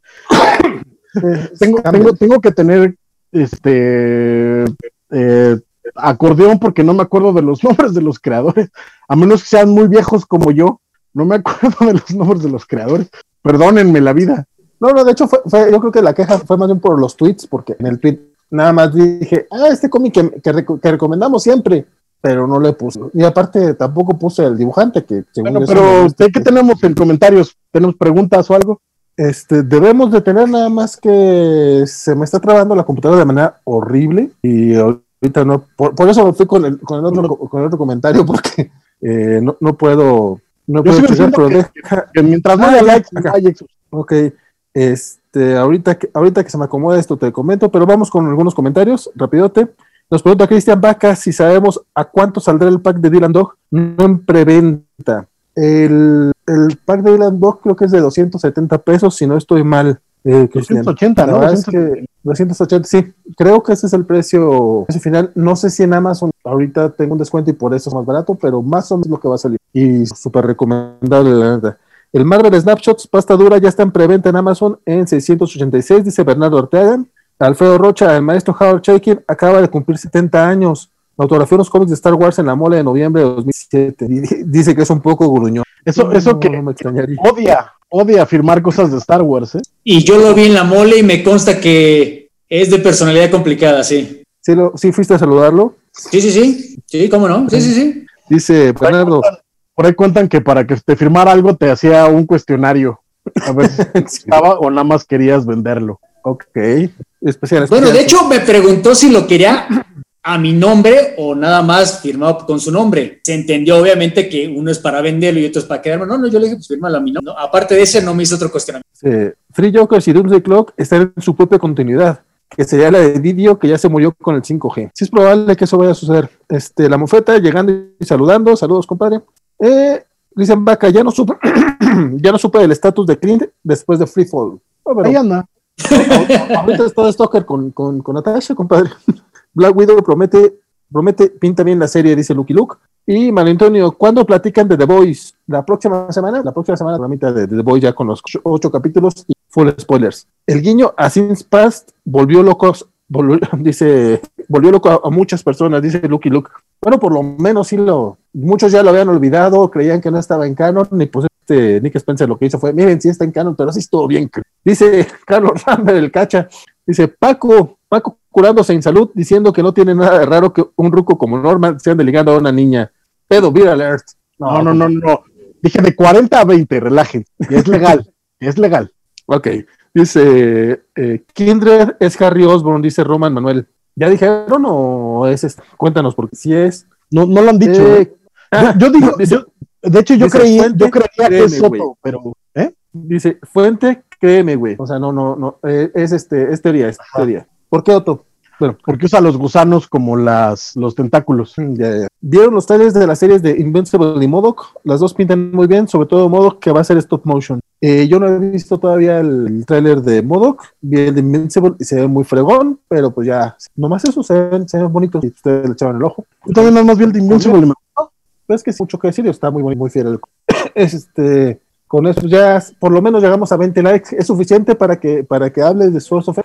tengo, tengo, tengo, que tener este eh, acordeón porque no me acuerdo de los <laughs> nombres de los creadores, a menos que sean muy viejos como yo. No me <laughs> acuerdo de los nombres de los creadores. Perdónenme la vida. No, no, de hecho, fue, yo creo que la queja fue más bien por los tweets, porque en el tweet nada más dije, ah, este cómic que, que, recomendamos siempre, pero no le puse. Y aparte tampoco puse el dibujante, que según bueno, pero ¿qué tenemos en comentarios? ¿Tenemos preguntas o algo? Este, debemos de tener nada más que se me está trabando la computadora de manera horrible y ahorita no, por, eso me fui con el, con el, otro, con el otro comentario porque eh, no, no puedo no puedo pero que, mientras no haya likes, Ok, este, ahorita que, ahorita que se me acomoda esto te comento, pero vamos con algunos comentarios, rapidote. Nos pregunta Cristian Vaca si sabemos a cuánto saldrá el pack de Dylan Dog, no en preventa. El, el pack de Dylan Dog creo que es de 270 pesos, si no estoy mal. Eh, 280, ¿no? 280, sí. Creo que ese es el precio, final. No sé si en Amazon ahorita tengo un descuento y por eso es más barato, pero más o menos lo que va a salir. Y súper recomendable, la verdad. El Marvel Snapshots, pasta dura, ya está en preventa en Amazon en 686, dice Bernardo Ortega. Alfredo Rocha, el maestro Howard Chaikin, acaba de cumplir 70 años. Autografió unos cómics de Star Wars en la mole de noviembre de 2007. Dice que es un poco gruñón. Eso, eso que me extrañaría. odia, odia firmar cosas de Star Wars. ¿eh? Y yo lo vi en la mole y me consta que es de personalidad complicada, sí. ¿Sí, lo, sí fuiste a saludarlo? Sí, sí, sí. Sí, cómo no. Sí, sí, sí. Dice Bernardo. Por ahí cuentan que para que te firmara algo te hacía un cuestionario. A ver si <laughs> estaba o nada más querías venderlo. Ok. Especial, Bueno, de hecho me preguntó si lo quería a mi nombre o nada más firmado con su nombre. Se entendió obviamente que uno es para venderlo y otro es para quedarme. No, no, yo le dije, pues fírmalo a mi nombre. aparte de ese, no me hizo otro cuestionamiento. Free Jokers y Doomsday Clock están en su propia continuidad, que sería la de Didio, que ya se murió con el 5G. Sí es probable que eso vaya a suceder. Este, la mofeta llegando y saludando. Saludos, compadre. Eh, dicen Vaca, ya no supe, <clears throat> ya no supe del estatus de Clint después de Freefall. Oh, Ahí anda. Ahorita está de Stalker con, con, con Natasha, compadre. <laughs> Black Widow promete, promete, pinta bien la serie, dice Lucky Luke. Y Malentonio, ¿cuándo platican de The Boys? ¿La próxima semana? La próxima semana, la mitad de The Boys ya con los ocho capítulos y full spoilers. El guiño a Sin's Past volvió locos, <laughs> dice, volvió loco a, muchas personas, dice Lucky Luke. Bueno, por lo menos sí lo, muchos ya lo habían olvidado, creían que no estaba en canon, ni pues este Nick Spencer lo que hizo fue, miren, sí está en canon, pero así estuvo bien. Dice <laughs> Carlos Rambert, el cacha, dice, Paco, Paco curándose en salud, diciendo que no tiene nada de raro que un ruco como Norman se ande ligando a una niña. Pedo, beer alert. No, no, no, no. Dije de 40 a 20, relajen. es legal, <laughs> es legal. Ok. Dice, eh, Kindred es Harry Osborn, dice Roman Manuel. ¿Ya dijeron o es este? Cuéntanos, porque si es, No, no lo han dicho. Eh, yo, digo, de hecho, yo creía, yo creía que es Soto, pero. ¿eh? Dice, fuente, créeme, güey. O sea, no, no, no. Eh, es este, es teoría, es teoría. ¿Por qué Otto? Bueno, porque usa los gusanos como las, los tentáculos. Mm, ¿Vieron los trailers de las series de Invincible y Modoc? Las dos pintan muy bien, sobre todo Modoc que va a ser stop motion. Eh, yo no he visto todavía el trailer de Modoc, vi el de Invincible y se ve muy fregón, pero pues ya, nomás eso se ven, se ven bonitos y ustedes le echaban el ojo. Yo también nada más vi el de Invincible y me gustó. es que es mucho que decir, está muy, muy, muy fiel. es <coughs> este con eso ya por lo menos llegamos a 20 likes. Es suficiente para que, para que hables de Source of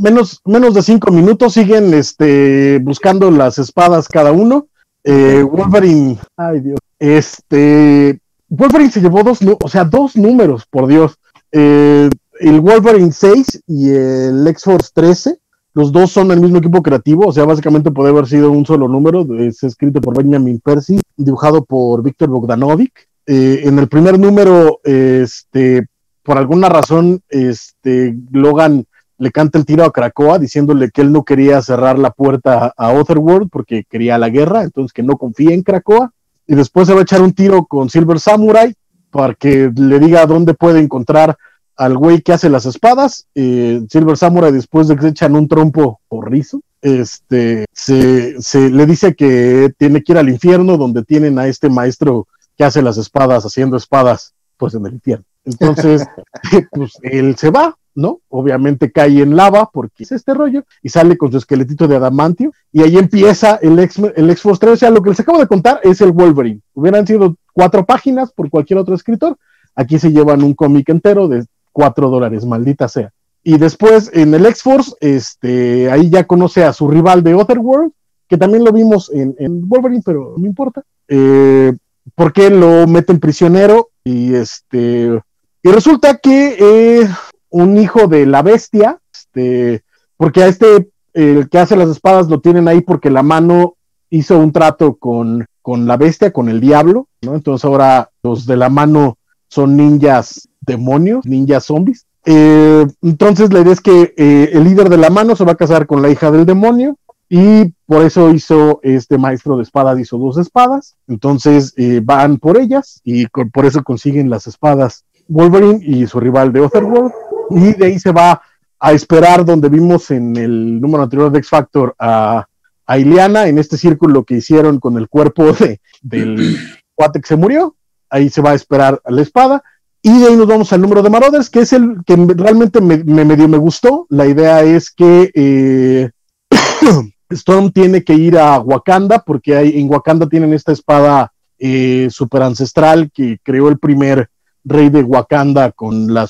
menos, menos de 5 minutos siguen este, buscando las espadas cada uno. Eh, Wolverine, ay Dios, este, Wolverine se llevó dos, o sea, dos números, por Dios. Eh, el Wolverine 6 y el X-Force 13, los dos son el mismo equipo creativo, o sea, básicamente puede haber sido un solo número, es escrito por Benjamin Percy, dibujado por Víctor Bogdanovic. Eh, en el primer número, este, por alguna razón, este, Logan le canta el tiro a Krakoa diciéndole que él no quería cerrar la puerta a Otherworld porque quería la guerra, entonces que no confía en Krakoa. Y después se va a echar un tiro con Silver Samurai para que le diga dónde puede encontrar al güey que hace las espadas. Eh, Silver Samurai, después de que se echan un trompo por rizo, este, se, se le dice que tiene que ir al infierno donde tienen a este maestro que hace las espadas haciendo espadas, pues en el infierno. Entonces, <laughs> <laughs> pues él se va, ¿no? Obviamente cae en lava porque es este rollo y sale con su esqueletito de adamantio y ahí empieza el X, el X-Force 3. O sea, lo que les acabo de contar es el Wolverine. Hubieran sido cuatro páginas por cualquier otro escritor. Aquí se llevan un cómic entero de cuatro dólares, maldita sea. Y después en el X-Force, este, ahí ya conoce a su rival de Otherworld, que también lo vimos en, en Wolverine, pero no importa. Eh, porque lo meten prisionero y este y resulta que eh, un hijo de la bestia, este, porque a este el que hace las espadas lo tienen ahí porque la mano hizo un trato con, con la bestia, con el diablo, ¿no? Entonces ahora los de la mano son ninjas demonios, ninjas zombies. Eh, entonces la idea es que eh, el líder de la mano se va a casar con la hija del demonio y por eso hizo este maestro de espadas, hizo dos espadas, entonces eh, van por ellas y por eso consiguen las espadas Wolverine y su rival de Otherworld, y de ahí se va a esperar donde vimos en el número anterior de X Factor a, a Ileana en este círculo que hicieron con el cuerpo de, del <clears throat> cuate que se murió, ahí se va a esperar a la espada, y de ahí nos vamos al número de Marauders, que es el que realmente me, medio me gustó. La idea es que eh, <clears throat> Storm tiene que ir a Wakanda porque hay, en Wakanda tienen esta espada eh, super ancestral que creó el primer rey de Wakanda con, la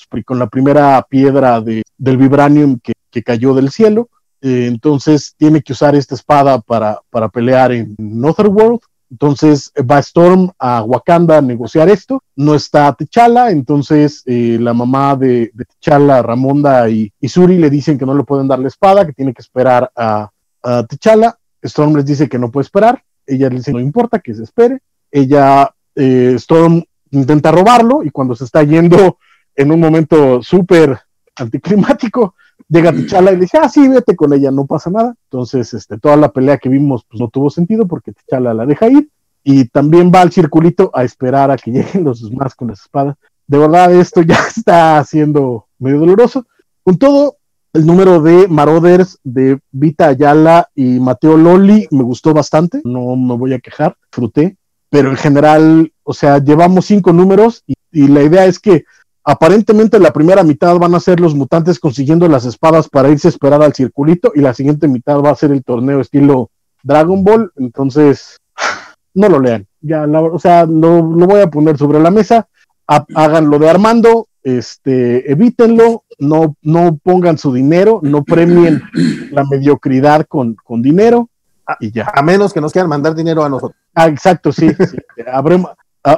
primera piedra de, del vibranium que, cayó del cielo. Eh, entonces tiene que usar esta espada para, para pelear en Otherworld. Entonces va Storm a Wakanda a negociar esto. No está T'Challa, entonces eh, la mamá de, de T'Challa, Ramonda y, y, Suri le dicen que no le pueden dar la espada, que tiene que esperar a, a T'Challa. Storm les dice que no puede esperar. Ella le dice no importa, que se espere. Ella, eh, Storm intenta robarlo y cuando se está yendo en un momento súper anticlimático, llega T'Challa y le dice, ah, sí, vete con ella, no pasa nada. Entonces, este, toda la pelea que vimos pues, no tuvo sentido porque T'Challa la deja ir y también va al circulito a esperar a que <laughs> lleguen los demás con las espadas. De verdad, esto ya <laughs> está siendo medio doloroso. Con todo, el número de Marauders de Vita Ayala y Mateo Loli me gustó bastante, no me voy a quejar, fruté, pero en general, o sea, llevamos cinco números y, la idea es que aparentemente la primera mitad van a ser los mutantes consiguiendo las espadas para irse a esperar al circulito y la siguiente mitad va a ser el torneo estilo Dragon Ball, entonces no lo lean, ya, o sea, lo, voy a poner sobre la mesa, hagan lo de Armando, este, evítenlo, no, no pongan su dinero, no premien <clears throat> la mediocridad con, con dinero y ya. A menos que nos quieran mandar dinero a nosotros. Ah, exacto, sí. <laughs>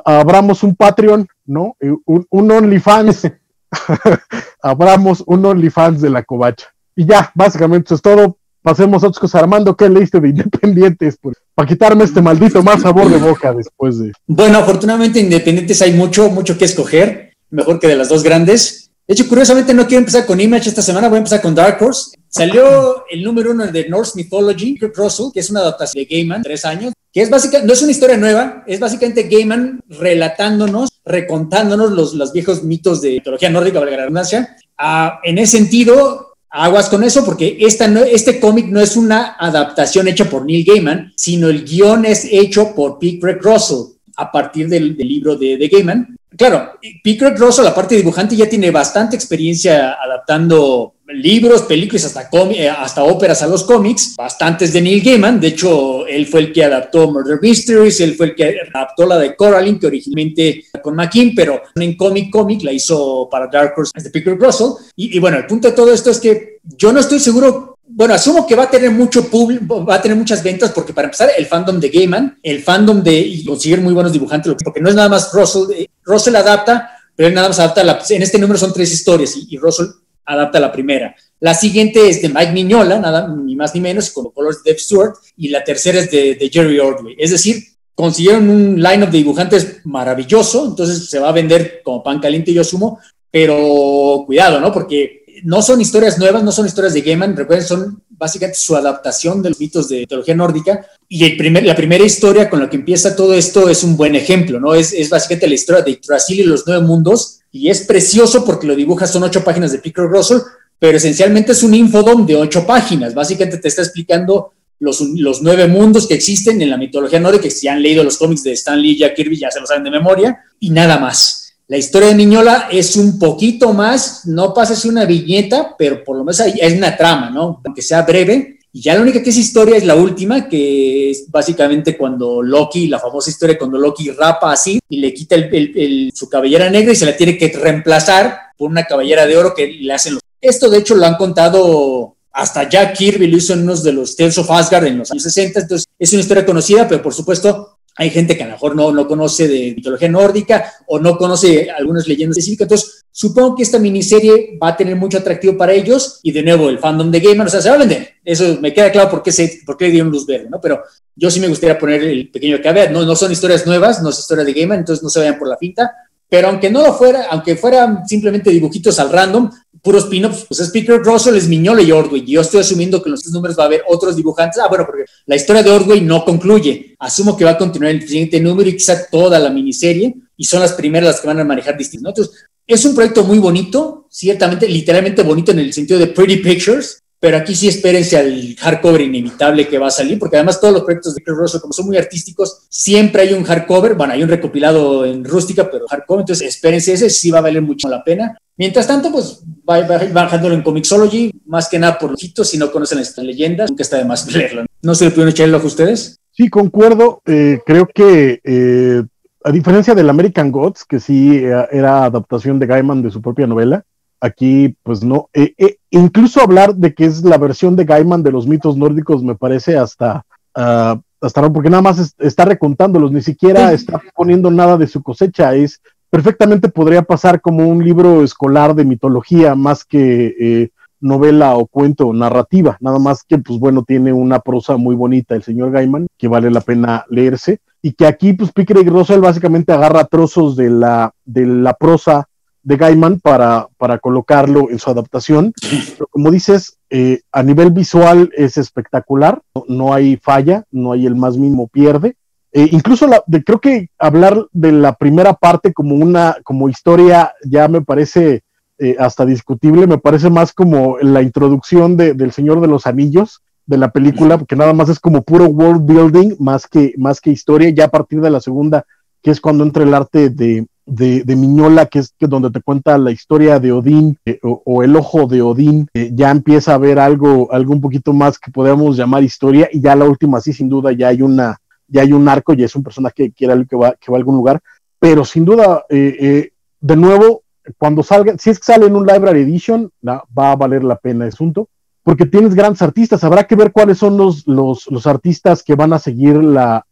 abramos un Patreon, ¿no? Un, un OnlyFans. <laughs> abramos un OnlyFans de la covacha. Y ya, básicamente eso es todo. Pasemos a otras cosas. Armando, ¿qué leíste de Independientes? para quitarme este maldito mal sabor de boca después de. Bueno, afortunadamente Independientes hay mucho, mucho que escoger mejor que de las dos grandes. De hecho, curiosamente no quiero empezar con Image esta semana, voy a empezar con Dark Horse. Salió el número uno de Norse Mythology, Kirk Russell, que es una adaptación de Gaiman, tres años, que es básicamente, no es una historia nueva, es básicamente Gaiman relatándonos, recontándonos los, los viejos mitos de mitología nórdica, valga la redundancia. Ah, en ese sentido, aguas con eso porque esta no, este cómic no es una adaptación hecha por Neil Gaiman, sino el guion es hecho por Pete Greg Russell a partir del, libro de, de, Gaiman. Claro, Pete Russell, la parte dibujante, ya tiene bastante experiencia adaptando libros, películas, hasta, eh, hasta óperas a los cómics, bastantes de Neil Gaiman. De hecho, él fue el que adaptó Murder Mysteries, él fue el que adaptó la de Coraline, que originalmente con McKean, pero en cómic cómic la hizo para Dark Horse de Picker Russell. Y, bueno, el punto de todo esto es que yo no estoy seguro. Bueno, asumo que va a tener mucho público, va a tener muchas ventas, porque para empezar, el fandom de Gaiman, el fandom de y conseguir muy buenos dibujantes, porque no es nada más Russell, eh, Russell adapta, pero nada más adapta, la, en este número son tres historias y, y Russell adapta la primera. La siguiente es de Mike Miñola, nada ni más ni menos, con los colores de Dave Stewart, y la tercera es de, Jerry Ordway. Es decir, consiguieron un line-up de dibujantes maravilloso, entonces se va a vender como pan caliente, yo asumo, pero cuidado, ¿no? Porque no son historias nuevas, no son historias de Gaiman, recuerden, son básicamente su adaptación de los mitos de mitología nórdica. Y el primer, la primera historia con la que empieza todo esto es un buen ejemplo, ¿no? Es, básicamente la historia de Yggdrasil y los nueve mundos, y es precioso porque lo dibuja, son ocho páginas de Picker Russell, pero esencialmente es un infodom de ocho páginas. Básicamente te está explicando los, los nueve mundos que existen en la mitología nórdica, que si han leído los cómics de Stan Lee y Jack Kirby ya se lo saben de memoria, y nada más. La historia de Miñola es un poquito más, no pasa así una viñeta, pero por lo menos es una trama, ¿no? Aunque sea breve, y ya la única que es historia es la última, que es básicamente cuando Loki, la famosa historia cuando Loki rapa así y le quita el, su cabellera negra y se la tiene que reemplazar por una cabellera de oro que le hacen los... Esto de hecho lo han contado hasta Jack Kirby, lo hizo en unos de los Tales of Asgard en los años 60, entonces es una historia conocida, pero por supuesto hay gente que a lo mejor no, no conoce de mitología nórdica o no conoce algunas leyendas específicas. Entonces, supongo que esta miniserie va a tener mucho atractivo para ellos y de nuevo el fandom de Gamer, o sea, se va a vender. Eso me queda claro por qué, se, por qué le dieron luz verde, ¿no? Pero yo sí me gustaría poner el pequeño caveat. No, no son historias nuevas, no es historia de Gamer, entonces no se vayan por la finta. Pero aunque no lo fuera, aunque fueran simplemente dibujitos al random, puros pin-ups, pues es Peter Russell, es Miñola y Ordway. Yo estoy asumiendo que en los números va a haber otros dibujantes. Ah, bueno, porque la historia de Ordway no concluye. Asumo que va a continuar el siguiente número y quizá toda la miniserie, y son las primeras las que van a manejar distintos. Entonces, es un proyecto muy bonito, ciertamente, literalmente bonito en el sentido de Pretty Pictures, pero aquí sí espérense al hardcover inevitable que va a salir, porque además todos los proyectos de Chris Russell, como son muy artísticos, siempre hay un hardcover, bueno, hay un recopilado en rústica, pero hardcover, entonces espérense ese, sí va a valer mucho la pena. Mientras tanto, pues va, bajándolo en Comixology, más que nada por hitos, si no conocen estas leyendas, nunca está de más leerlo. ¿No se le pudieron echar el ojo a ustedes? Sí, concuerdo. Eh, creo que eh, a diferencia del American Gods, que sí eh, era adaptación de Gaiman de su propia novela, aquí pues no, eh, eh, incluso hablar de que es la versión de Gaiman de los mitos nórdicos me parece hasta, uh, hasta porque nada más está recontándolos, ni siquiera está poniendo nada de su cosecha, es perfectamente podría pasar como un libro escolar de mitología más que eh, novela o cuento o narrativa, nada más que pues bueno, tiene una prosa muy bonita el señor Gaiman, que vale la pena leerse, y que aquí pues Picker y Russell básicamente agarra trozos de la, de la prosa de Gaiman para, para colocarlo en su adaptación. Pero como dices, eh, a nivel visual es espectacular, no, hay falla, no hay el más mínimo pierde. Eh, incluso la, de, creo que hablar de la primera parte como una como historia ya me parece eh, hasta discutible, me parece más como la introducción de, del Señor de los Anillos de la película, porque nada más es como puro world building más que, más que historia, ya a partir de la segunda, que es cuando entra el arte de, de, Miñola, que es que donde te cuenta la historia de Odín eh, o, el ojo de Odín, eh, ya empieza a haber algo, algo un poquito más que podemos llamar historia, y ya la última, sí, sin duda, ya hay una, ya hay un arco, y es un personaje que que va, que va a algún lugar, pero sin duda, eh, de nuevo, cuando salga, si es que sale en un Library Edition, va a valer la pena el asunto porque tienes grandes artistas. Habrá que ver cuáles son los, los, artistas que van a seguir la,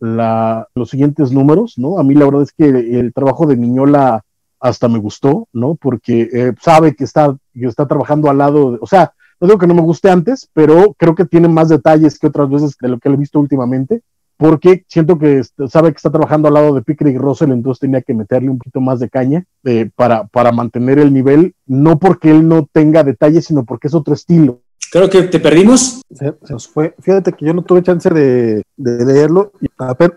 los siguientes números, ¿no? A mí la verdad es que el trabajo de Miñola hasta me gustó, ¿no? Porque eh, sabe que está, que está trabajando al lado, o sea, no digo que no me guste antes, pero creo que tiene más detalles que otras veces de lo que he visto últimamente, porque siento que sabe que está trabajando al lado de Pickering y Russell, entonces tenía que meterle un poquito más de caña eh, para, para mantener el nivel, no porque él no tenga detalles, sino porque es otro estilo Creo que te perdimos. Se, nos fue. Fíjate que yo no tuve chance de, leerlo.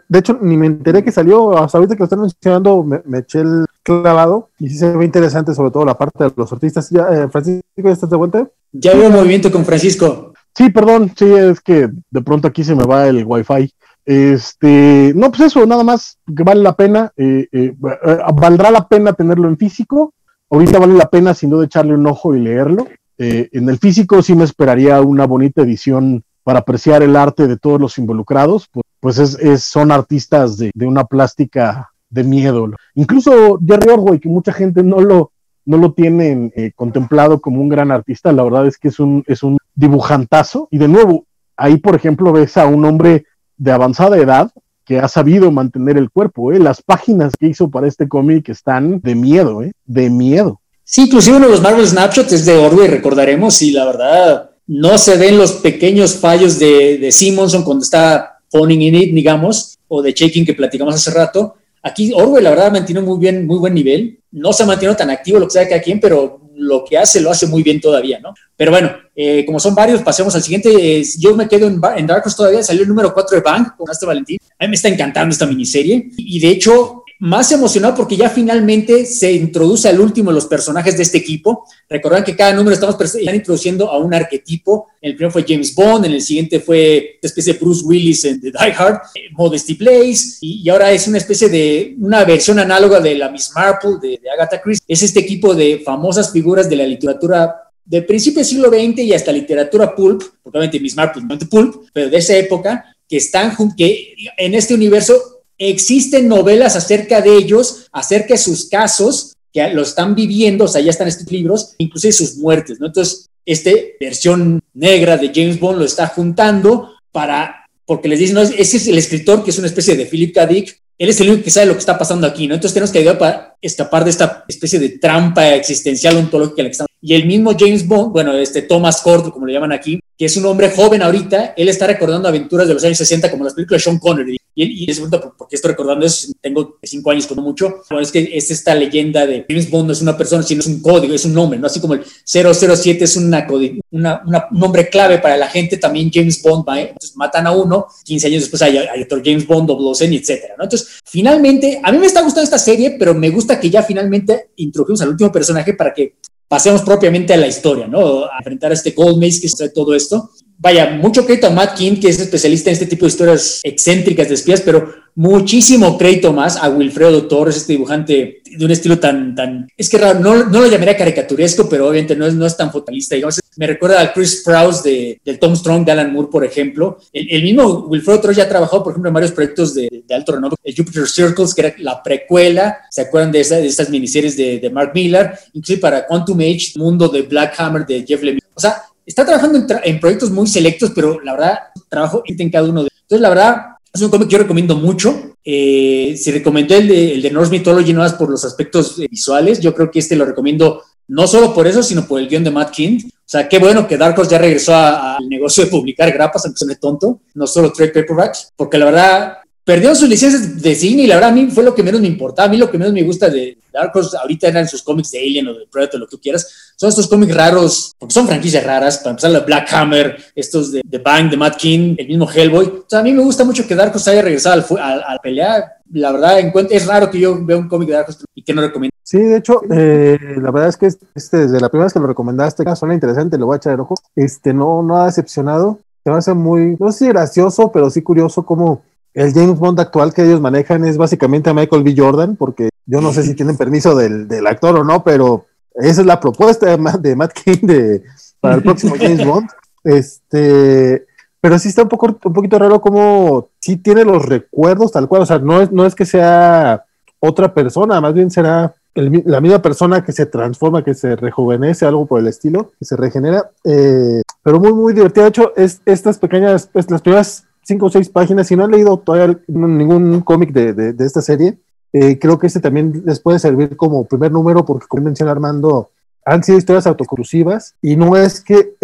de hecho, ni me enteré que salió. Hasta ahorita que lo están mencionando, me, eché el clavado. Y sí se ve interesante, sobre todo la parte de los artistas. Ya, eh, Francisco, ¿ya estás de vuelta? Ya veo movimiento con Francisco. Sí, perdón. Sí, es que de pronto aquí se me va el wifi. Este, no, pues eso, nada más que vale la pena. Eh, eh, valdrá la pena tenerlo en físico. Ahorita vale la pena, sin duda, echarle un ojo y leerlo. Eh, en el físico sí me esperaría una bonita edición para apreciar el arte de todos los involucrados, pues, pues es, son artistas de, una plástica de miedo. Incluso Jerry Orwell, que mucha gente no lo, no lo tiene eh, contemplado como un gran artista, la verdad es que es un, es un dibujantazo. Y de nuevo, ahí por ejemplo ves a un hombre de avanzada edad que ha sabido mantener el cuerpo. ¿eh? Las páginas que hizo para este cómic están de miedo, ¿eh? de miedo. Sí, inclusive uno de los Marvel Snapshots es de Orwell, recordaremos, y la verdad no se ven los pequeños fallos de, de Simonson cuando está phoning in it, digamos, o de checking que platicamos hace rato. Aquí Orwell, la verdad, mantiene muy bien, muy buen nivel. No se ha mantenido tan activo lo que sea cada quien, pero lo que hace lo hace muy bien todavía, ¿no? Pero bueno, eh, como son varios, pasemos al siguiente. yo me quedo en, en Dark Horse todavía, salió el número 4 de Bank con Astro Valentín. A mí me está encantando esta miniserie y de hecho más emocionado porque ya finalmente se introduce al último de los personajes de este equipo. Recordarán que cada número estamos introduciendo a un arquetipo. El primero fue James Bond, en el siguiente fue una especie de Bruce Willis en The Die Hard, eh, Modesty Place, y, ahora es una especie de una versión análoga de la Miss Marple de, Agatha Christie. Es este equipo de famosas figuras de la literatura de principio del siglo XX y hasta literatura pulp, obviamente Miss Marple, no pulp, pero de esa época, que están que en este universo existen novelas acerca de ellos, acerca de sus casos, que lo están viviendo, o sea, ya están estos libros, inclusive sus muertes, ¿no? Entonces, esta versión negra de James Bond lo está juntando para, porque les dicen, no, ese es el escritor que es una especie de Philip K. Dick, él es el único que sabe lo que está pasando aquí, ¿no? Entonces tenemos que ayudar para escapar de esta especie de trampa existencial ontológica. Y el mismo James Bond, bueno, este Thomas Cord, como le llaman aquí, que es un hombre joven ahorita, él está recordando aventuras de los años 60 como las películas de Sean Connery. Y, y es ¿por qué estoy recordando eso? Tengo cinco años, como mucho. Bueno, es que es esta leyenda de James Bond no es una persona, sino es un código, es un nombre, ¿no? Así como el 007 es un nombre clave para la gente, también James Bond entonces matan a uno, 15 años después hay, otro James Bond, Doblosen, etcétera, ¿no? Entonces, finalmente, a mí me está gustando esta serie, pero me gusta que ya finalmente introdujimos al último personaje para que pasemos propiamente a la historia, ¿no? A enfrentar a este Gold Mace que sabe todo esto. Vaya, mucho crédito a Matt King, que es especialista en este tipo de historias excéntricas de espías, pero muchísimo crédito más a Wilfredo Torres, este dibujante de un estilo tan, tan, es que raro, no, no lo llamaría caricaturesco, pero obviamente no es, no es tan fatalista, digamos, me recuerda al Chris Sprouse de, del Tom Strong de Alan Moore, por ejemplo. El, mismo Wilfredo Torres ya ha trabajado, por ejemplo, en varios proyectos de, de alto renombre, el Jupiter Circles, que era la precuela, ¿se acuerdan de, esa, de estas miniseries de, de Mark Miller? Inclusive para Quantum Age, Mundo de Black Hammer de Jeff Lemire. O sea, está trabajando en, en, proyectos muy selectos, pero la verdad, trabajo en cada uno de ellos. Entonces, la verdad, es un cómic que yo recomiendo mucho. Eh, si recomendé el de, el de Norse Mythology, no más por los aspectos eh, visuales, yo creo que este lo recomiendo no solo por eso, sino por el guion de Matt King. O sea, qué bueno que Dark Horse ya regresó al negocio de publicar grapas, aunque suene tonto, no solo trade paperbacks, porque la verdad perdieron sus licencias de cine y la verdad a mí fue lo que menos me importaba. A mí lo que menos me gusta de Dark Horse ahorita eran sus cómics de Alien o de Predator, lo que tú quieras. Son estos cómics raros, porque son franquicias raras. Para empezar, la Black Hammer, estos de The Bang, de Matt King, el mismo Hellboy. O sea, a mí me gusta mucho que Dark Horse haya regresado al, al, pelear. La verdad, es raro que yo vea un cómic de Dark Horse y que no recomiendo. Sí, de hecho, eh, la verdad es que este, desde la primera vez que lo recomendaste, suena interesante, lo voy a echar el ojo. Este, no, no ha decepcionado. Se me hace muy, no sé si gracioso, pero sí curioso cómo el James Bond actual que ellos manejan es básicamente a Michael B. Jordan, porque yo no sé si <laughs> tienen permiso del, actor o no, pero esa es la propuesta de Matt, de Matt King de, para el próximo <laughs> James Bond. Este, pero sí está un, poco, un poquito raro como sí tiene los recuerdos tal cual, o sea, no es, no es que sea otra persona, más bien será la misma persona que se transforma, que se rejuvenece, algo por el estilo, que se regenera, eh, pero muy, muy divertido. De hecho, es, estas pequeñas, pues, las primeras cinco o seis páginas. Si no han leído todavía ningún cómic de, de, esta serie, eh, creo que este también les puede servir como primer número porque, como menciona Armando, han sido historias autoconclusivas y no es que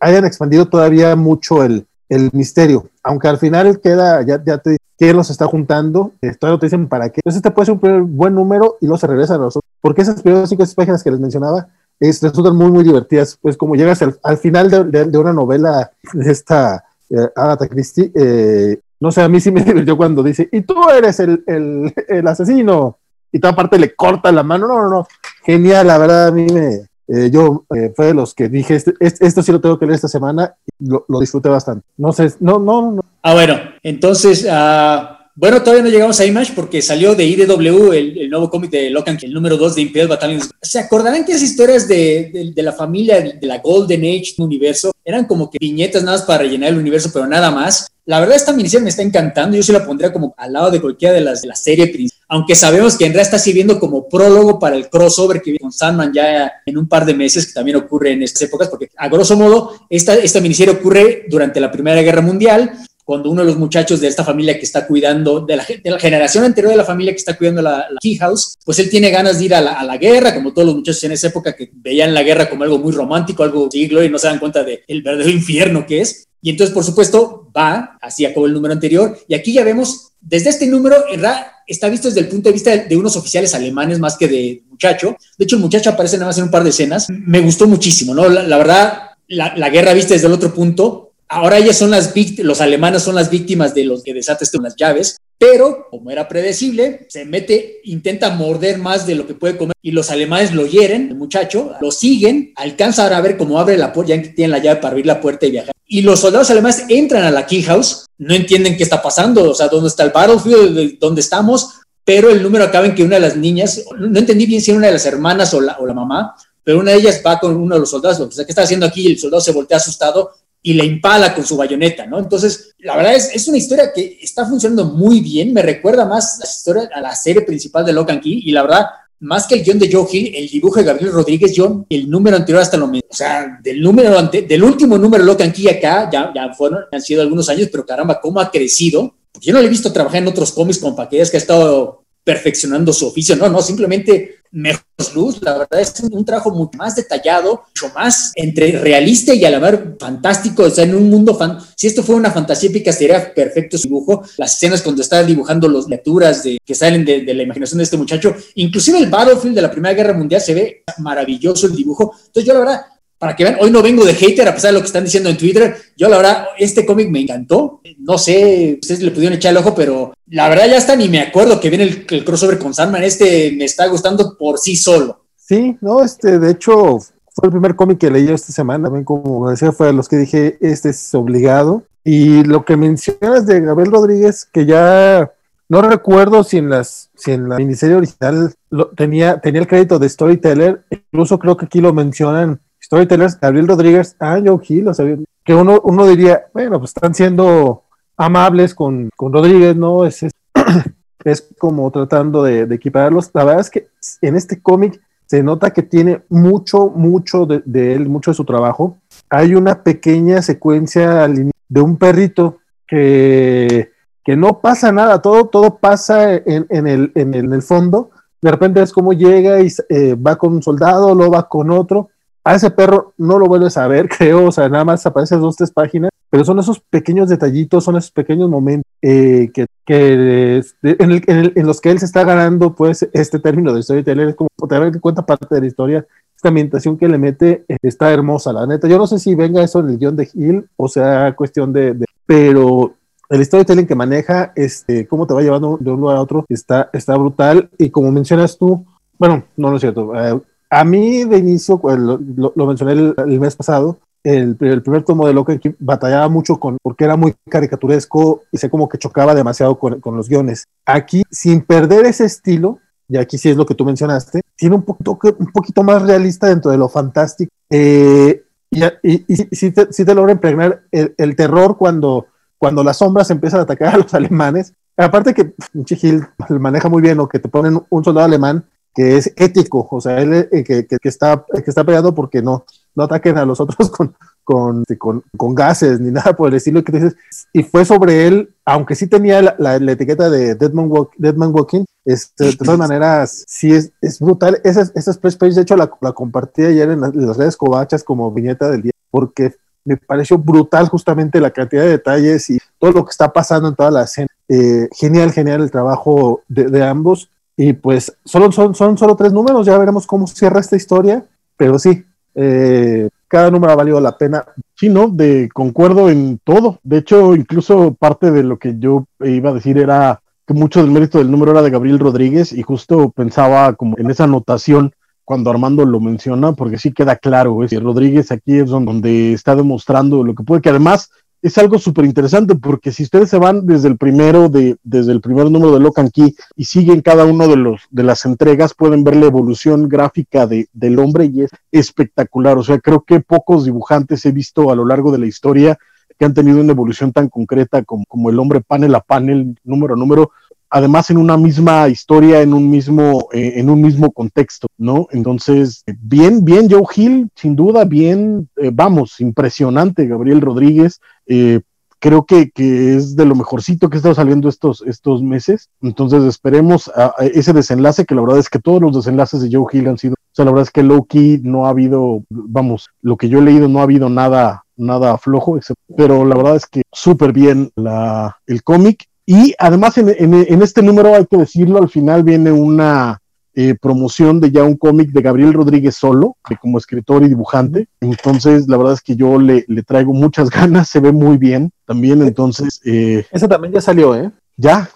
hayan expandido todavía mucho el, el, misterio, aunque al final queda, ya, ya te quién los está juntando, eh, todavía no te dicen para qué. Entonces este puede ser un buen número y luego se regresan a nosotros, porque esas primeras cinco páginas que les mencionaba es, resultan muy, muy divertidas. Pues como llegas al, final de, una novela de esta eh, Agatha Christie, eh, no sé, a mí sí me <laughs> divirtió cuando dice, y tú eres el, el, el asesino, y toda parte le corta la mano, no, no, no, genial, la verdad a mí me, eh, yo eh, fue de los que dije, este, este, esto sí lo tengo que leer esta semana, y lo, lo, disfruté bastante. No sé, no, no, no. Ah, bueno, entonces, uh, bueno, todavía no llegamos a Image porque salió de IDW el, el nuevo cómic de Locan, el número 2 de Imperial Battalions. ¿Se acordarán que esas historias de, de, de la familia de la Golden Age universo eran como que viñetas nada más para rellenar el universo, pero nada más? La verdad, esta miniserie me está encantando. Yo sí la pondría como al lado de cualquiera de las de la serie principal. Aunque sabemos que en realidad está sirviendo como prólogo para el crossover que viene con Sandman ya en un par de meses, que también ocurre en estas épocas, porque a grosso modo, esta, esta miniserie ocurre durante la Primera Guerra Mundial cuando uno de los muchachos de esta familia que está cuidando, de la, de la generación anterior de la familia que está cuidando la, la Key House, pues él tiene ganas de ir a la, a la, guerra, como todos los muchachos en esa época que veían la guerra como algo muy romántico, algo siglo y no se dan cuenta del de verdadero infierno que es. Y entonces, por supuesto, va, así acabó el número anterior, y aquí ya vemos, desde este número, en está visto desde el punto de vista de, de, unos oficiales alemanes más que de muchacho. De hecho, el muchacho aparece nada más en un par de escenas. Me gustó muchísimo, ¿no? La, la verdad, la, la, guerra vista desde el otro punto, Ahora ellas son las víctimas, los alemanes son las víctimas de los que desata este las llaves, pero como era predecible, se mete, intenta morder más de lo que puede comer y los alemanes lo hieren, el muchacho, lo siguen, alcanza a ver cómo abre la puerta, ya que tienen la llave para abrir la puerta y viajar. Y los soldados alemanes entran a la Key House, no entienden qué está pasando, o sea, dónde está el battlefield, dónde estamos, pero el número acaba en que una de las niñas, no entendí bien si era una de las hermanas o la, o la mamá, pero una de ellas va con uno de los soldados, o sea, ¿qué está haciendo aquí? Y el soldado se voltea asustado y le impala con su bayoneta, ¿no? Entonces, la verdad es, es una historia que está funcionando muy bien, me recuerda más la historia a la serie principal de Locan Key y la verdad, más que el guion de Joe Hill, el dibujo de Gabriel Rodríguez, yo el número anterior hasta lo mismo, o sea, del número ante, del último número Locan Key acá, ya, ya fueron, han sido algunos años, pero caramba, cómo ha crecido. Yo no le he visto trabajar en otros cómics con paquetes que ha estado perfeccionando su oficio, no, no, simplemente mejor luz, la verdad es un, trabajo mucho más detallado, mucho más entre realista y a la vez fantástico, o sea, en un mundo fan, si esto fuera una fantasía épica sería perfecto su dibujo, las escenas cuando está dibujando las lecturas de, que salen de, de, la imaginación de este muchacho, inclusive el Battlefield de la Primera Guerra Mundial se ve maravilloso el dibujo, entonces yo la verdad para que vean, hoy no vengo de hater a pesar de lo que están diciendo en Twitter. Yo la verdad, este cómic me encantó. No sé, ustedes le pudieron echar el ojo, pero la verdad ya está, ni me acuerdo que viene el, crossover con Sandman. Este me está gustando por sí solo. Sí, no, este, de hecho, fue el primer cómic que leí esta semana. También, como decía, fue de los que dije, este es obligado. Y lo que mencionas de Gabriel Rodríguez, que ya no recuerdo si en las si en la miniserie original lo, tenía, tenía el crédito de Storyteller, incluso creo que aquí lo mencionan storytellers, Gabriel Rodríguez, ah, Joe Hill, o sea, que uno, uno diría, bueno, pues están siendo amables con, con Rodríguez, ¿no? Es, es, <clears throat> como tratando de, de, equiparlos. La verdad es que en este cómic se nota que tiene mucho, mucho de, de, él, mucho de su trabajo. Hay una pequeña secuencia de un perrito que, que no pasa nada, todo, todo pasa en, en, el, en, el, en el fondo. De repente es como llega y eh, va con un soldado, luego va con otro, a ese perro no lo vuelves a ver, <laughs> creo, o sea, nada más aparece dos, tres páginas, pero son esos pequeños detallitos, son esos pequeños momentos eh, que, que en, los que él se está ganando, pues, este término de storyteller, es como tener en cuenta parte de la historia, esta ambientación que le mete eh, está hermosa, la neta. Yo no sé si venga eso en el guion de Hill, o sea, cuestión de, de pero el storytelling que maneja, este, cómo te va llevando de un lugar a otro, está, está brutal, y como mencionas tú, bueno, no, no es cierto, eh, a mí de inicio, pues, lo, lo, mencioné el, mes pasado, el, primer tomo de Locan batallaba mucho con, porque era muy caricaturesco y sé como que chocaba demasiado con, con, los guiones. Aquí, sin perder ese estilo, y aquí sí es lo que tú mencionaste, tiene un poquito, un poquito más realista dentro de lo fantástico. Eh, y, y, sí, te, sí, te, logra impregnar el, el, terror cuando, cuando las sombras empiezan a atacar a los <laughs> alemanes. Aparte que Hill maneja muy bien, o que te ponen un soldado alemán que es ético, o sea, él eh, que, que, que, está, que está peleando porque no, no ataquen a los otros <laughs> con, con, con, con, gases ni <laughs> nada por el estilo que dices. Y fue sobre él, aunque sí tenía la, la, la etiqueta de Deadman, Walk, Deadman Walking, este, de todas maneras, sí es, es brutal. Esa, esa splash page, de hecho, la, la compartí ayer en, en las redes covachas como viñeta del día, porque me pareció brutal justamente la cantidad de detalles y todo lo que está pasando en toda la escena. Eh, genial, genial el trabajo de, de ambos. Y pues solo, son, son solo tres números, ya veremos cómo cierra esta historia. pero sí, eh, cada número ha valido la pena. Sí, ¿no? De concuerdo en todo. De hecho, incluso parte de lo que yo iba a decir era que mucho del mérito del número era de Gabriel Rodríguez y justo pensaba como en esa anotación cuando Armando lo menciona, porque sí queda claro, es que Rodríguez aquí es donde está demostrando lo que puede, que además es algo súper interesante, porque si ustedes se van desde el primero, de, desde el primer número de Locan Key y siguen cada uno de los de las entregas, pueden ver la evolución gráfica de, del hombre y es espectacular. O sea, creo que pocos dibujantes he visto a lo largo de la historia que han tenido una evolución tan concreta como, como el hombre panel a panel, número a número, además en una misma historia, en un mismo, eh, en un mismo contexto, ¿no? Entonces, bien, bien Joe Hill, sin duda, bien, eh, vamos, impresionante Gabriel Rodríguez. Eh, creo que, que, es de lo mejorcito que ha estado saliendo estos, estos meses. Entonces esperemos a, ese desenlace, que la verdad es que todos los desenlaces de Joe Hill han sido, o sea, la verdad es que Loki no ha habido, vamos, lo que yo he leído no ha habido nada, nada flojo, pero la verdad es que súper bien la, el cómic. Y además en, en, este número, hay que decirlo, al final viene una eh, promoción de ya un cómic de Gabriel Rodríguez solo, como escritor y dibujante. Entonces, la verdad es que yo le, le traigo muchas <laughs> ganas, se ve muy bien también. Entonces, eh, ese también ya salió, ¿eh? Ya.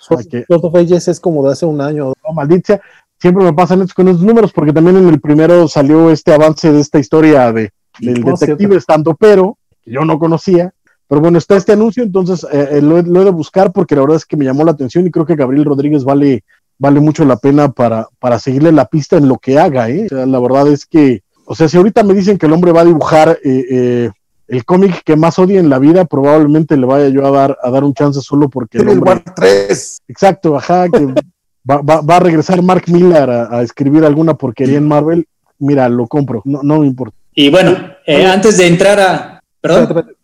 Los of Ages es como de hace un año. No, maldicia. Siempre me pasan estos con esos números, porque también en el primero salió este avance de esta historia de, del detective estando pero, que yo no conocía, pero bueno, está este anuncio, entonces eh, eh, lo, he de buscar porque la verdad es que me llamó la atención y creo que Gabriel Rodríguez vale, vale mucho la pena para, para seguirle la pista en lo que haga. ¿eh? la verdad es que, o sea, si ahorita me dicen que el hombre va a dibujar eh, el cómic que más odia en la vida, probablemente le vaya yo a dar, a dar un chance solo porque... El hombre, 3. Exacto, ajá, que <laughs> va, va, a regresar Mark Miller a, escribir alguna porquería en Marvel. Mira, lo compro, no, no me importa. Y bueno, antes de entrar a, ¿Perdón?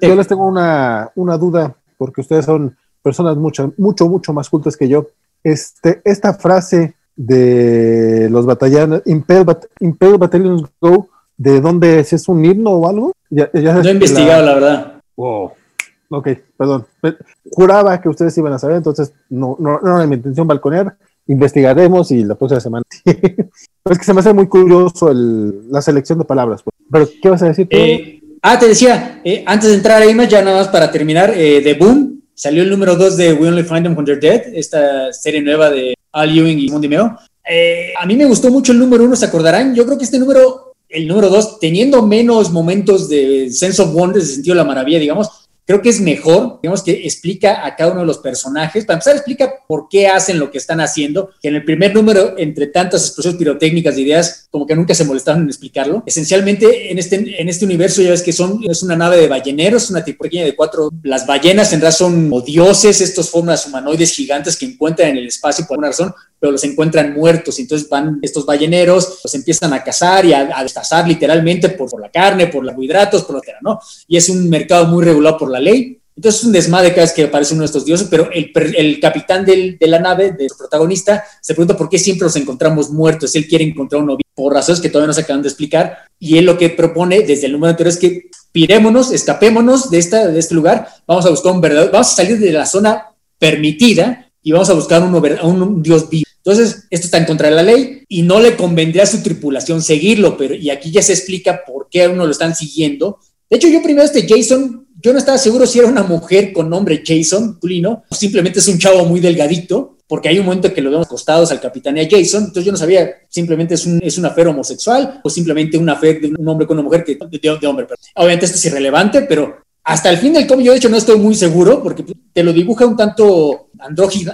yo les tengo una, duda, porque ustedes son personas mucho, mucho, mucho más cultas que yo. Este, esta frase de los batallones, Imperial, Battalions Go, ¿de dónde es? ¿Es un himno o algo? Ya, no he investigado, la, verdad. Wow. Ok, perdón. Juraba que ustedes iban a saber, entonces no, no, no era mi intención balconear. Investigaremos y la próxima semana. <laughs> es que se me hace muy curioso el, la selección de palabras. Pues. Pero, ¿qué vas a decir tú? Eh, Ah, te decía, eh, antes de entrar ahí más, ya nada más para terminar, eh, de Boom, salió el número 2 de We Only Find Them When They're Dead, esta serie nueva de Al Ewing y Mundi Meo. Eh, a mí me gustó mucho el número 1, ¿se acordarán? Yo creo que este número, el número 2, teniendo menos momentos de sense of wonder, de sentido de la maravilla, digamos, creo que es mejor, digamos que explica a cada uno de los personajes, para empezar explica por qué hacen lo que están haciendo, que en el primer número, entre tantas explosiones pirotécnicas de ideas, como que nunca se molestaron en explicarlo. Esencialmente, en este, en este universo ya ves que son, es una nave de balleneros, una tipo pequeña de cuatro, las ballenas en realidad son dioses, estos formas humanoides gigantes que encuentran en el espacio por alguna razón, pero los encuentran muertos. Entonces van estos balleneros, los empiezan a cazar y a, a destazar literalmente por, la carne, por los carbohidratos, por lo que era, ¿no? Y es un mercado muy regulado por la ley. Entonces es un desmadre cada vez que aparece uno de estos dioses, pero el, el capitán del, de la nave, de su protagonista, se pregunta por qué siempre los encontramos muertos. Él quiere encontrar uno por razones que todavía no se acaban de explicar. Y él lo que propone desde el número anterior es que pirémonos, escapémonos de, esta, de este lugar, vamos a buscar un verdadero, vamos a salir de la zona permitida y vamos a buscar un, un dios vivo. Entonces, esto está en contra de la ley y no le convendría a su tripulación seguirlo, pero y aquí ya se explica por qué a uno lo están siguiendo. De hecho, yo primero este Jason, yo no estaba seguro si era una mujer con nombre Jason, Tulino, o simplemente es un chavo muy delgadito, porque hay un momento que lo vemos acostados al capitán y a Jason, entonces yo no sabía, simplemente es un, es una fe homosexual o simplemente una fe de un hombre con una mujer que, de, hombre. Obviamente esto es irrelevante, pero hasta el fin del cómic yo de hecho no estoy muy seguro porque te lo dibuja un tanto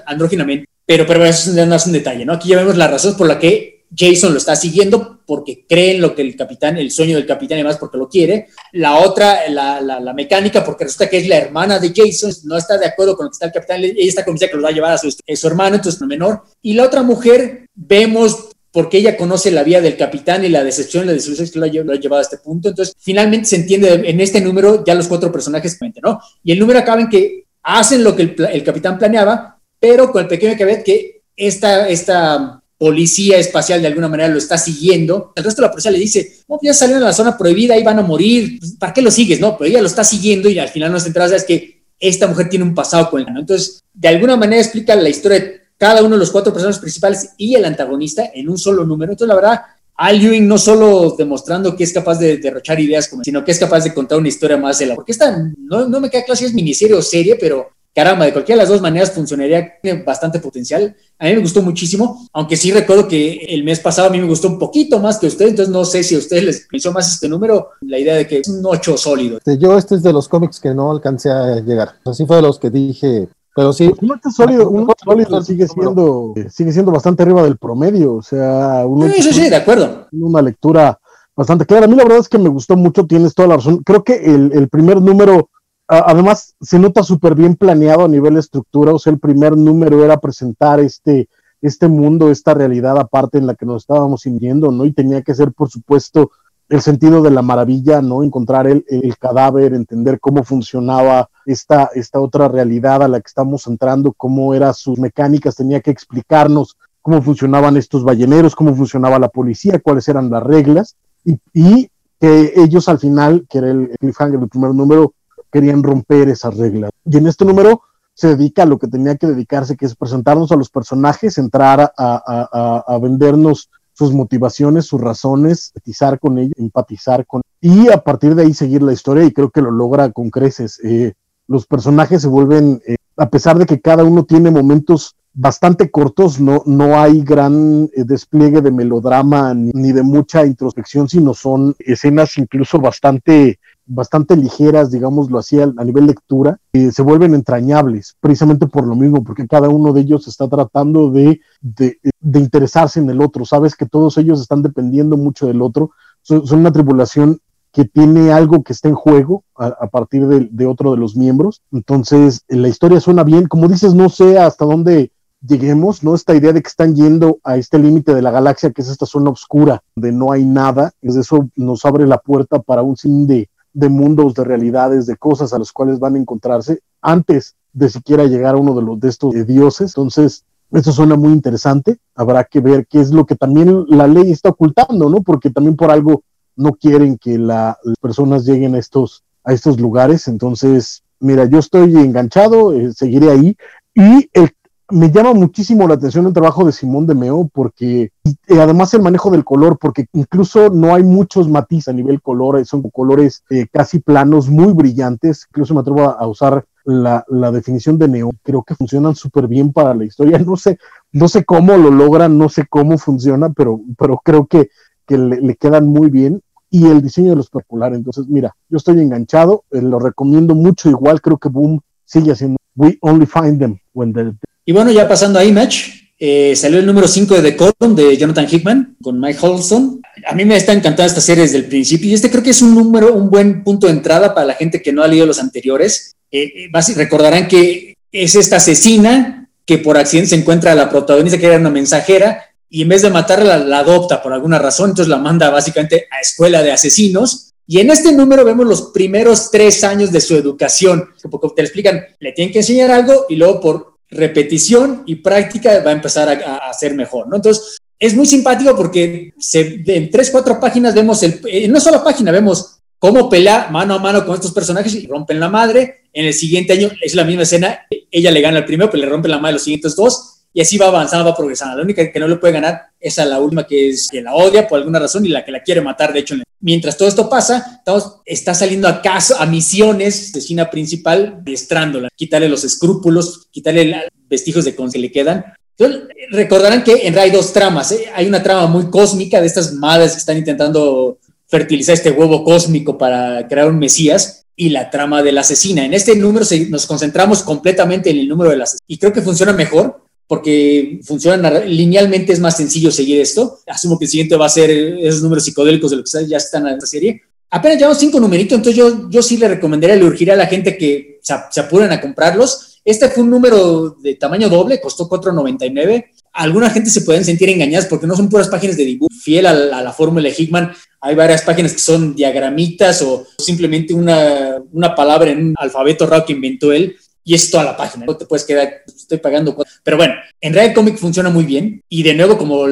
andróginamente pero, pero eso no es un detalle, ¿no? Aquí ya vemos la razón por la que Jason lo está siguiendo, porque cree en lo que el capitán, el sueño del capitán y porque lo quiere. La otra, la, la, mecánica, porque resulta que es la hermana de Jason, no está de acuerdo con lo que está el capitán, ella está convencida que lo va a llevar a su, su hermano, entonces no menor. Y la otra mujer, vemos porque ella conoce la vida del capitán y la decepción la desilusión que lo ha, llevado a este punto. Entonces, finalmente se entiende en este número ya los cuatro personajes, ¿no? Y el número acaba en que hacen lo que el, el capitán planeaba, pero con el pequeño caveat que esta, esta policía espacial de alguna manera lo está siguiendo. El resto de la policía le dice, oh, ya salieron a la zona prohibida, ahí van a morir, pues, ¿para qué lo sigues? No, pero ella lo está siguiendo y al final nos enteras es que esta mujer tiene un pasado con él. Entonces, de alguna manera explica la historia de cada uno de los cuatro personajes principales y el antagonista en un solo número. Entonces, la verdad, Al Ewing no solo demostrando que es capaz de derrochar ideas, sino que es capaz de contar una historia más de la. Porque esta no, no me queda claro si es miniserie o serie, pero caramba, de cualquiera de las dos maneras funcionaría, tiene bastante potencial. A mí me gustó muchísimo, aunque sí recuerdo que el mes pasado a mí me gustó un poquito más que a ustedes, entonces no sé si a ustedes les hizo más este número, la idea de que es un 8 sólido. Yo este es de los cómics que no alcancé a llegar, así fue de los que dije, pero sí. Un sólido, un sólido sigue siendo, sigue siendo bastante arriba del promedio, o sea, sí, sí, sí, de acuerdo. Una lectura bastante clara. A mí la verdad es que me gustó mucho, tienes toda la razón. Creo que el, el primer número además se nota súper bien planeado a nivel estructura, o sea, el primer número era presentar este, este mundo, esta realidad aparte en la que nos estábamos sintiendo, ¿no? Y tenía que ser, por supuesto, el sentido de la maravilla, ¿no? Encontrar el, el, cadáver, entender cómo funcionaba esta, esta otra realidad a la que estamos entrando, cómo eran sus mecánicas, tenía que explicarnos cómo funcionaban estos balleneros, cómo funcionaba la policía, cuáles eran las reglas, y, y que ellos al final, que era el cliffhanger del primer número, querían romper esas reglas. Y en este número se dedica a lo que tenía que dedicarse, que es presentarnos a los personajes, entrar a, vendernos sus motivaciones, sus razones, empatizar con ellos, empatizar con y a partir de ahí seguir la historia y creo que lo logra con creces. Eh, los personajes se vuelven, eh, a pesar de que cada uno tiene momentos bastante cortos, no, no hay gran eh, despliegue de melodrama ni, ni, de mucha introspección, sino son escenas incluso bastante bastante ligeras, digámoslo así, a, nivel lectura, se vuelven entrañables, precisamente por lo mismo, porque cada uno de ellos está tratando de, de, interesarse en el otro, sabes que todos ellos están dependiendo mucho del otro, son, una tribulación que tiene algo que está en juego a, partir de, otro de los miembros, entonces la historia suena bien, como dices, no sé hasta dónde lleguemos, ¿no? Esta idea de que están yendo a este límite de la galaxia, que es esta zona oscura, donde no hay nada, es eso nos abre la puerta para un sin de, de mundos, de realidades, de cosas a los cuales van a encontrarse antes de siquiera llegar a uno de los de estos dioses. Entonces, eso suena muy interesante. Habrá que ver qué es lo que también la ley está ocultando, ¿no? Porque también por algo no quieren que las personas lleguen a estos, a estos lugares. Entonces, mira, yo estoy enganchado, eh, seguiré ahí. Y el me llama muchísimo la atención el trabajo de Simón de Meo porque además el manejo del color, porque incluso no hay muchos matices a nivel color, son colores eh, casi planos, muy brillantes, incluso me atrevo a, usar la, la, definición de Neo, creo que funcionan súper bien para la historia, <laughs> no sé, no sé cómo lo logran, no sé cómo funciona, pero, pero creo que, que le, quedan muy bien. Y el diseño de los populares, entonces mira, yo estoy enganchado, eh, lo recomiendo mucho, igual creo que Boom sigue haciendo We Only Find Them When They're y bueno, ya pasando a Image, eh, salió el número 5 de The Column de Jonathan Hickman con Mike Holston. A mí me está encantada esta serie desde el principio y este creo que es un número, un buen punto de entrada para la gente que no ha leído los anteriores. Eh, eh recordarán que es esta asesina que por accidente se encuentra a la protagonista que era una mensajera y en vez de matarla la, adopta por alguna razón, entonces la manda básicamente a escuela de asesinos. Y en este número vemos los primeros tres años de su educación. Porque te explican, le tienen que enseñar algo y luego por repetición y práctica va a empezar a, a, ser mejor, ¿no? Entonces, es muy simpático porque se, en tres, cuatro páginas vemos, el, en una sola página vemos cómo pelea mano a mano con estos personajes y rompen la madre. En el siguiente año es la misma escena, ella le gana al primero, pero le rompen la madre los siguientes dos y así va avanzando, va progresando. La única que no le puede ganar es a la última que es que la odia por alguna razón y la que la quiere matar, de hecho. Mientras todo esto pasa, estamos, está saliendo a caso, a misiones de China principal, destrándola, quitarle los escrúpulos, quitarle vestigios de con que le quedan. Entonces, recordarán que en hay dos tramas. ¿eh? Hay una trama muy cósmica de estas madres que están intentando fertilizar este huevo cósmico para crear un Mesías y la trama de la asesina. En este número nos concentramos completamente en el número de las y creo que funciona mejor porque funciona linealmente, es más sencillo seguir esto. Asumo que el siguiente va a ser esos números psicodélicos de lo que ya están en esta serie. Apenas llevamos cinco numeritos, entonces yo, yo sí le recomendaría, le urgiría a la gente que se, se apuren a comprarlos. Este fue un número de tamaño doble, costó 4.99. Alguna gente se pueden sentir engañadas porque no son puras páginas de dibujo. Fiel a la, la fórmula de Hickman, hay varias páginas que son diagramitas o simplemente una, una palabra en un alfabeto raro que inventó él y es toda la página. No te puedes quedar, estoy pagando. Pero bueno, en el cómic funciona muy bien. Y de nuevo, como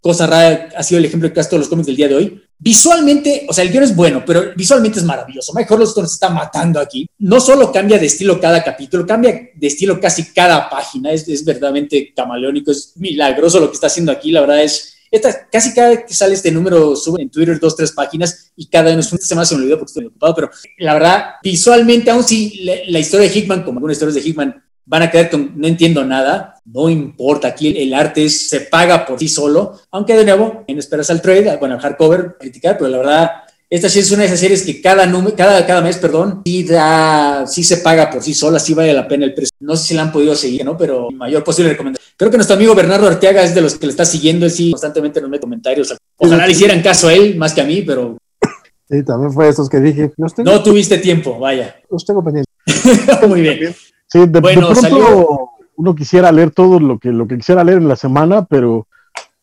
cosa rara ha sido el ejemplo de casi todos los cómics del día de hoy. Visualmente, o sea, el guion es bueno, pero visualmente es maravilloso. Mike Horleston se está matando aquí. No solo cambia de estilo cada capítulo, cambia de estilo casi cada página. Es, es verdaderamente camaleónico, es milagroso lo que está haciendo aquí. La verdad es, Casi cada vez que sale este número sube en Twitter dos, tres páginas y cada semana se me olvidó porque estoy ocupado, pero la verdad, visualmente, aún si la, historia de Hickman, como algunas historias de Hickman, van a quedar con no entiendo nada, no importa, aquí el, arte se paga por sí solo, aunque de nuevo, en esperas al trade, bueno, al hardcover, criticar, pero la verdad, esta sí es una de esas series que cada, cada, cada mes, perdón, sí, da, sí se paga por sí sola, sí vale la pena el precio. No sé si la han podido seguir, ¿no? Pero mayor posible recomendación. Creo que nuestro amigo Bernardo Arteaga es de los que le está siguiendo, sí, constantemente nos mete comentarios. Ojalá le hicieran caso a él más que a mí, pero... Sí, también fue esos que dije. No tuviste tiempo, vaya. Los tengo pendientes. <laughs> Muy bien. Sí, de, bueno, pronto uno quisiera leer todo lo que, lo que quisiera leer en la semana, pero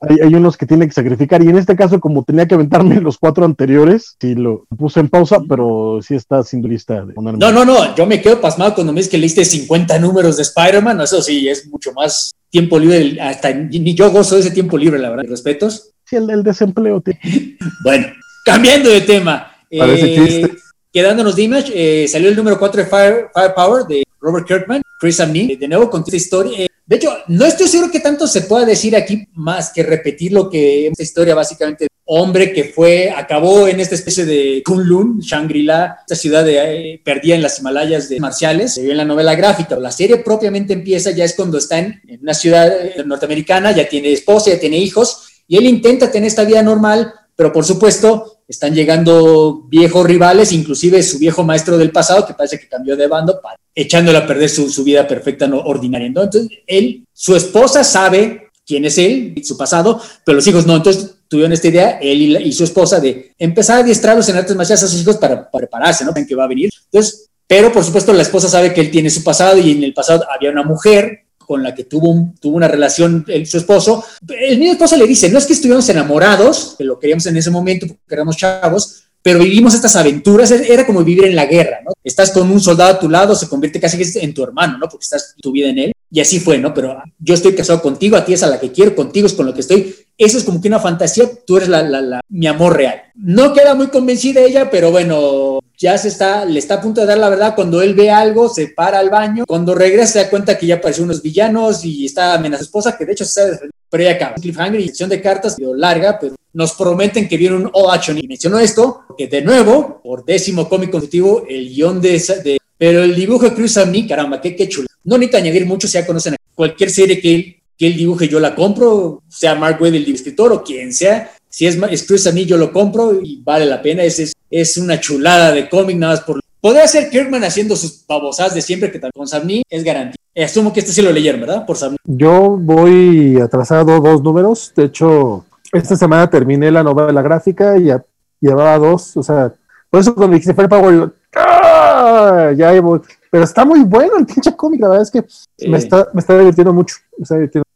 hay, unos que tiene que sacrificar. Y en este caso, como tenía que aventarme <laughs> los cuatro anteriores, sí lo puse en pausa, pero sí está sin lista de ponerme. No, no, no. Yo me quedo pasmado cuando me dices que leíste 50 números de Spider-Man. Eso sí, es mucho más tiempo libre. Hasta ni yo gozo de ese tiempo libre, la verdad. ¿Respetos? Sí, el del desempleo. Tío. <laughs> bueno, cambiando de tema. Eh, quedándonos de Image, eh, salió el número 4 de Fire, Firepower de Robert Kirkman, Chris Amney. De nuevo con esta historia. De hecho, no estoy seguro que tanto se pueda decir aquí más que repetir lo que esta historia básicamente hombre que fue, acabó en esta especie de Kunlun, Shangri-La, esta ciudad eh, perdida en las Himalayas de marciales, se vio en la novela gráfica. La serie propiamente empieza ya es cuando está en, en una ciudad eh, norteamericana, ya tiene esposa, ya tiene hijos, y él intenta tener esta vida normal, pero por supuesto están llegando viejos rivales, inclusive su viejo maestro del pasado, que parece que cambió de bando, echándole a perder su, su vida perfecta, no ordinaria. Entonces, él, su esposa sabe quién es él, su pasado, pero los hijos no. Entonces, tuvieron esta idea, él y, su esposa, de empezar a adiestrarlos en artes marciales a sus hijos para, prepararse, ¿no? En que va a venir. Entonces, pero por supuesto, la esposa sabe que él tiene su pasado y en el pasado había una mujer con la que tuvo, tuvo una relación su esposo. El mismo esposo le dice, no es que estuviéramos enamorados, que lo queríamos en ese momento porque éramos chavos, pero vivimos estas aventuras, era como vivir en la guerra, ¿no? Estás con un soldado a tu lado, se convierte casi en tu hermano, ¿no? Porque estás tu vida en él. Y así fue, ¿no? Pero yo estoy casado contigo, a ti es a la que quiero, contigo es con lo que estoy. Eso es como que una fantasía, tú eres la, la, la, mi amor real. No queda muy convencida ella, pero bueno, ya se está, le está a punto de dar la verdad. Cuando él ve algo, se para al baño. Cuando regresa, se da cuenta que ya apareció unos villanos y está amenazando a su esposa, que de hecho se sabe pero ya acaba. Cliffhanger y sección de cartas, larga, pero nos prometen que viene un all action. Y menciono esto, que de nuevo, por décimo cómic consecutivo, el guion de, de pero el dibujo de Cruz a caramba, qué, qué chulo. No necesito añadir mucho, si ya conocen cualquier serie que él, que él dibuje, yo la compro, sea Mark Wade, el escritor, o quien sea. Si es, es a mí, yo lo compro y vale la pena. Es, es, es una chulada de cómic, nada más por... Podría ser Kirkman haciendo sus babosadas de siempre, que con Samni es garantía. Asumo que este sí lo leyeron, ¿verdad? Por Yo voy atrasado dos números. De hecho, esta semana terminé la novela gráfica y llevaba dos. O sea, por eso cuando dijiste Fire Power, ¡ah! ya voy. Pero está muy bueno el pinche cómic. La verdad es que me, está, me está divirtiendo mucho.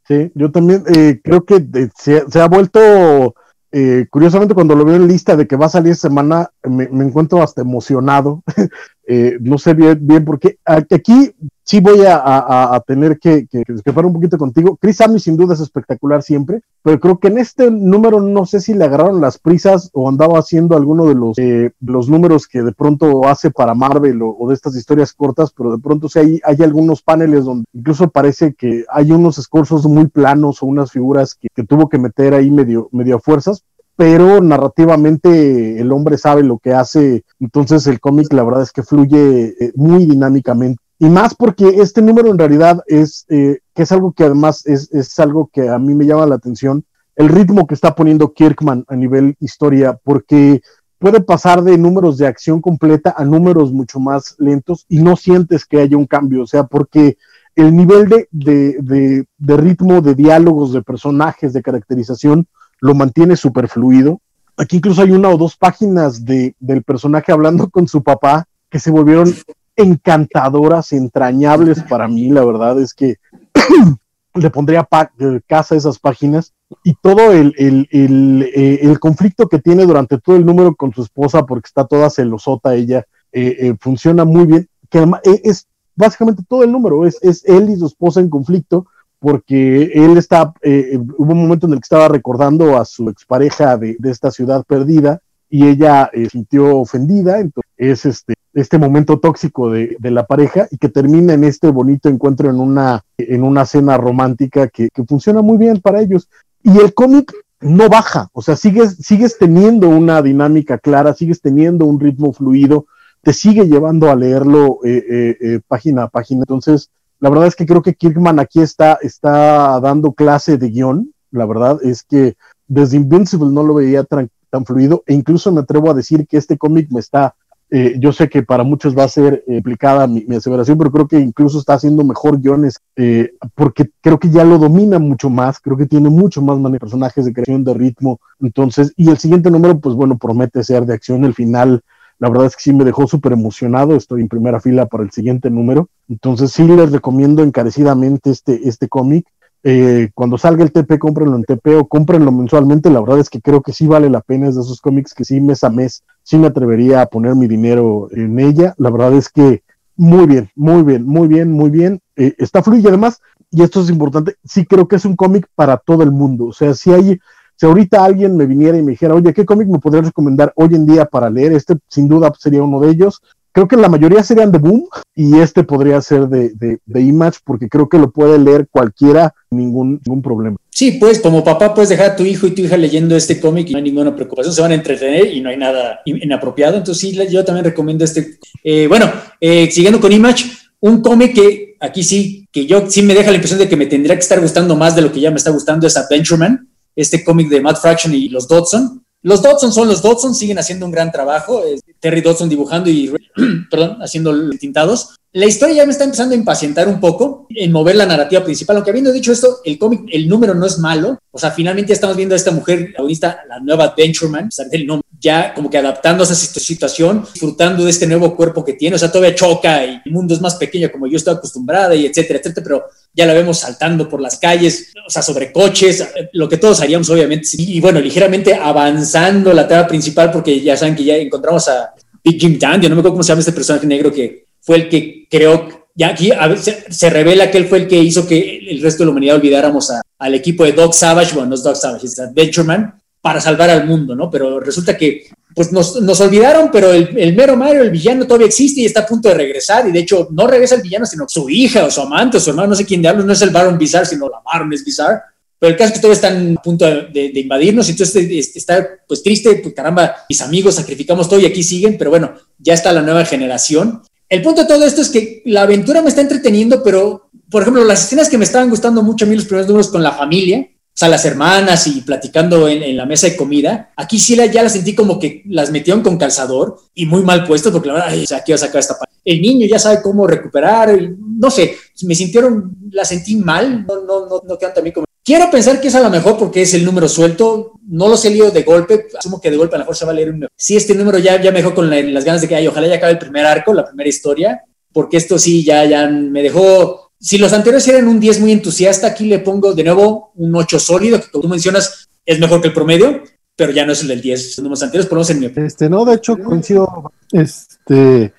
Sí, yo también eh, creo que eh, se, ha vuelto. Eh, curiosamente, cuando lo veo en lista de que va a salir semana, me, me encuentro hasta emocionado. <laughs> no sé bien, bien por qué. Aquí sí voy a, tener que, que, un poquito contigo. Chris Samney sin duda es espectacular siempre, pero creo que en este número no sé si le agarraron las prisas o andaba haciendo alguno de los, eh, los números que de pronto hace para Marvel o, de estas historias cortas, pero de pronto sí hay, hay algunos paneles donde incluso parece que hay unos escorzos muy planos o unas figuras que, tuvo que meter ahí medio, medio a fuerzas, pero narrativamente el hombre sabe lo que hace, entonces el cómic la verdad es que fluye eh, muy dinámicamente. Y más porque este número en realidad es, eh, que es algo que además es, es, algo que a mí me llama la atención, el ritmo que está poniendo Kirkman a nivel historia, porque puede pasar de números de acción completa a números mucho más lentos y no sientes que haya un cambio, o sea, porque el nivel de, de, de, de ritmo, de diálogos, de personajes, de caracterización, lo mantiene súper fluido. Aquí incluso hay una o dos páginas de, del personaje hablando con su papá que se volvieron encantadoras, entrañables para mí, la verdad es que <clears throat> le pondría eh, casa a esas páginas y todo el, el, el, eh, el, conflicto que tiene durante todo el número con su esposa, porque está toda celosota ella, eh, funciona muy bien, que es básicamente todo el número, es, es él y su esposa en conflicto, porque él está, hubo un momento en el que estaba recordando a su expareja de, de esta ciudad perdida y ella se sintió ofendida, entonces es este, este momento tóxico de, la pareja y que termina en este bonito encuentro en una, en una cena romántica que, funciona muy bien para ellos. Y el cómic no baja, o sea, sigues, sigues teniendo una dinámica clara, sigues teniendo un ritmo fluido, te sigue llevando a leerlo eh, eh, eh, página a página. Entonces, la verdad es que creo que Kirkman aquí está, está dando clase de guion. La verdad es que desde Invincible no lo veía tan, tan fluido e incluso me atrevo a decir que este cómic me está eh, yo sé que para muchos va a ser implicada mi, aseveración, pero creo que incluso está haciendo mejor guiones eh, porque creo que ya lo domina mucho más, creo que tiene mucho más personajes de creación de ritmo. Entonces, y el siguiente número, pues bueno, promete ser de acción. El final, la verdad es que sí me dejó súper emocionado. Estoy en primera fila para el siguiente número. Entonces, sí les recomiendo encarecidamente este, este cómic. Eh, cuando salga el TP, cómprenlo en TP o cómprenlo mensualmente. La verdad es que creo que sí vale la pena. Es de esos cómics que sí mes a mes sí me atrevería a poner mi dinero en ella. La verdad es que muy bien, muy bien, muy bien, muy bien. Eh, está fluido y además, y esto es importante, sí creo que es un cómic para todo el mundo. O sea, si hay, si ahorita alguien me viniera y me dijera, oye, ¿qué cómic me podrías recomendar hoy en día para leer? Este sin duda sería uno de ellos creo que la mayoría serían de Boom y este podría ser de, de, Image porque creo que lo puede leer cualquiera ningún, ningún problema. Sí, pues como papá puedes dejar a tu hijo y tu hija leyendo este cómic y no hay ninguna preocupación, se van a entretener y no hay nada inapropiado. Entonces sí, yo también recomiendo este. Eh, bueno, eh, siguiendo con Image, un cómic que aquí sí, que yo sí me deja la impresión de que me tendría que estar gustando más de lo que ya me está gustando es Adventureman, este cómic de Matt Fraction y los Dodson. Los Dodson son los Dodson, siguen haciendo un gran trabajo. Terry Dodson dibujando y, <clears throat> perdón, haciendo tintados. La historia ya me está empezando a impacientar un poco en mover la narrativa principal, aunque habiendo dicho esto, el cómic, el número no es malo, o sea, finalmente estamos viendo a esta mujer, la nueva Adventureman, ya como que adaptándose a esa situación, disfrutando de este nuevo cuerpo que tiene, o sea, todavía choca y el mundo es más pequeño como yo estoy acostumbrada y etcétera, etcétera, pero ya la vemos saltando por las calles, o sea, sobre coches, lo que todos haríamos obviamente, y bueno, ligeramente avanzando la trama principal porque ya saben que ya encontramos a Big Jim Dandy, no me acuerdo cómo se llama este personaje negro que fue el que creó, ya aquí se, revela que él fue el que hizo que el resto de la humanidad olvidáramos al equipo de Dog Savage, bueno, no es Dog Savage, es Adventureman, para salvar al mundo, ¿no? Pero resulta que pues nos, nos olvidaron, pero el, mero Mario, el villano, todavía existe y está a punto de regresar. Y de hecho, no regresa el villano, sino su hija o su amante o su hermano, no sé quién diablos, no es el Baron Bizarre, sino la Baron es Bizarre. Pero el caso es que todavía están a punto de, de, invadirnos, entonces está pues triste, pues caramba, mis amigos sacrificamos todo y aquí siguen, pero bueno, ya está la nueva generación. El punto de todo esto es que la aventura me está entreteniendo, pero, por ejemplo, las escenas que me estaban gustando mucho a mí los primeros números con la familia, o sea, las hermanas y platicando en, la mesa de comida, aquí sí la, ya las sentí como que las metieron con calzador y muy mal puesto, porque la verdad, ay, aquí a sacar esta parte. El niño ya sabe cómo recuperar, no sé, me sintieron, la sentí mal, no, no, no, no quedan también como... Quiero pensar que es a lo mejor porque es el número suelto, no lo he leído de golpe, asumo que de golpe a lo mejor se va a leer un... Sí, este número ya, ya me dejó con las ganas de que, ay, ojalá ya acabe el primer arco, la primera historia, porque esto sí ya, ya me dejó... Si los anteriores eran un 10 muy entusiasta, aquí le pongo de nuevo un 8 sólido, que como tú mencionas es mejor que el promedio, pero ya no es el del 10. Los números anteriores, por lo menos en. Este, no, de hecho coincido, este,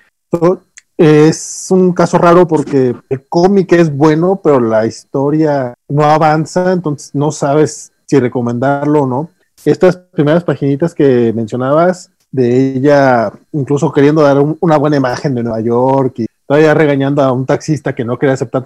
es un caso raro porque el cómic es bueno, pero la historia no avanza, entonces no sabes si recomendarlo o no. Estas primeras paginitas que mencionabas, de ella incluso queriendo dar una buena imagen de Nueva York y todavía regañando a un taxista que no quería aceptar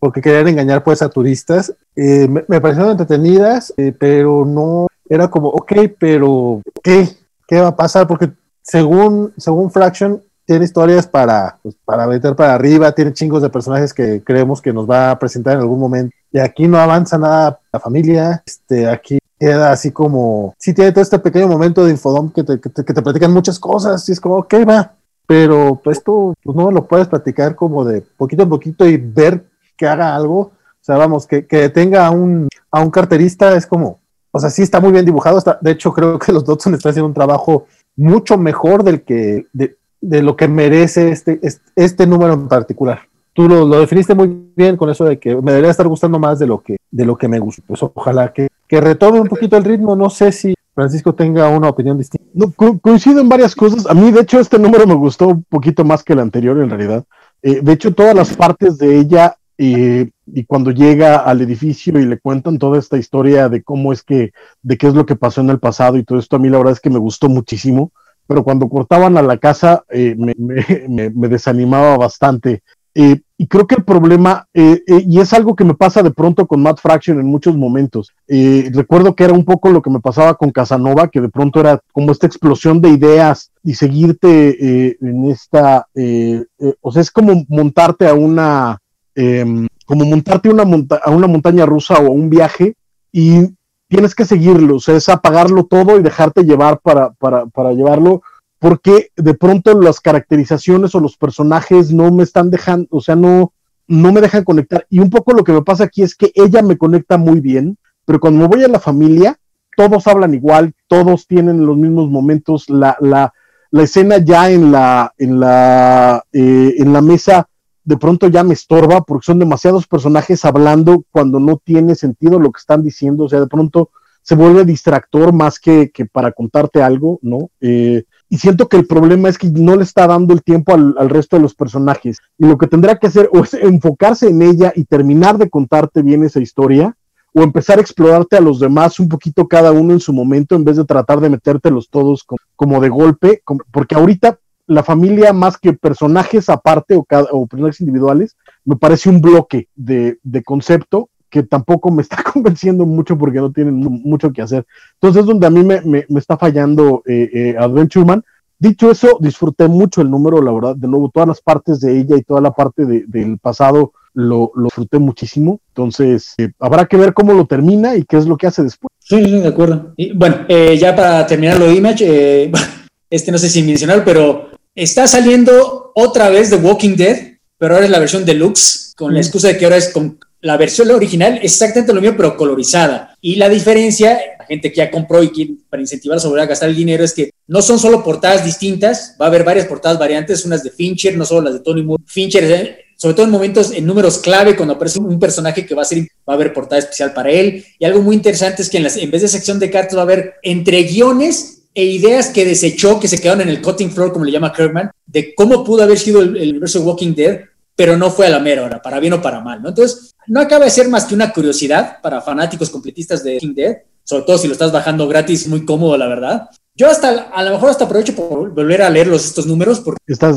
porque querían engañar pues a turistas, eh, me, parecieron entretenidas, eh, pero no era como, ok, pero ¿qué? ¿Qué va a pasar? Porque según, según Fraction, tiene historias para, pues, para meter para arriba, tiene chingos de personajes que creemos que nos va a presentar en algún momento. Y aquí no avanza nada la familia, este, aquí queda así como, sí tiene todo este pequeño momento de infodom que te, que te, platican muchas cosas, y es como, ok, va, pero pues pues, no lo puedes platicar como de poquito en poquito y ver que haga algo. O sea, vamos, que, que tenga a un, a un carterista es como, o sea, sí está muy bien dibujado. Está, de hecho, creo que los Dodson están haciendo un trabajo mucho mejor del que, de, de lo que merece este, este, número en particular. Tú lo, definiste muy bien con eso de que me debería estar gustando más de lo que, de lo que me gusta. Pues ojalá que, que retome un poquito el ritmo. No sé si Francisco tenga una opinión distinta. No, coincido en varias cosas. A mí, de hecho, este número me gustó un poquito más que el anterior, en realidad. Eh, de hecho, todas las partes de ella y cuando llega al edificio y le cuentan toda esta historia de cómo es que, de qué es lo que pasó en el pasado y todo esto, a mí la verdad es que me gustó muchísimo pero cuando cortaban a la casa eh, <laughs> me, desanimaba bastante. Eh, y creo que el problema, eh, eh, y es algo que me pasa de pronto con Matt Fraction en muchos momentos, eh, recuerdo que era un poco lo que me pasaba con Casanova, que de pronto era como esta explosión de ideas y seguirte en esta, o sea, es como montarte a una, em, como montarte una a una montaña rusa o a un viaje y tienes que seguirlo, o sea, es apagarlo todo y dejarte llevar para, para, para llevarlo porque de pronto las caracterizaciones o los personajes no me están dejando, o sea, no, no me dejan conectar. Y un poco lo que me pasa aquí es que ella me conecta muy bien, pero cuando me voy a la familia, todos hablan igual, todos tienen los mismos momentos, la, la, la escena ya en la, en la, eh, en la mesa de pronto ya me estorba porque son demasiados personajes hablando cuando no tiene sentido lo que están diciendo, o sea, de pronto se vuelve distractor más que, que para contarte algo, ¿no? Eh, y siento que el problema es que no le está dando el tiempo al, resto de los personajes. Y lo que tendrá que hacer o es enfocarse en ella y terminar de contarte bien esa historia, o empezar a explorarte a los demás un poquito cada uno en su momento, en vez de tratar de metértelos todos como, de golpe, porque ahorita la familia, más que personajes aparte o, o personajes individuales, me parece un bloque de, de concepto que tampoco me está <laughs> convenciendo mucho porque no tienen mucho que hacer. Entonces es donde a mí me, está fallando eh, eh, Adventure Man. Dicho eso, disfruté mucho el número, la verdad, de nuevo, todas las partes de ella y toda la parte del pasado lo, lo, disfruté muchísimo. Entonces, eh, habrá que ver cómo lo termina y qué es lo que hace después. Sí, sí, de acuerdo. Bueno, ya para terminar lo de Image, <laughs> este no sé si mencionar, pero está saliendo otra vez The Walking Dead, pero ahora es la versión deluxe, con la excusa de que ahora es con la versión original exactamente lo mismo, pero colorizada. Y la diferencia, la gente que ya compró y quiere, para incentivar a volver a gastar el dinero, es que no son solo portadas distintas, va a haber varias portadas variantes, unas de Fincher, no solo las de Tony Moore. Fincher, sobre todo en momentos, en números clave, cuando aparece un personaje que va a ser, va a haber portada especial para él. Y algo muy interesante es que en, las, en vez de sección de cartas va a haber entre guiones e ideas que desechó, que se quedaron en el cutting floor, como le llama Kirkman, de cómo pudo haber sido el, el universo de Walking Dead, pero no fue a la mera hora, para bien o para mal, ¿no? Entonces, no acaba de ser más que una curiosidad para fanáticos completistas de King Dead, sobre todo si lo estás bajando gratis, muy cómodo, la verdad. Yo hasta, a lo mejor hasta aprovecho por volver a leer estos números, porque estás,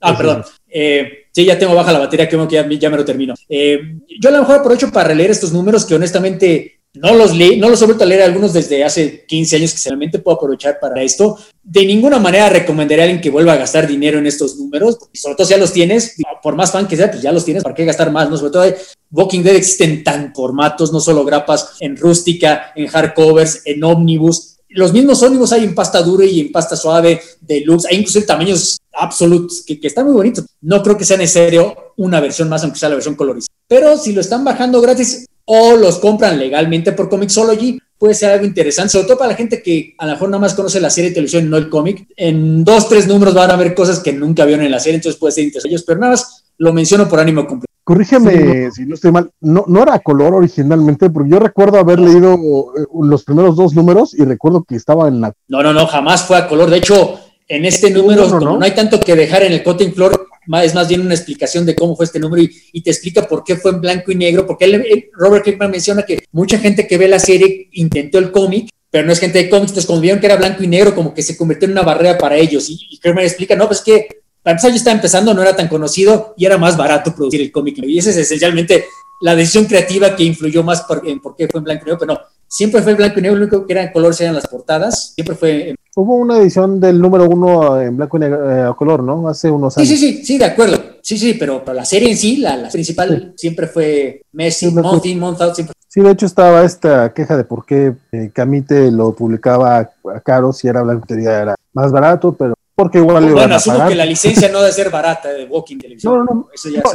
Ah, perdón. Eh, sí, ya tengo baja la batería, creo que ya, ya me lo termino. Eh, yo a lo mejor aprovecho para releer estos números que honestamente no los leí, no los he vuelto leer algunos desde hace 15 años que realmente puedo aprovechar para esto. De ninguna manera recomendaría a alguien que vuelva a gastar dinero en estos números, sobre todo si ya los tienes, por más fan que sea, pues ya los tienes, ¿para qué gastar más? ¿no? Sobre todo Walking Dead existen tan formatos, no solo grapas en rústica, en hardcovers, en ómnibus. Los mismos ómnibus hay en pasta dura y en pasta suave, deluxe, hay incluso tamaños absolutos que, que están muy bonitos. No creo que sea necesario una versión más, aunque sea la versión colorizada. Pero si lo están bajando gratis, o los compran legalmente por Comixology, puede ser algo interesante, sobre todo para la gente que a lo mejor nada más conoce la serie de televisión y no el cómic. En dos, tres números van a ver cosas que nunca vieron en la serie, entonces puede ser interesante pero nada más lo menciono por ánimo completo. Corrígeme si no estoy mal, no, no era color originalmente, porque yo recuerdo haber leído eh, los primeros dos números y recuerdo que estaba en la... No, no, no, jamás fue a color. De hecho, en este número, no, no hay tanto que dejar en el cutting floor, es más bien una explicación de cómo fue este número y, te explica por qué fue en blanco y negro, porque Robert Kirkman menciona que mucha gente que ve la serie intentó el cómic, pero no es gente de cómics, entonces como vieron que era blanco y negro, como que se convirtió en una barrera para ellos. Y, y Kirkman explica, no, pues que para empezar yo estaba empezando, no era tan conocido y era más barato producir el cómic. Y esa es esencialmente la decisión creativa que influyó más en por qué fue en blanco y negro, pero no, siempre fue en blanco y negro, lo único que era en color eran las portadas, siempre fue... Hubo una edición del número uno en blanco y negro, eh, a color, ¿no? Hace unos años. Sí, sí, sí, sí, de acuerdo. Sí, sí, pero, la serie en sí, la, principal, siempre fue Messi, sí, month in, month out, siempre. Sí, de hecho estaba esta queja de por qué eh, Camite lo publicaba a caro si era blanco y era más barato, pero porque igual le bueno, asumo que la licencia no debe ser <laughs> barata de Walking Dead. No, no, no.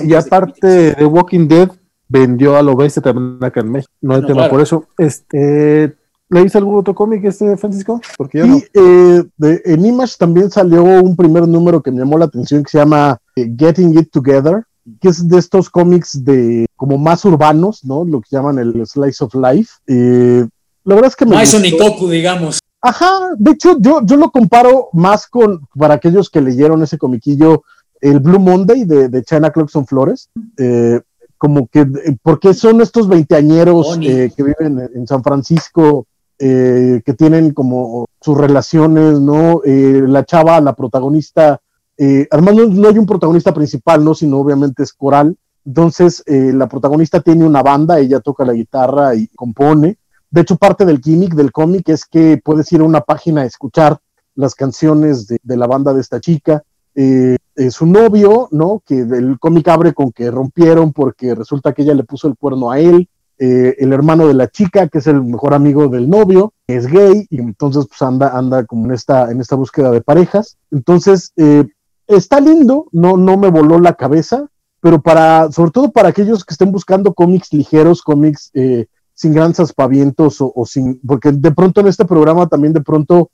y aparte de Walking Dead, vendió a lo bestia también acá en México. No hay tema por eso. Este, ¿Leíste algún otro cómic, este Francisco? Porque yo no. Eh, en Image también salió un primer número que me llamó la atención que se llama eh, Getting It Together, que es de estos cómics de como más urbanos, ¿no? Lo que llaman el Slice of Life. Eh, la verdad es que me. Más Nikoku, digamos. Ajá, de hecho, yo, yo lo comparo más con, para aquellos que leyeron ese comiquillo, el Blue Monday de, de China Clarkson Flores. Eh, como que, porque son estos veinteañeros eh, que viven en San Francisco, eh, que tienen como sus relaciones, ¿no? la chava, la protagonista, Eh, además, no, hay un protagonista principal, ¿no? Sino obviamente es coral. Entonces, eh, la protagonista tiene una banda, ella toca la guitarra y compone. De hecho, parte del gimmick del cómic es que puedes ir a una página a escuchar las canciones de, la banda de esta chica. Eh, su novio, ¿no? Que el cómic abre con que rompieron porque resulta que ella le puso el cuerno a él. Eh, el hermano de la chica, que es el mejor amigo del novio, es gay y entonces pues anda, anda como en esta, en esta búsqueda de parejas. Entonces, eh, está lindo, no, no me voló la cabeza, pero para, sobre todo para aquellos que estén buscando cómics ligeros, cómics eh, sin grandes aspavientos o, sin, porque de pronto en este programa también de pronto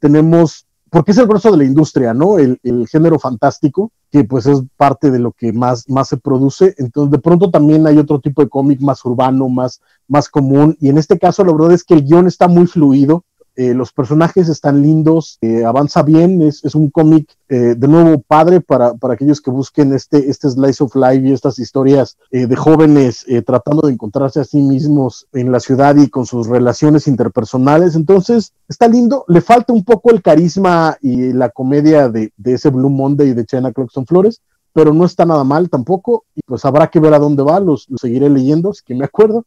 tenemos porque es el grueso de la industria, ¿no? El, género fantástico, que pues es parte de lo que más, más se produce. Entonces, de pronto también hay otro tipo de cómic más urbano, más, más común. Y en este caso, la verdad es que el guion está muy fluido. Eh, los personajes están lindos, eh, avanza bien, es, un cómic eh, de nuevo padre para, aquellos que busquen este, este slice of life y estas historias de jóvenes tratando de encontrarse a sí mismos en la ciudad y con sus relaciones interpersonales. Entonces, está lindo, le falta un poco el carisma y la comedia de, ese Blue Monday de China Clarkson Flores, pero no está nada mal tampoco, y pues habrá que ver a dónde va, los, seguiré leyendo, si que me acuerdo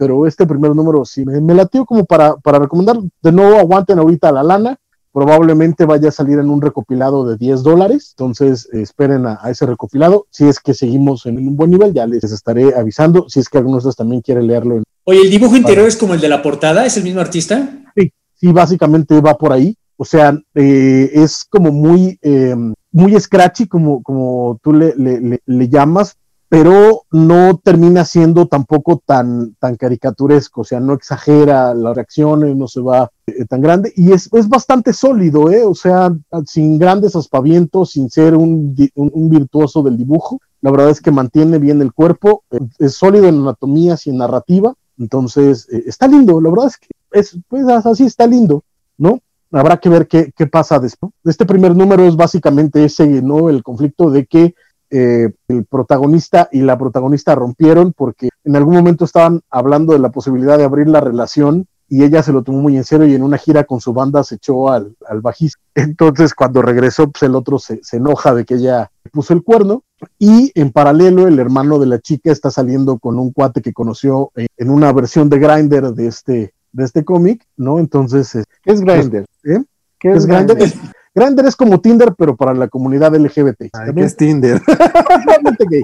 pero este primer número sí me, me latió como para, para recomendar. De nuevo, aguanten ahorita la lana. Probablemente vaya a salir en un recopilado de 10 dólares. Entonces, esperen a, ese recopilado. Si es que seguimos en un buen nivel, ya les estaré avisando. Si es que algunos de ustedes también quieren leerlo. Oye, ¿el dibujo interior es como el de la portada? ¿Es el mismo artista? Sí, sí, básicamente va por ahí. O sea, eh, es como muy, eh, muy scratchy, como, como tú le, le, le, llamas, pero no termina siendo tampoco tan, tan caricaturesco, o sea, no exagera las reacciones, no se va eh, tan grande, y es, es, bastante sólido, ¿eh? o sea, sin grandes aspavientos, sin ser un, un, virtuoso del dibujo, la verdad es que mantiene bien el cuerpo, eh, es sólido en anatomía y en narrativa, entonces eh, está lindo, la verdad es que es, pues así está lindo, ¿no? Habrá que ver qué, qué pasa después. Este primer número es básicamente ese, ¿no? El conflicto de que eh, el protagonista y la protagonista rompieron porque en algún momento estaban hablando de la posibilidad de abrir la relación y ella se lo tomó muy en serio y en una gira con su banda se echó al, al bajista. <laughs> Entonces cuando regresó, pues el otro se, enoja de que ella puso el cuerno y en paralelo el hermano de la chica está saliendo con un cuate que conoció en una versión de Grinder de este, de este cómic, ¿no? Entonces, ¿qué es Grinder? ¿Eh? ¿Qué es, Grindr? Grindr <laughs> es como Tinder, pero para la comunidad LGBT. ¿Qué es Tinder? <laughs> gay.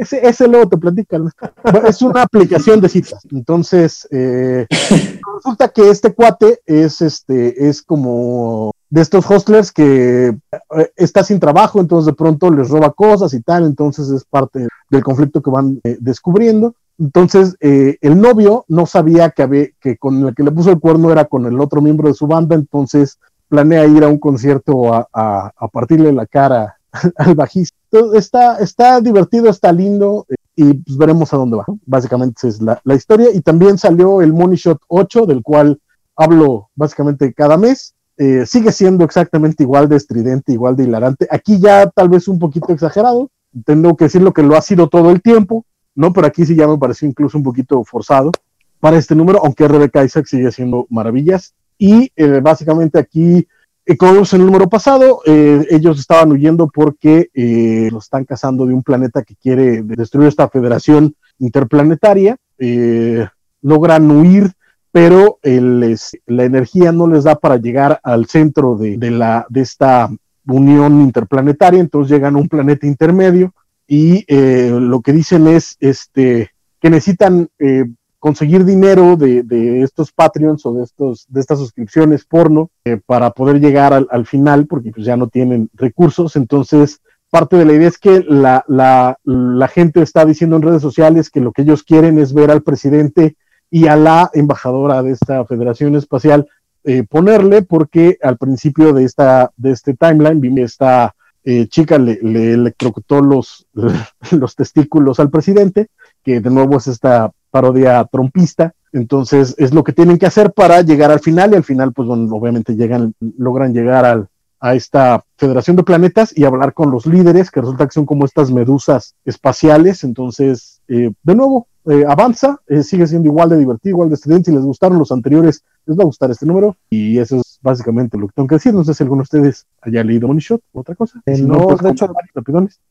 Ese, ese, luego te platican. Es una aplicación de citas. Entonces, eh, <laughs> resulta que este cuate es, este, es como de estos hostlers que eh, está sin trabajo, entonces de pronto les roba cosas y tal, entonces es parte del conflicto que van eh, descubriendo. Entonces, el novio no sabía que, que con el que le puso el cuerno era con el otro miembro de su banda, entonces planea ir a un concierto a, a, partirle la cara <laughs> al bajista. está, está divertido, está lindo eh, y pues veremos a dónde va. Básicamente es la, la, historia. Y también salió el Money Shot 8, del cual hablo básicamente cada mes. Eh, sigue siendo exactamente igual de estridente, igual de hilarante. Aquí ya tal vez un poquito exagerado. Tengo que decirlo que lo ha sido todo el tiempo, ¿no? Pero aquí sí ya me pareció incluso un poquito forzado para este número, aunque Rebecca Isaac sigue haciendo maravillas. Y eh, básicamente aquí, eh, como en el número pasado, eh, ellos estaban huyendo porque los están cazando de un planeta que quiere destruir esta federación interplanetaria. logran huir, pero la energía no les da para llegar al centro de, la, de esta unión interplanetaria, entonces llegan a un planeta intermedio y lo que dicen es este, que necesitan conseguir dinero de, estos Patreons o de, estos, de estas suscripciones porno eh, para poder llegar al, final, porque pues ya no tienen recursos. Entonces, parte de la idea es que la, la, la, gente está diciendo en redes sociales que lo que ellos quieren es ver al presidente y a la embajadora de esta Federación Espacial eh, ponerle, porque al principio de, esta, de este timeline, esta eh, chica le, le electrocutó los, <laughs> los testículos al presidente, que de nuevo es esta parodia trompista. Entonces es lo que tienen que hacer para llegar al final y al final, pues bueno, obviamente llegan, logran llegar al, a esta Federación de Planetas y hablar con los líderes, que resulta que son como estas medusas espaciales. Entonces, eh, de nuevo, eh, avanza, eh, sigue siendo igual de divertido, igual de estudiante. Si les gustaron los anteriores, les va a gustar este número y eso es básicamente lo que tengo que decir. No sé si alguno de ustedes haya leído Money Shot o otra cosa. Eh, no, pues, de hecho,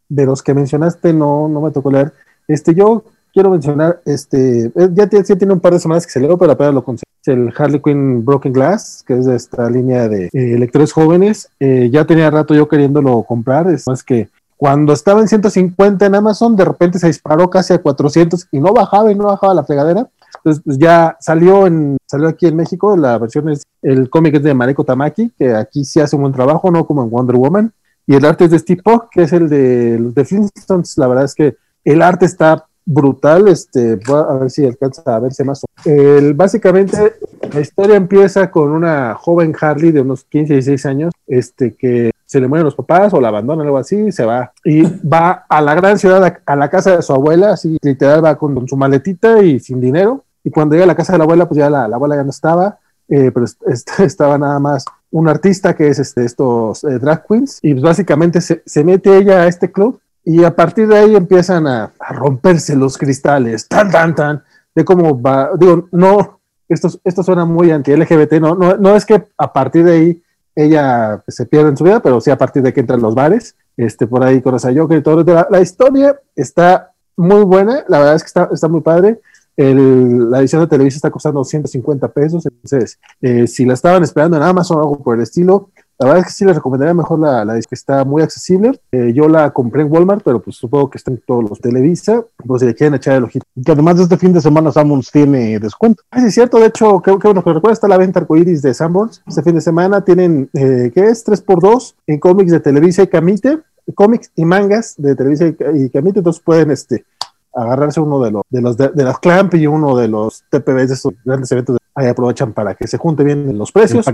de los que mencionaste no, no me tocó leer. Este, yo quiero mencionar, este, eh, ya tiene, un par de semanas que se leo, pero apenas lo conseguí. El Harley Quinn Broken Glass, que es de esta línea de eh, lectores jóvenes. Eh, ya tenía rato yo queriéndolo comprar, es más que cuando estaba en 150 en Amazon, de repente se disparó casi a 400 y no bajaba y no bajaba la fregadera. Entonces, pues ya salió en salió aquí en México, la versión es el cómic es de Mareko Tamaki, que aquí sí hace un buen trabajo, no como en Wonder Woman. Y el arte es de Steve Puck, que es el de los de Flintstones. La verdad es que el arte está brutal. Este, a ver si alcanza a verse más. El, básicamente, la historia empieza con una joven Harley de unos 15, 16 años, este, que se le mueren los papás o la abandonan, algo así, y se va. Y va a la gran ciudad, a la casa de su abuela, así literal va con, su maletita y sin dinero. Y cuando llega a la casa de la abuela, pues ya la, abuela ya no estaba, eh, pero <laughs> estaba nada más un artista que es este, estos eh, drag queens. Y pues básicamente se, se mete ella a este club y a partir de ahí empiezan a, romperse los cristales, tan, tan, tan, de cómo va, digo, no, esto, esto suena muy anti-LGBT, no, no, no es que a partir de ahí ella se pierda en su vida, pero sí a partir de que entran los bares, este, por ahí con Joker y todo. La, la, historia está muy buena, la verdad es que está, está muy padre. El, la edición de televisión está costando 150 pesos, entonces eh, si la estaban esperando en Amazon o algo por el estilo, la verdad es que sí les recomendaría mejor la, la que está muy accesible. Eh, yo la compré en Walmart, pero pues supongo que está en todos los Televisa, pues si le quieren echar el ojito. Que además de este fin de semana Sanborns tiene descuento. Ah, sí, es cierto, de hecho, qué, bueno que recuerda, está la venta arcoiris de Sanborns. Este fin de semana tienen, eh, ¿qué es? 3x2 en cómics de Televisa y Camite, cómics y mangas de Televisa y, Camite, entonces pueden este, agarrarse uno de los de los de, las Clamp y uno de los TPBs de estos grandes eventos ahí aprovechan para que se junte bien los precios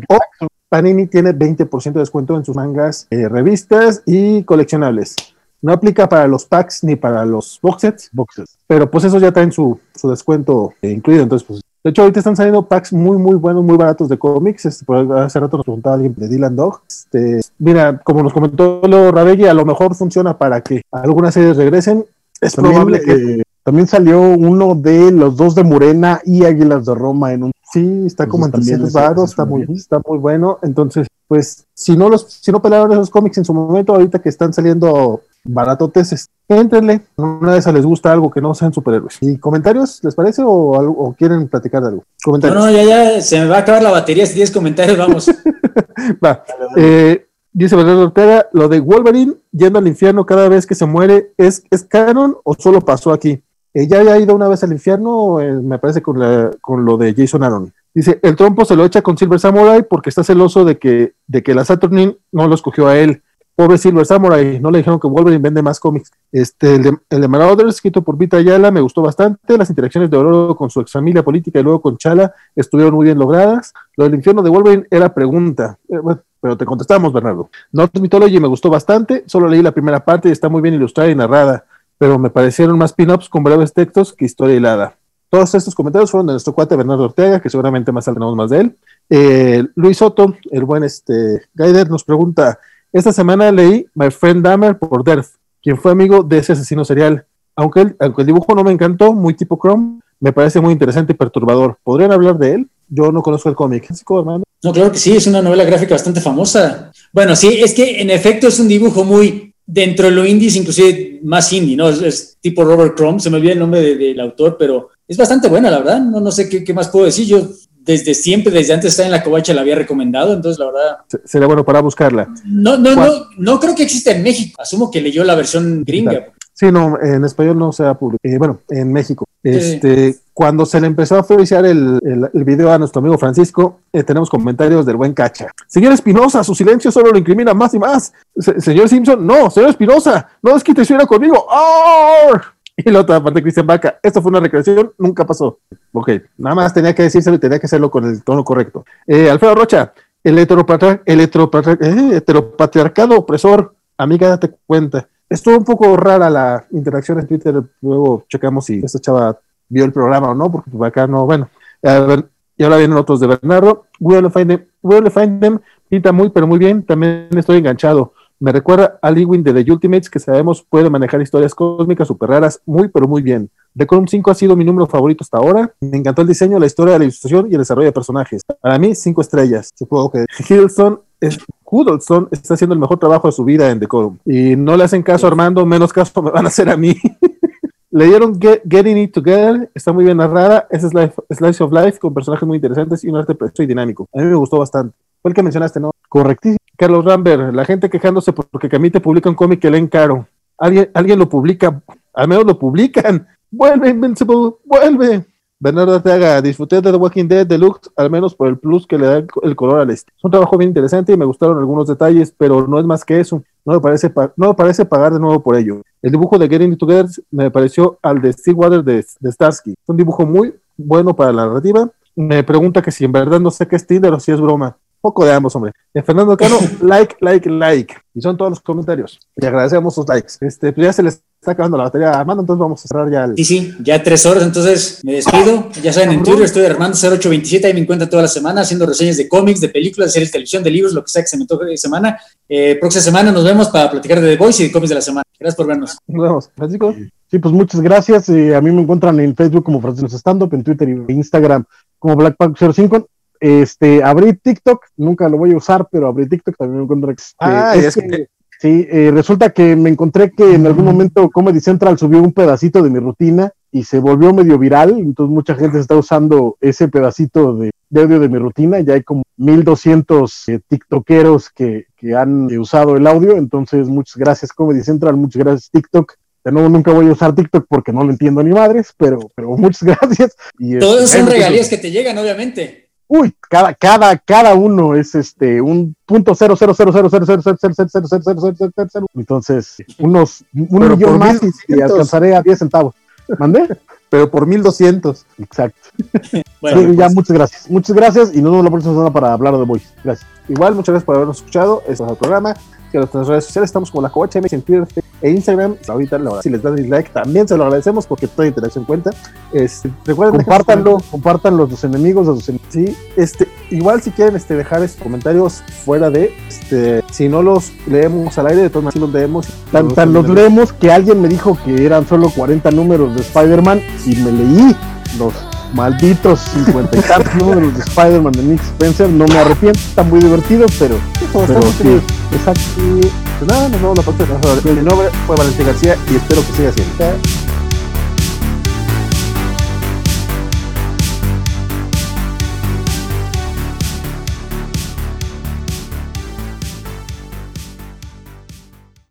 Panini tiene 20% de descuento en sus mangas, eh, revistas y coleccionables. No aplica para los packs ni para los boxes, boxes pero pues eso ya traen su, su descuento eh, incluido. Entonces, pues, de hecho, ahorita están saliendo packs muy, muy buenos, muy baratos de cómics. Este, por hace rato nos preguntaba alguien de Dylan Dog. Este, mira, como nos comentó Leo Rabelli, a lo mejor funciona para que algunas series regresen. Es probable que. Eh, también salió uno de los dos de Morena y Águilas de Roma en un Sí, está como en 300 baros, está muy, está muy bueno. Entonces, pues, si no los, si no pelearon esos cómics en su momento, ahorita que están saliendo baratotes, éntrenle. Una de esas les gusta algo que no sean superhéroes. ¿Y comentarios, les parece? ¿O, o quieren platicar de algo? ¿Comentarios? No, no, ya, ya, se me va a acabar la batería. Si 10 comentarios, vamos. <laughs> va. Eh, dice Bernardo Ortega, lo de Wolverine yendo al infierno cada vez que se muere, ¿es, ¿es canon o solo pasó aquí? Ella ya ha ido una vez al infierno, eh, me parece con, con lo de Jason Aaron. Dice, el trompo se lo echa con Silver Samurai porque está celoso de que, de que la Saturnin no lo escogió a él. Pobre Silver Samurai, no le dijeron que Wolverine vende más cómics. Este, el de, el de Marauders, escrito por Vita Ayala, me gustó bastante. Las interacciones de Oro con su ex familia política y luego con Chala estuvieron muy bien logradas. Lo del infierno de Wolverine era pregunta. Eh, pero te contestamos, Bernardo. North Mythology me gustó bastante, solo leí la primera parte y está muy bien ilustrada y narrada pero me parecieron más pin-ups con breves textos que historia hilada. Todos estos comentarios fueron de nuestro cuate Bernardo Ortega, que seguramente más tenemos más de él. Eh, Luis Soto, el buen este, Gaider, nos pregunta, esta semana leí My Friend Dahmer por Derf, quien fue amigo de ese asesino serial. Aunque el, aunque el dibujo no me encantó, muy tipo Chrome, me parece muy interesante y perturbador. ¿Podrían hablar de él? Yo no conozco el cómic. No, claro que sí, es una novela gráfica bastante famosa. Bueno, sí, es que en efecto es un dibujo muy dentro de lo indies, inclusive más indie, ¿no? Es, tipo Robert Crumb, se me olvida el nombre del autor, pero es bastante buena, la verdad. No, no sé qué, más puedo decir. Yo desde siempre, desde antes de estar en la covacha, la había recomendado, entonces la verdad. Sería bueno para buscarla. No, no, no, no creo que exista en México. Asumo que leyó la versión gringa. Sí, no, en español no se ha publicado. Eh, bueno, en México. Este, Cuando se le empezó a oficiar el, el, video a nuestro amigo Francisco, eh, tenemos comentarios del buen Cacha. Señor Espinosa, su silencio solo lo incrimina más y más. señor Simpson, no, señor Espinosa, no es que te suena conmigo. Y la otra parte, Cristian Vaca, esto fue una recreación, nunca pasó. Ok, nada más tenía que decírselo y tenía que hacerlo con el tono correcto. Eh, Alfredo Rocha, el, el heteropatriarcado opresor, amiga, date cuenta estuvo un poco rara la interacción en Twitter. Luego checamos si esta chava vio el programa o no, porque acá no, bueno. y ahora vienen otros de Bernardo. Will Find Them, Will Find Them pinta muy, pero muy bien. También estoy enganchado. Me recuerda a Ewing de The Ultimates, que sabemos puede manejar historias cósmicas súper raras muy, pero muy bien. Decorum 5 ha sido mi número favorito hasta ahora. Me encantó el diseño, la historia, la ilustración y el desarrollo de personajes. Para mí, 5 estrellas. Supongo que Hiddleston es, está haciendo el mejor trabajo de su vida en Decorum. Y no le hacen caso a Armando, menos caso me van a hacer a mí. <laughs> Leyeron Getting It Together, está muy bien narrada, es Slice of Life con personajes muy interesantes y un arte precioso y dinámico. A mí me gustó bastante. Fue el que mencionaste, ¿no? Correctísimo. Carlos Rambert, la gente quejándose porque Camite publica un cómic que leen caro. ¿Alguien, alguien lo publica, al menos lo publican. Vuelve, Invincible, vuelve. Bernardo Arteaga, disfruté de The Walking Dead Deluxe, al menos por el plus que le da el color al este. Es un trabajo bien interesante y me gustaron algunos detalles, pero no es más que eso. No me parece, no me parece pagar de nuevo por ello. El dibujo de Getting Together me pareció al de Stillwater de, de Starsky. Es un dibujo muy bueno para la narrativa. Me pregunta que si en verdad no sé qué es Tinder o si es broma. Poco de ambos, hombre. Eh, Fernando Cano, <laughs> like, like, like. Y son todos los comentarios. Y agradecemos sus likes. Este, pues ya se les está acabando la batería a Armando, entonces vamos a cerrar ya el... Sí, sí, ya tres horas, entonces me despido. Ya saben, en Twitter estoy Armando0827, ahí me encuentran toda la semana haciendo reseñas de cómics, de películas, de series de televisión, de libros, lo que sea que se me toque de semana. Eh, próxima semana nos vemos para platicar de The Voice y de cómics de la semana. Gracias por vernos. Nos vemos. Francisco. Sí, pues muchas gracias. Eh, a mí me encuentran en Facebook como Francisco Stand en Twitter y Instagram como Blackpack05. Este, abrí TikTok, nunca lo voy a usar, pero abrí TikTok, también me encuentro. Este, ah, es, que, Sí, eh, resulta que me encontré que en algún momento Comedy Central subió un pedacito de mi rutina y se volvió medio viral, entonces mucha gente está usando ese pedacito de, audio de mi rutina, ya hay como 1200 eh, tiktokeros que, que han eh, usado el audio, entonces muchas gracias Comedy Central, muchas gracias TikTok, de nuevo nunca voy a usar TikTok porque no lo entiendo ni madres, pero, pero muchas <laughs> gracias. Y, Todos son regalías que te llegan, obviamente uy, cada, cada, cada uno es este un punto cero cero cero cero cero cero cero cero cero cero cero cero cero cero entonces unos un millón más y alcanzaré a 10 centavos ¿mandé? pero por 1200 exacto bueno, ya muchas gracias muchas gracias y nos vemos la próxima semana para hablar de Voice gracias igual muchas gracias por habernos escuchado este es el programa que nuestras redes sociales estamos como la Covacha en Twitter e Instagram. Ahorita, si les dan dislike, también se lo agradecemos porque toda interacción cuenta. Este, recuerden, compártanlo, compartan los enemigos a sus enemigos. Sí, este, igual si quieren este, dejar estos comentarios fuera de, este, si no los leemos al aire, de todas maneras los leemos. Tan, tan los leemos que alguien me dijo que eran solo 40 números de Spider-Man y me leí los malditos 50 y tantos números de Spider-Man de Nick Spencer. No me arrepiento, está muy divertido, pero. pero sí, exacto. Nada, nos vemos la fue Valentín García y espero que siga siendo.